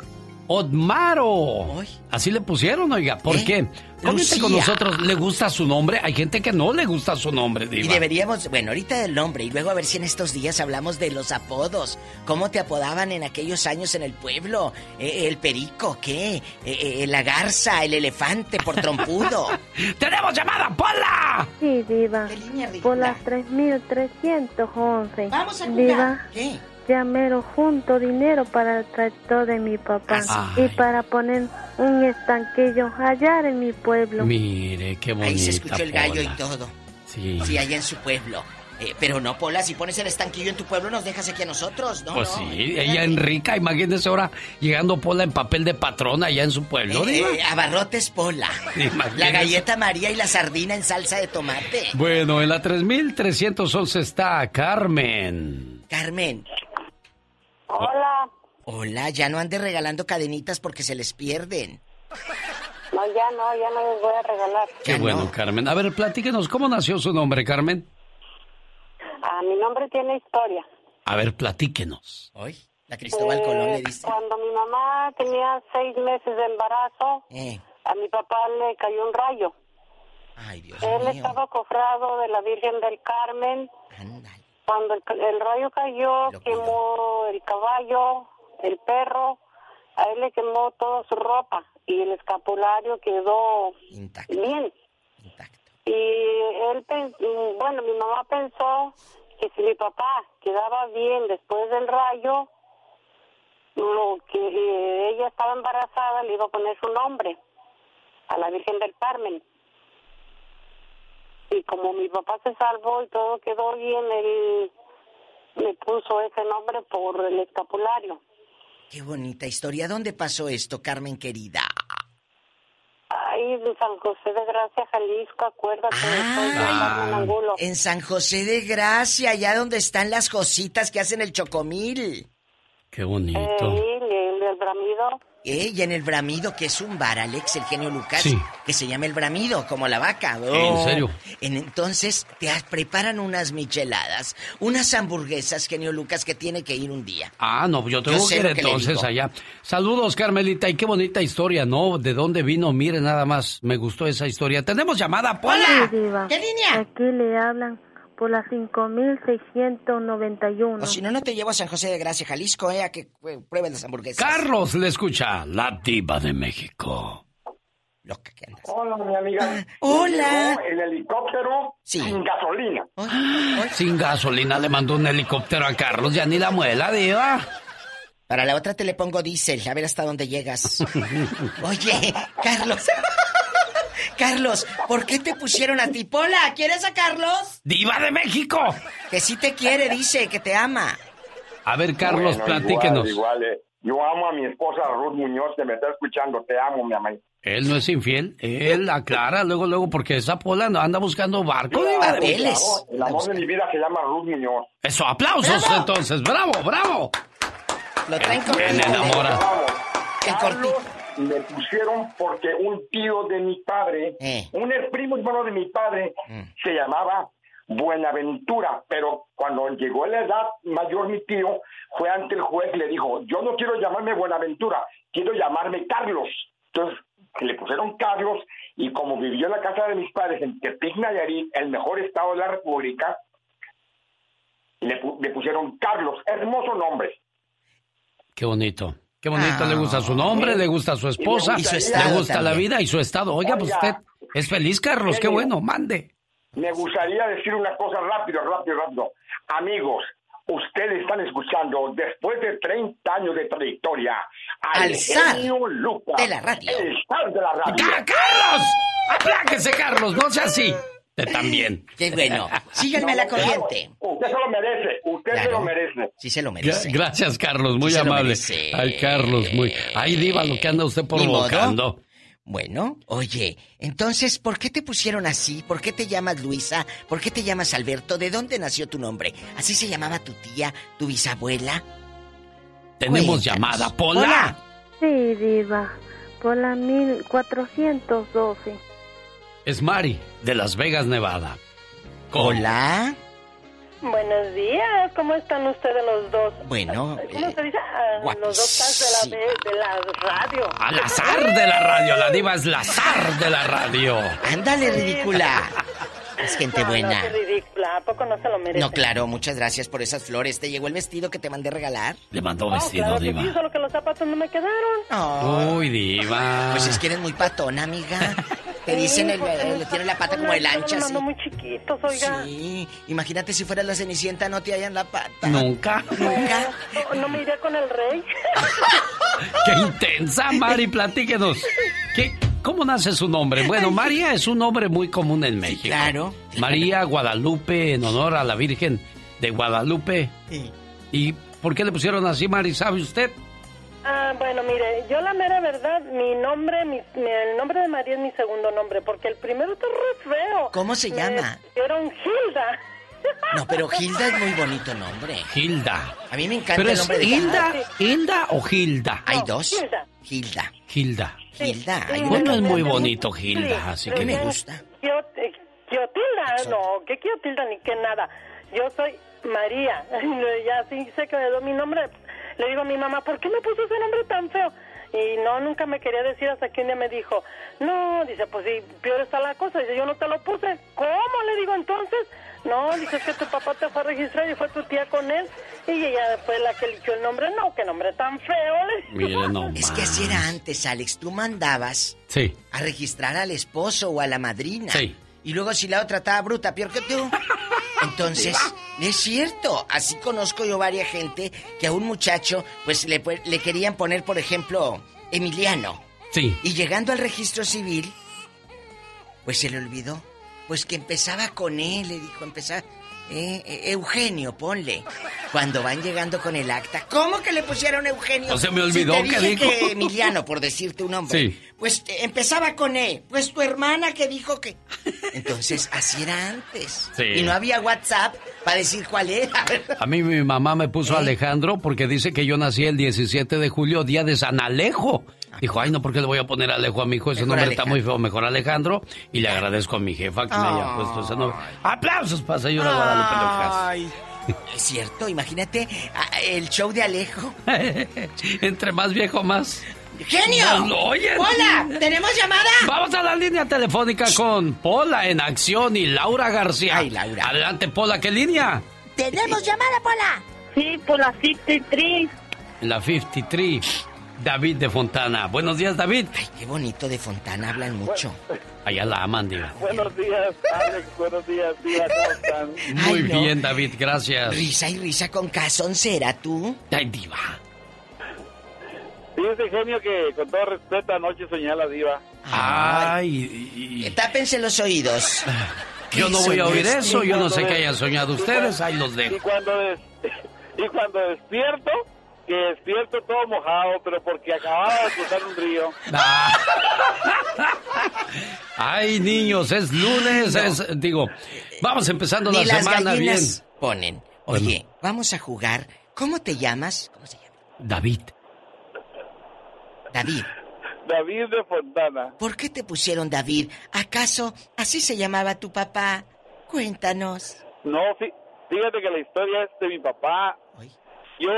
Odmaro. Así le pusieron, oiga. ¿Por ¿Eh? qué? Comente con nosotros. ¿Le gusta su nombre? Hay gente que no le gusta su nombre, Y Diva. deberíamos, bueno, ahorita del nombre y luego a ver si en estos días hablamos de los apodos. ¿Cómo te apodaban en aquellos años en el pueblo? Eh, el perico, ¿qué? Eh, eh, la garza, el elefante por trompudo. ¡Tenemos llamada, Pola! Sí, Diva. ridícula. Por las 3311. Vamos a jugar. Diva. ¿Qué? Ya mero junto dinero para el tractor de mi papá Ay. y para poner un estanquillo allá en mi pueblo. Mire, qué bonita Ahí se escuchó el gallo y todo. Sí. Sí, allá en su pueblo. Eh, pero no, Pola, si pones el estanquillo en tu pueblo, nos dejas aquí a nosotros, ¿no? Pues no. sí, ella en rica, imagínese ahora llegando Pola en papel de patrona allá en su pueblo. Eh, eh, abarrotes Pola. Imagínese. La galleta María y la sardina en salsa de tomate. Bueno, en la 3311 está Carmen. Carmen. Hola. Hola, ya no andes regalando cadenitas porque se les pierden. No, ya no, ya no les voy a regalar. Qué bueno, Carmen. A ver, platíquenos, ¿cómo nació su nombre, Carmen? Ah, mi nombre tiene historia. A ver, platíquenos. Hoy, la Cristóbal Colón le Eh, dice. Cuando mi mamá tenía seis meses de embarazo, Eh, a mi papá le cayó un rayo. ay, Dios Él mío. estaba cofrado de la Virgen del Carmen. Cuando el, el rayo cayó, quemó el caballo, el perro, a él le quemó toda su ropa y el escapulario quedó bien. Y él, mm, bueno, mi mamá pensó que si mi papá quedaba bien después del rayo, lo que eh, ella estaba embarazada le iba a poner su nombre a la Virgen del Carmen. Y como mi papá se salvó y todo quedó bien, él me puso ese nombre por el escapulario. Qué bonita historia. ¿Dónde pasó esto, Carmen querida? Ahí en San José de Gracia, Jalisco, acuérdate. soy de Carmen. En San José de Gracia, allá donde están las jositas que hacen el chocomil. Qué bonito. Eh, bramido. Eh, y en el bramido, que es un bar, Alex, el genio Lucas, Sí. que se llama el bramido, como la vaca. ¿En serio? En, entonces te preparan unas micheladas, unas hamburguesas, genio Lucas, que tiene que ir un día. Ah, no, yo tengo Yo que ir entonces allá. Saludos, Carmelita, y qué bonita historia, ¿no? ¿De dónde vino? Mire, nada más, me gustó esa historia. Tenemos llamada, Pola. Sí, Diva. Aquí le hablan por la 5691. O si no, no te llevo a San José de Gracia, Jalisco, eh, a que eh, prueben las hamburguesas. Carlos le escucha, la diva de México. Hola, mi amiga. Hola. Llegó El helicóptero sin gasolina. Sin gasolina le mandó un helicóptero a Carlos, ya ni la muela, diva. Para la otra te le pongo diésel, a ver hasta dónde llegas. Oye, Carlos. Carlos, ¿por qué te pusieron a ti? Pola, ¿quieres a Carlos? ¡Diva de México! Que sí te quiere, dice, que te ama. A ver, Carlos, Bueno, platíquenos. Igual, igual, eh. Yo amo a mi esposa Ruth Muñoz, que me está escuchando. Te amo, mi amor. Él no es infiel, él aclara luego, luego, porque esa Pola anda buscando barco, diva de México. El amor de mi vida se llama Ruth Muñoz. Eso, aplausos entonces, bravo, bravo. Lo traen Bien enamora. Carlos me pusieron porque un tío de mi padre, Eh. un primo hermano de mi padre, Mm. se llamaba Buenaventura, pero cuando llegó a la edad mayor mi tío, fue ante el juez y le dijo, yo no quiero llamarme Buenaventura, quiero llamarme Carlos. Entonces le pusieron Carlos y como vivió en la casa de mis padres en Tepic, Nayarit, el mejor estado de la República, le, pu- le pusieron Carlos, hermoso nombre. Qué bonito. Qué bonito, le gusta su nombre, le gusta su esposa, Y su estado le gusta la vida y su estado. Oiga, pues usted es feliz, Carlos, qué bueno, mande. Me gustaría decir una cosa rápido, rápido, rápido. Amigos, ustedes están escuchando, después de 30 años de trayectoria, al, genio Lucas, de la radio. El zar de la radio. ¡Ah, Carlos! ¡Apláquese, Carlos! No sea así. Usted también. Qué bueno. Síganme a la corriente. Usted se lo merece, usted se lo merece. Sí se lo merece. Gracias, Carlos, muy Sí amable. Ay, Carlos, muy. Ay, diva, lo que anda usted provocando. Bueno, oye, entonces, ¿por qué te pusieron así? ¿Por qué te llamas Luisa? ¿Por qué te llamas Alberto? ¿De dónde nació tu nombre? ¿Así se llamaba tu tía, tu bisabuela? Tenemos Cuéntanos. llamada, Pola. Sí, Diva. Por la 1412. Es Mari, de Las Vegas, Nevada. Con- Hola. Buenos días, ¿cómo están ustedes los dos? Bueno, ¿Cómo eh, se dice? Ah, los dos de la, de, de la radio. Al azar de la radio, la diva es la azar de la radio. ándale, ridícula. Es gente No, buena. No, qué ridícula, ¿a poco no se lo merece? No, claro, muchas gracias por esas flores. ¿Te llegó el vestido que te mandé regalar? Le mandó No, vestido, claro que diva. sí, solo que los zapatos no me quedaron. Oh, Uy, diva. pues es que eres muy patona, amiga. Te dicen, el, el- tiene la pata como el ancha, No, muy chiquitos, oiga. Sí, imagínate si fueras la cenicienta, no te hallan la pata. Nunca. Nunca. No, no me iré con el rey. ¡Qué intensa, Mari! Platíquenos. ¿Qué, ¿Cómo nace su nombre? Bueno, María es un nombre muy común en México. claro. María Guadalupe, en honor a la Virgen de Guadalupe. Sí. ¿Y por qué le pusieron así, Mari? ¿Sabe usted? Ah, bueno, mire, yo la mera verdad, mi nombre, mi, mi- el nombre de María es mi segundo nombre, porque el primero está re feo. ¿Cómo se Me llama? pusieron Gilda. No, pero Gilda es muy bonito nombre. Gilda. A mí me encanta ¿Pero el es nombre de Hilda. Hilda o Gilda? Hay dos. Gilda. Gilda. Gilda. Gilda. Hay Bueno, es muy bonito Gilda, así que... me gusta. Quio- eh, Quiotilda, no, que Quiotilda ni que nada. Yo soy María. ya sí se quedó mi nombre. Le digo a mi mamá, ¿por qué me puso ese nombre tan feo? Y no, nunca me quería decir hasta que un día me dijo, no, dice, pues sí, peor está la cosa. Dice, yo no te lo puse. ¿Cómo? Le digo entonces. No, dice, es que tu papá te fue a registrar y fue tu tía con él. Y ella fue la que eligió el nombre. No, qué nombre tan feo. Le digo. Mire nomás. Es que así era antes, Alex. Tú mandabas Sí. a registrar al esposo o a la madrina. Sí. Y luego si la otra estaba bruta, peor que tú. Entonces, es cierto. Así conozco yo varias gente que a un muchacho, pues le, le querían poner, por ejemplo, Emiliano. Sí. Y llegando al registro civil, pues se le olvidó. Pues que empezaba con él, le dijo, empezaba. Eh, eh, Eugenio, ponle. Cuando van llegando con el acta, ¿cómo que le pusieron Eugenio? No se me olvidó, Si te ¿qué dije dijo? que Emiliano, por decirte un nombre. Sí. Pues eh, empezaba con E. Pues tu hermana que dijo que. Entonces, así era antes. Sí. Y no había WhatsApp para decir cuál era. A mí mi mamá me puso ¿Eh? Alejandro porque dice que yo nací el 17 de julio, día de San Alejo. Dijo, ay, no, ¿por qué le voy a poner Alejo a mi hijo? Ese Mejor nombre está muy feo. Mejor Alejandro. Y le agradezco a mi jefa que me haya puesto ese nombre. ¡Aplausos para señora Guadalupe Lucas! Ay, es cierto, imagínate el show de Alejo. Entre más viejo, más... ¡Genio! No, oye. ¡Hola! ¿Tenemos llamada? Vamos a la línea telefónica con Pola en acción y Laura García. Ay, Laura. Adelante, Pola, ¿qué línea? ¿Tenemos llamada, Pola? Sí, por la 53. En la 53. David de Fontana. Buenos días, David. Ay, qué bonito de Fontana, hablan mucho. Allá la aman, diva. Buenos días, Alex. Buenos días, tía. ¿Cómo están? Muy Ay, no. bien, David, gracias. Risa y risa con cazón será tú. Ay, diva. Fíjese, genio, que con todo respeto, anoche soñé a la diva. Ay, y- y- Tápense los oídos. yo no voy a oír eso. Yo no sé qué hayan soñado ustedes. Ahí los Y dejo. cuando, des- y cuando despierto, que despierto todo mojado, pero porque acababa de cruzar un río. Ah. Ay, niños, es lunes, es, digo, vamos empezando Ni la las semana bien. gallinas ponen. Oye, vamos a jugar. ¿Cómo te llamas? ¿Cómo se llama? David, David. David de Fontana. ¿Por qué te pusieron David? ¿Acaso así se llamaba tu papá? Cuéntanos. No, fí- fíjate que la historia es de mi papá. Yo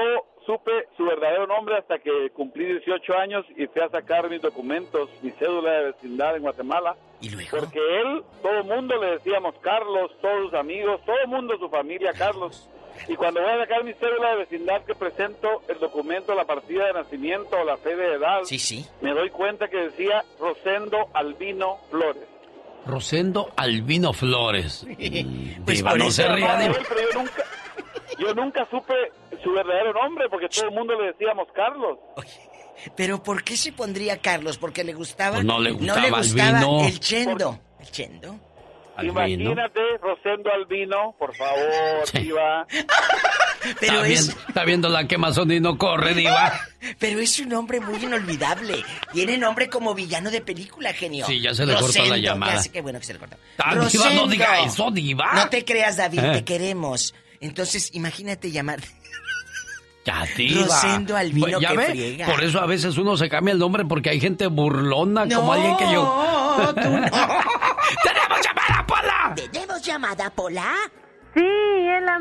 supe su verdadero nombre hasta que cumplí 18 años y fui a sacar mis documentos, mi cédula de vecindad en Guatemala. ¿Y luego? Porque él, todo el mundo le decíamos Carlos, todos sus amigos, todo el mundo, su familia, Carlos. Y cuando voy a sacar mi cédula de vecindad que presento el documento, la partida de nacimiento o la fe de edad, Sí, sí. me doy cuenta que decía Rosendo Albino Flores. Rosendo Albino Flores. Pues diva, no se ría, yo nunca, yo nunca supe su verdadero nombre porque todo el mundo le decíamos Carlos. Pero ¿por qué se pondría Carlos? ¿Porque le gustaba? Pues no le gustaba le gustaba Albino. el chendo. ¿El chendo? Albino. Imagínate, Rosendo Albino, por favor, Diva. Pero está, es, viendo, está viendo la quemazón y no corre, diva. pero es un nombre muy inolvidable. Tiene nombre como villano de película, genio. Sí, ya se le cortó la Rosendo, llamada. Qué bueno que se le cortó. Ah, diva, no Rosendo. diga eso, diva. No te creas, David, Eh. te queremos. Entonces, imagínate llamar. Ya, diva. Rosendo Albino, ya que ve, friega. por eso a veces uno se cambia el nombre porque hay gente burlona como alguien que yo. No, tú no. ¡Tenemos llamada, Pola! ¿Tenemos llamada, Pola? Sí, es la,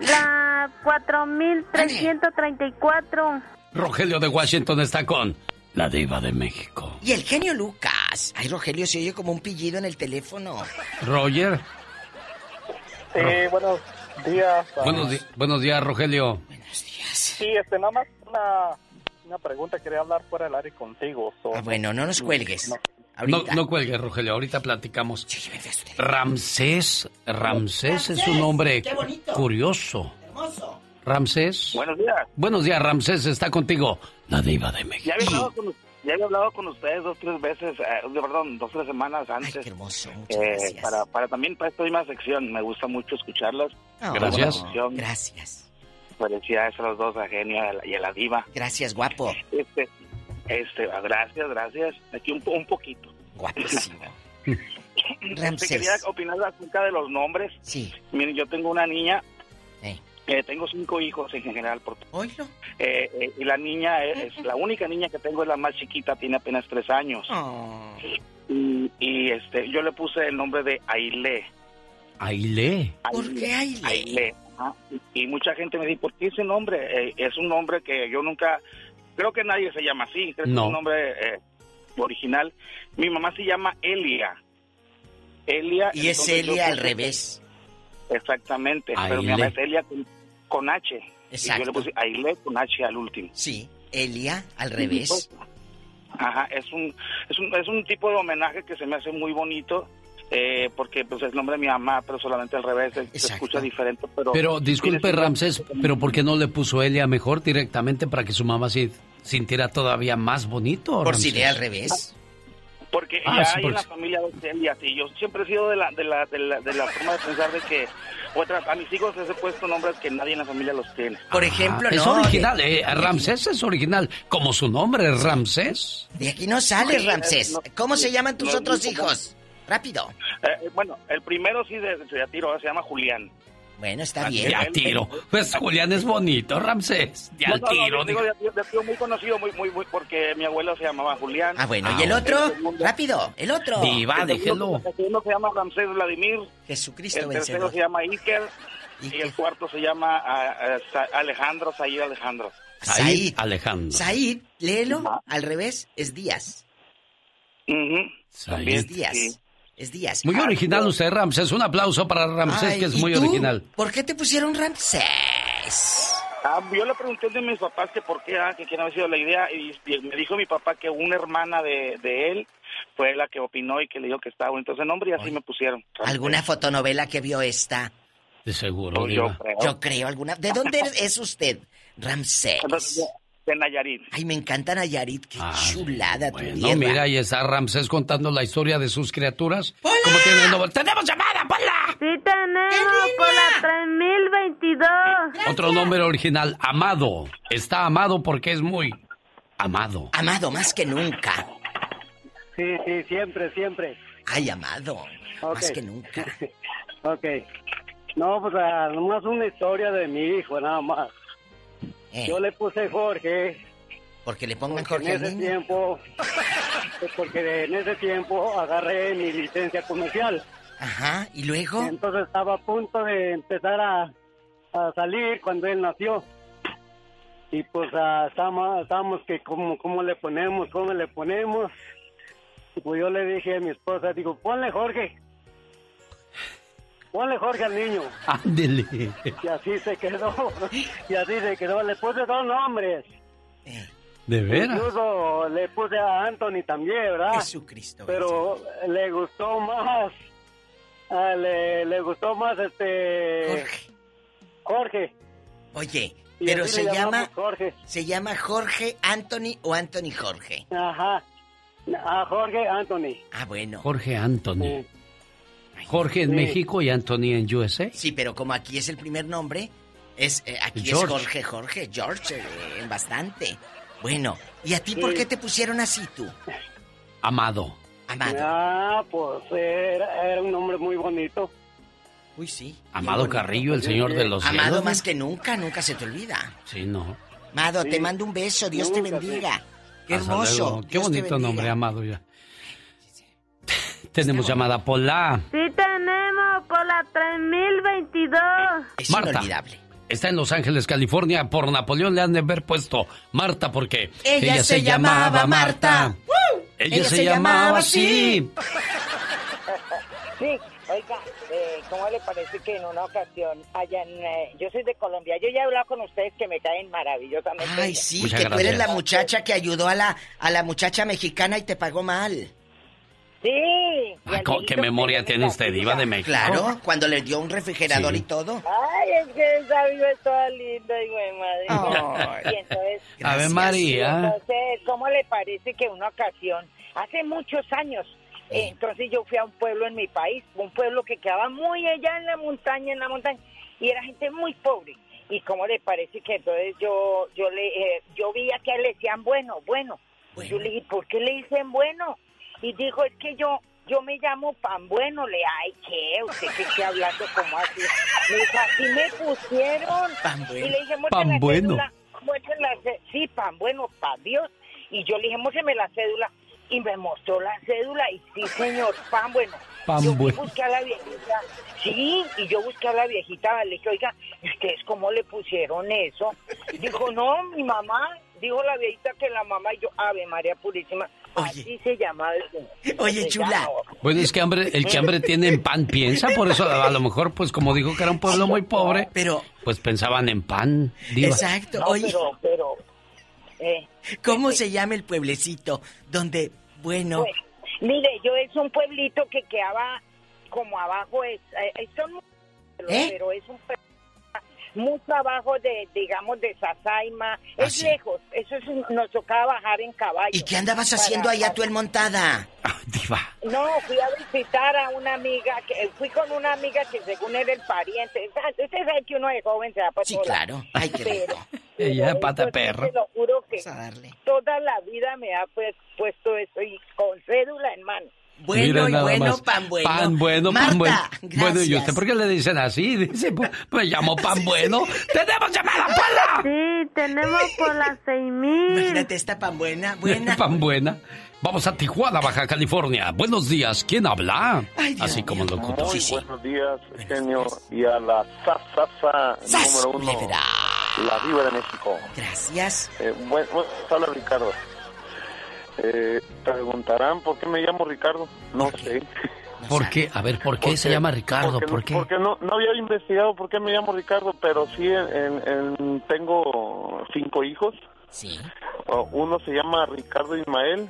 la 4334. Rogelio de Washington está con la diva de México. Y el genio Lucas. Ay, Rogelio, se oye como un pillido en el teléfono. Roger. Sí, buenos días. Buenos, buenos días, Rogelio. Sí, este, nada más una, una pregunta. Quería hablar fuera del aire contigo. so- Ah, bueno, no nos cuelgues. No, No, no cuelgue, Rogelio, ahorita platicamos. Ramsés, Ramsés es un bonito. curioso. Hermoso. Ramsés. Buenos días. Buenos días, Ramsés, está contigo. La diva de México. Ya había hablado con, ya había hablado con ustedes dos, tres veces, eh, perdón, dos, tres semanas antes. Ay, qué hermoso. Muchas Eh, gracias. para, para también para esta misma sección, me gusta mucho escucharlas. Oh, Gracias. Gracias. Felicidades a los dos, a Genio y a la, diva. Gracias, guapo. Este, este, gracias, gracias. Aquí un, po- un poquito. Guapísimo. Te Ramsés. quería opinar acerca de los nombres. Sí. Miren, yo tengo una niña. Eh. eh, tengo cinco hijos en general. Por, Oílo. eh, eh, y la niña es, es la única niña que tengo, es la más chiquita, tiene apenas tres años. Oh. Y, y, este, yo le puse el nombre de Aile. Aile. ¿Por qué Aile? Aile. Ajá. Y, mucha gente me dice, ¿por qué ese nombre? Eh, es un nombre que yo nunca, creo que nadie se llama así, creo que No. es un nombre eh, original. Mi mamá se llama Elia. Elia. Y es yo Elia al revés. Exactamente, pero mi mamá es Elia con, con H. Y yo Exacto. le puse Aile con H al último. Sí. Elia al revés. Ajá, es un, es un, es un tipo de homenaje que se me hace muy bonito. Eh, porque pues es el nombre de mi mamá, pero solamente al revés, se- se escucha diferente, pero... Pero disculpe, Ramsés, pero ¿por qué no le puso Elia mejor directamente para que su mamá se sintiera todavía más bonito? Por si lee al revés. Porque Ah, ya sí, hay por en la familia de Celia, y yo siempre he sido de la, de la, de la, de la forma de pensar de que otras, a mis hijos les he puesto nombres que nadie en la familia los tiene. Por ejemplo, Ah, es no. original, de- eh, Ramsés es original, como su nombre, Ramsés. De aquí no sales, Sí, Ramsés. no, ¿Cómo se llaman tus no es otros hijos? Rápido. Eh, bueno, el primero sí de, de a tiro, se llama Julián. Bueno, está De bien. a tiro. Pues Julián es bonito, Ramsés. De No, al no, no, tiro. yo digo de de tiro muy conocido, muy, muy, muy, porque mi abuelo se llamaba Julián. Ah, bueno. Ah, ¿Y el bueno. otro? Rápido. El otro. Diva, El segundo- déjelo. El segundo se llama Ramsés Vladimir. Jesucristo El tercero vencedor. se llama Iker. Y el cuarto se llama ah, ah, Sa- Alejandro, Said Alejandro. Said Said. Alejandro. Said, léelo al revés, es Díaz. Ujú. Said. También, Es Díaz. sí. Es Díaz. Muy original usted, Ramsés. Un aplauso para Ramsés, Ay, que es ¿y muy tú? original. ¿Por qué te pusieron Ramsés? Ah, yo le pregunté de mis papás que por qué, ah, que quién había sido la idea, y, y me dijo mi papá que una hermana de, de él fue la que opinó y que le dijo que estaba bonito ese nombre, y así me pusieron. ¿Alguna fotonovela que vio esta? De seguro, Yo, yo creo. Yo creo alguna. ¿De dónde es usted? Ramsés. De Nayarit. Ay, me encanta Nayarit. Qué Ah, chulada tu Bueno, tierra. mira, ahí está Ramsés contando la historia de sus criaturas. ¿Cómo tiene el nombre? ¡Tenemos llamada, Pola! Sí tenemos por la 3022. Otro nombre original, Amado. Está amado porque es muy amado. Amado más que nunca. Sí, sí, siempre, siempre. Ay, amado. Más que nunca. Ok. No, pues ah, nomás una historia de mi hijo, nada más. Eh, Yo le puse Jorge. porque le pongan porque Jorge en ese niño. tiempo, porque en ese tiempo agarré mi licencia comercial. Ajá, ¿y luego? Entonces estaba a punto de empezar a, a salir cuando él nació. Y pues ah, estábamos, estábamos que cómo, cómo le ponemos, cómo le ponemos. Y pues yo le dije a mi esposa, digo, ponle Jorge. Ponle Jorge al niño. Ándele. Y así se quedó. Y así se quedó. Le puse dos nombres. ¿De veras? Incluso le puse a Anthony también, ¿verdad? Jesucristo. Pero le gustó más. ah, le, le gustó más este. Jorge. Jorge. Oye, Y pero se llama Jorge. se llama Jorge Anthony o Anthony Jorge. Ajá. A Jorge Anthony. Ah, bueno. Jorge Anthony. Sí. Jorge en Sí. México y Anthony en USA. Sí, pero como aquí es el primer nombre, es eh, aquí George. es Jorge, Jorge, George, eh, bastante. Bueno, ¿y a ti por qué te pusieron así tú? Amado. Amado. Ah, pues era, era un nombre muy bonito. Uy, sí. Amado Carrillo, el señor de los Amado cielos. más que nunca, nunca se te olvida. Sí, no. Amado, Sí. te mando un beso, Dios te bendiga. Qué hermoso. Qué Dios bonito nombre, Amado. Ya. Tenemos llamada Pola. Sí tenemos por la 3022. Es Marta. inolvidable. Está en Los Ángeles, California. Por Napoleón le han de haber puesto Marta porque Ella se llamaba Marta. Ella, se, llamaba así. Sí, oiga, eh, ¿cómo le parece que en una ocasión hayan... eh, yo soy de Colombia, yo ya he hablado con ustedes que me caen maravillosamente. Ay, sí, Muchas que tú eres la gracias. muchacha que ayudó a la, a la muchacha mexicana y te pagó mal. Sí. y Ay, al ¿cómo- viejito ¿Qué memoria que tiene usted. Diva de México? Claro, cuando le dio un refrigerador Sí. y todo. Ay, es que esa viva es toda linda y güey, madre. Ay. Y entonces, Ave Gracias. María. entonces, ¿cómo le parece que una ocasión, hace muchos años, eh, entonces yo fui a un pueblo en mi país, un pueblo que quedaba muy allá en la montaña, en la montaña, y era gente muy pobre. Y cómo le parece que entonces yo yo le eh, yo veía que a él le decían bueno, bueno. Y Yo le dije, ¿por qué le dicen bueno? Y dijo, es que yo yo me llamo Pan Bueno. Le, ay, ¿qué? ¿Usted qué está hablando como así? Me dijo, así me pusieron. Pan Bueno. Y le dije, Pan "Muéstrame la Bueno. cédula". La Sí, Pan Bueno, para Dios. Y yo le dije, muéstrame la cédula. Y me mostró la cédula y sí, señor, Pan Bueno. Pan yo Bueno. busqué a la viejita. Sí, y yo busqué a la viejita. Le dije, oiga, ¿y ¿ustedes cómo le pusieron eso? Dijo, no, mi mamá. Dijo la viejita que la mamá y yo, Ave María Purísima. Así se llama el señor. Oye, chula. Bueno, es que hambre, el que hambre tiene en pan piensa, por eso a lo mejor, pues como dijo que era un pueblo muy pobre, Pero, pues pensaban en pan, Diva. exacto. No, Oye, pero, pero, eh, ¿cómo se llama el pueblecito donde, bueno, Pues, mire, yo es un pueblito que quedaba como abajo, es, eh, eh, son muy- ¿Eh? pero es un pueblo mucho abajo de, digamos, de Sasaima, Ah, es sí. lejos, eso es, un- nos tocaba bajar en caballo. ¿y qué andabas Para- haciendo allá tú en montada? Diva. No, fui a visitar a una amiga, que fui con una amiga que según era el pariente, usted sabe que uno de joven se da para Sí, claro. Ay, qué Pero- rico. Ella de pata Eso sí, perra. Te lo juro que Vamos a darle. toda la vida me ha pues, puesto eso y con cédula en mano. Bueno Mira y bueno, más. pan bueno. Pan bueno, Marta, pan bueno. gracias. Bueno, ¿y usted por qué le dicen así? Dice, pues, me llamo pan bueno. ¡Tenemos llamada, Pola! Sí, tenemos por las seis mil. Imagínate esta pan buena, buena. Pan buena. Vamos a Tijuana, Baja California. Buenos días, ¿quién habla? Ay, Dios Así como mío. locutor. Muy Sí, sí. buenos días, genio, y a la ¡Sas! número uno, Culebra. la Viva de México. Gracias. Eh, bueno, bueno, habla Ricardo. Eh, preguntarán por qué me llamo Ricardo. No sé. ¿Por qué? A ver, ¿por qué Porque- se llama Ricardo? Porque, ¿Por qué? porque no, no había investigado por qué me llamo Ricardo, pero sí en- en- tengo cinco hijos. Sí. Uno se llama Ricardo Ismael.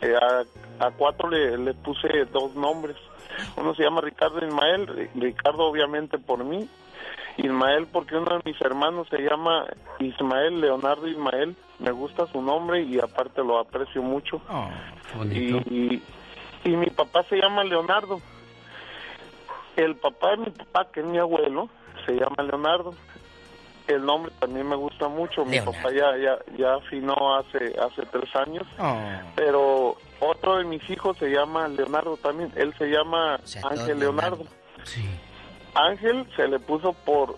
Eh, a, a cuatro le, le puse dos nombres. Uno se llama Ricardo Ismael, Ri- Ricardo obviamente por mí. Ismael porque uno de mis hermanos se llama Ismael Leonardo Ismael. Me gusta su nombre y aparte lo aprecio mucho. Oh. Y, y mi papá se llama Leonardo. El papá de mi papá, que es mi abuelo, se llama Leonardo. El nombre también me gusta mucho. Mi Leonardo. papá ya, ya, ya afinó hace, hace tres años. oh. Pero otro de mis hijos se llama Leonardo también. Él se llama O sea, todo Ángel Leonardo. Sí. Ángel se le puso por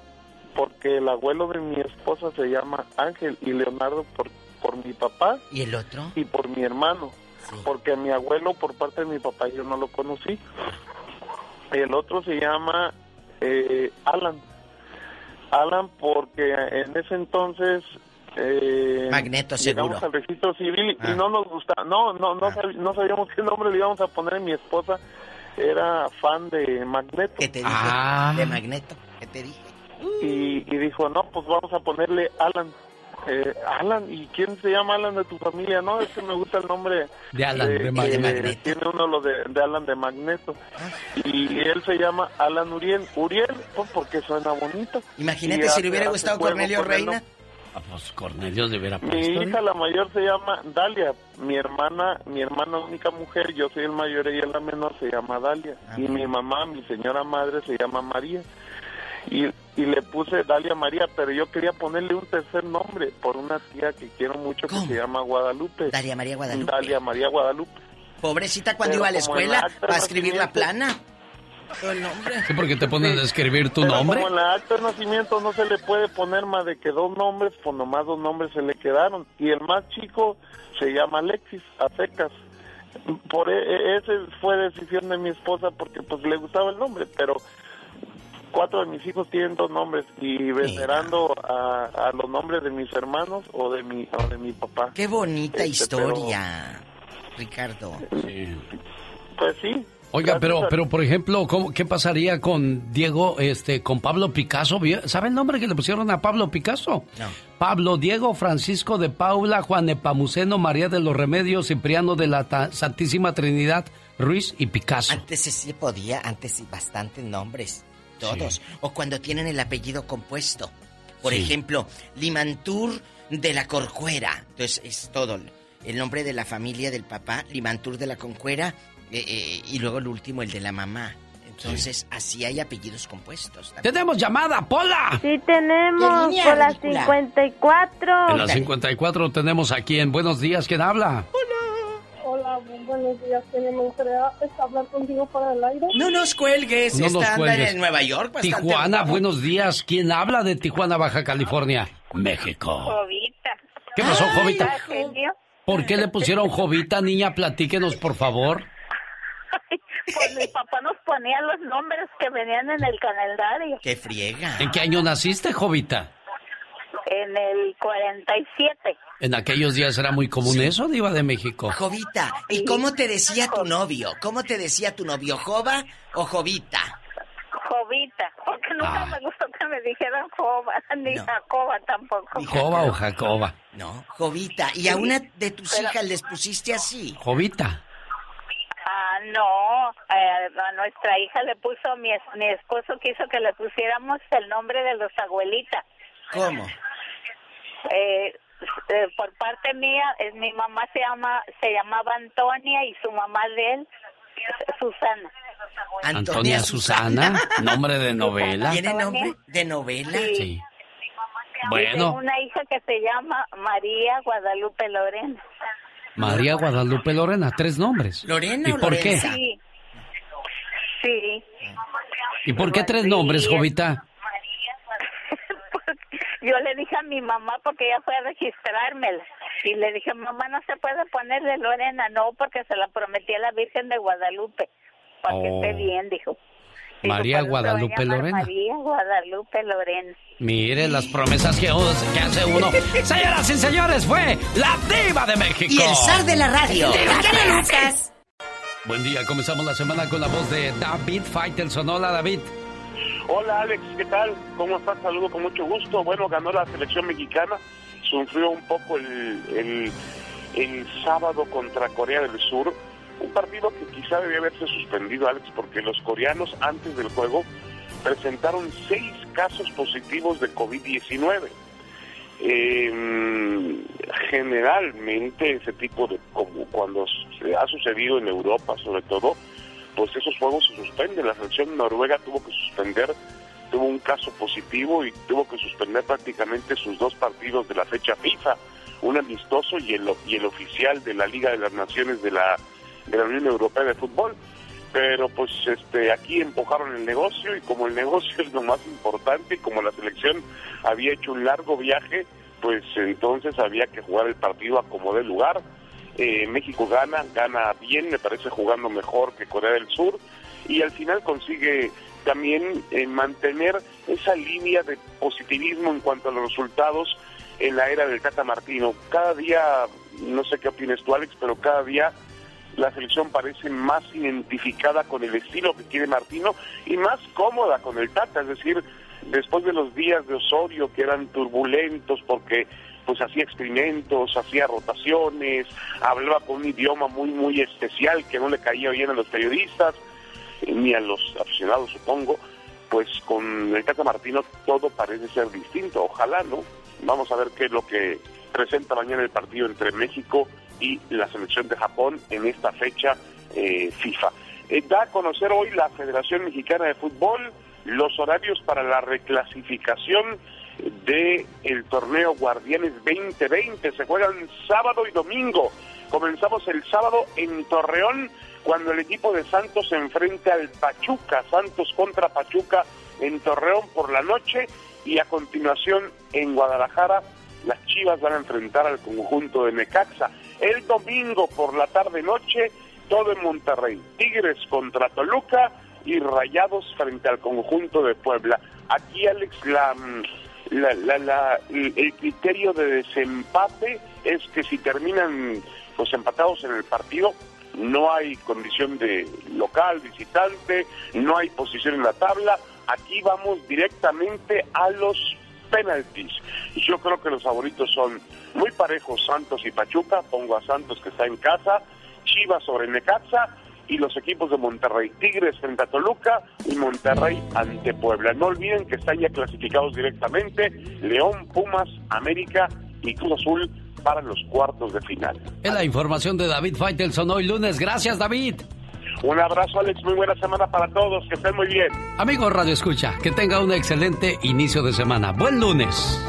porque el abuelo de mi esposa se llama Ángel y Leonardo por, por mi papá ¿Y el otro? y por mi hermano. Sí. Porque mi abuelo por parte de mi papá yo no lo conocí. El otro se llama eh, Alan. Alan porque en ese entonces eh, Magneto, llegamos seguro. al registro civil Ah. y no nos gustaba, no, no, no, Ah. sab- no sabíamos qué nombre le íbamos a poner. Mi esposa era fan de Magneto ¿Qué te dije? Ah. De Magneto. ¿Qué te dije? Y, y dijo, no, pues vamos a ponerle Alan. Eh, Alan, ¿y quién se llama Alan de tu familia? No, es que me gusta el nombre De Alan, de que Magneto. Tiene uno lo de, de Alan de Magneto. Y él se llama Alan Uriel. Uriel, pues porque suena bonito. Imagínate Y si le hubiera gustado Cornelio Reina. Ah, pues Cornelio de hubiera Mi hija la mayor se llama Dalia, mi hermana, mi hermana única mujer, yo soy el mayor, ella es la menor, se llama Dalia. Ah, y mi mamá, mi señora madre, se llama María. Y, y le puse Dalia María, pero yo quería ponerle un tercer nombre por una tía que quiero mucho que ¿Cómo? se llama Guadalupe. Dalia María Guadalupe. Dalia María Guadalupe. Pobrecita cuando Pero iba a la escuela para escribir la plana. Todo el nombre. Sí, porque te ponen a escribir tu Pero nombre. como en la acta de nacimiento no se le puede poner más de que dos nombres, pues nomás dos nombres se le quedaron. Y el más chico se llama Alexis, a secas. Por e- e- ese fue decisión de mi esposa porque pues le gustaba el nombre, pero cuatro de mis hijos tienen dos nombres y venerando a, a los nombres de mis hermanos o de mi o de mi papá. Qué bonita Este, historia, Ricardo. Sí. Pues sí. Oiga, Gracias pero, a- pero por ejemplo, ¿cómo, ¿qué pasaría con Diego, este, con Pablo Picasso? ¿Vio- ¿Sabe el nombre que le pusieron a Pablo Picasso? No. Pablo Diego Francisco de Paula, Juan Epamuceno, María de los Remedios, Cipriano de la Ta- Santísima Trinidad, Ruiz y Picasso. Antes sí podía, antes sí, bastantes nombres. Todos. O cuando tienen el apellido compuesto. Por Sí. ejemplo, Limantur de la Corcuera. Entonces es todo. El nombre de la familia del papá, Limantur de la Concuera, eh, eh, y luego el último, el de la mamá. Entonces, así hay apellidos compuestos. ¡Tenemos llamada, Pola! Sí tenemos, ¿Qué línea, por la ridícula? 54. En la 54 tenemos aquí en Buenos Días, ¿quién habla? Hola, buenos días. Me gustaría hablar contigo para el aire. No nos cuelgues, No nos cuelgues. en Nueva York. bastante Tijuana, buenos días. ¿Quién habla de Tijuana, Baja California? México. Jovita. ¿Qué pasó, Jovita? ¿Está genio? ¿Por qué le pusieron Jovita, niña? Platíquenos, por favor. Pues mi papá nos ponía los nombres que venían en el calendario. ¡Qué friega! ¿En qué año naciste, Jovita? En el 47. En aquellos días era muy común eso, Diva de México. Jovita, ¿y cómo te decía tu novio? ¿Cómo te decía tu novio, Jova o Jovita? Jovita. Porque nunca Ah. me gustó que me dijeran Jova, ni Jacoba tampoco. Jova o Jacoba. No, Jovita. ¿Y a una de tus Pero- hijas les pusiste así? Jovita. Ah, no. eh, a nuestra hija le puso, mi, mi esposo quiso que le pusiéramos el nombre de los abuelitas. ¿Cómo? Eh, eh, por parte mía, eh, mi mamá se llama se llamaba Antonia y su mamá de él, Susana. Antonia Susana, nombre de novela. ¿Tiene nombre de novela? Sí. Tengo Bueno, una hija que se llama María Guadalupe Lorena. María Guadalupe Lorena, tres nombres. ¿Lorena ¿Y por qué? Sí. Sí. ¿Y por qué tres nombres, Jovita? Yo le dije a mi mamá porque ella fue a registrármela. Y le dije, mamá, no se puede ponerle Lorena. No, porque se la prometí a la Virgen de Guadalupe. Para que Oh. esté bien, dijo. María Dijo, "Por eso se va a Guadalupe Lorena. María Guadalupe Lorena. Mire las promesas que, que hace uno. Señoras y señores, fue la diva de México. Y el zar de la radio. Lucas. Buen día, comenzamos la semana con la voz de David Faitelson. Hola, David. Hola Alex, ¿qué tal? ¿Cómo estás? Saludo con mucho gusto. Bueno, ganó la selección mexicana, sufrió un poco el, el, sábado contra Corea del Sur, un partido que quizá debía haberse suspendido Alex porque los coreanos antes del juego presentaron seis casos positivos de COVID-19. Eh, generalmente ese tipo de, como cuando ha sucedido en Europa sobre todo, pues esos juegos se suspenden. La selección noruega tuvo que suspender, tuvo un caso positivo y tuvo que suspender prácticamente sus dos partidos de la fecha FIFA, un amistoso y el, y el oficial de la Liga de las Naciones de la, de la Unión Europea de Fútbol. Pero pues este aquí empujaron el negocio y como el negocio es lo más importante y como la selección había hecho un largo viaje, pues entonces había que jugar el partido a como de lugar. Eh, México gana, gana bien, me parece jugando mejor que Corea del Sur y al final consigue también eh, mantener esa línea de positivismo en cuanto a los resultados en la era del Cata Martino. Cada día, no sé qué opinas tú Alex, pero cada día la selección parece más identificada con el estilo que quiere Martino y más cómoda con el Tata, es decir, después de los días de Osorio que eran turbulentos porque pues hacía experimentos, hacía rotaciones, hablaba con un idioma muy muy especial que no le caía bien a los periodistas eh, ni a los aficionados supongo, pues con el Tata Martino todo parece ser distinto, ojalá, ¿no? Vamos a ver qué es lo que presenta mañana el partido entre México y la selección de Japón en esta fecha eh, FIFA. Eh, da a conocer hoy la Federación Mexicana de Fútbol los horarios para la reclasificación de el torneo Guardianes 2020. Se juegan sábado y domingo. Comenzamos el sábado en Torreón cuando el equipo de Santos se enfrenta al Pachuca. Santos contra Pachuca en Torreón por la noche y a continuación en Guadalajara las Chivas van a enfrentar al conjunto de Necaxa. El domingo por la tarde-noche, todo en Monterrey. Tigres contra Toluca y Rayados frente al conjunto de Puebla. Aquí, Alex, la, la, la- la- el criterio de desempate es que si terminan pues empatados en el partido, no hay condición de local, visitante, no hay posición en la tabla. Aquí vamos directamente a los penaltis. Yo creo que los favoritos son muy parejos Santos y Pachuca. Pongo a Santos que está en casa, Chivas sobre Necaxa y los equipos de Monterrey, Tigres frente a Toluca y Monterrey ante Puebla. No olviden que están ya clasificados directamente León, Pumas, América y Cruz Azul para los cuartos de final. Es la información de David Faitelson hoy lunes. Gracias, David. Un abrazo, Alex. Muy buena semana para todos. Que estén muy bien. Amigos Radio Escucha, que tenga un excelente inicio de semana. Buen lunes.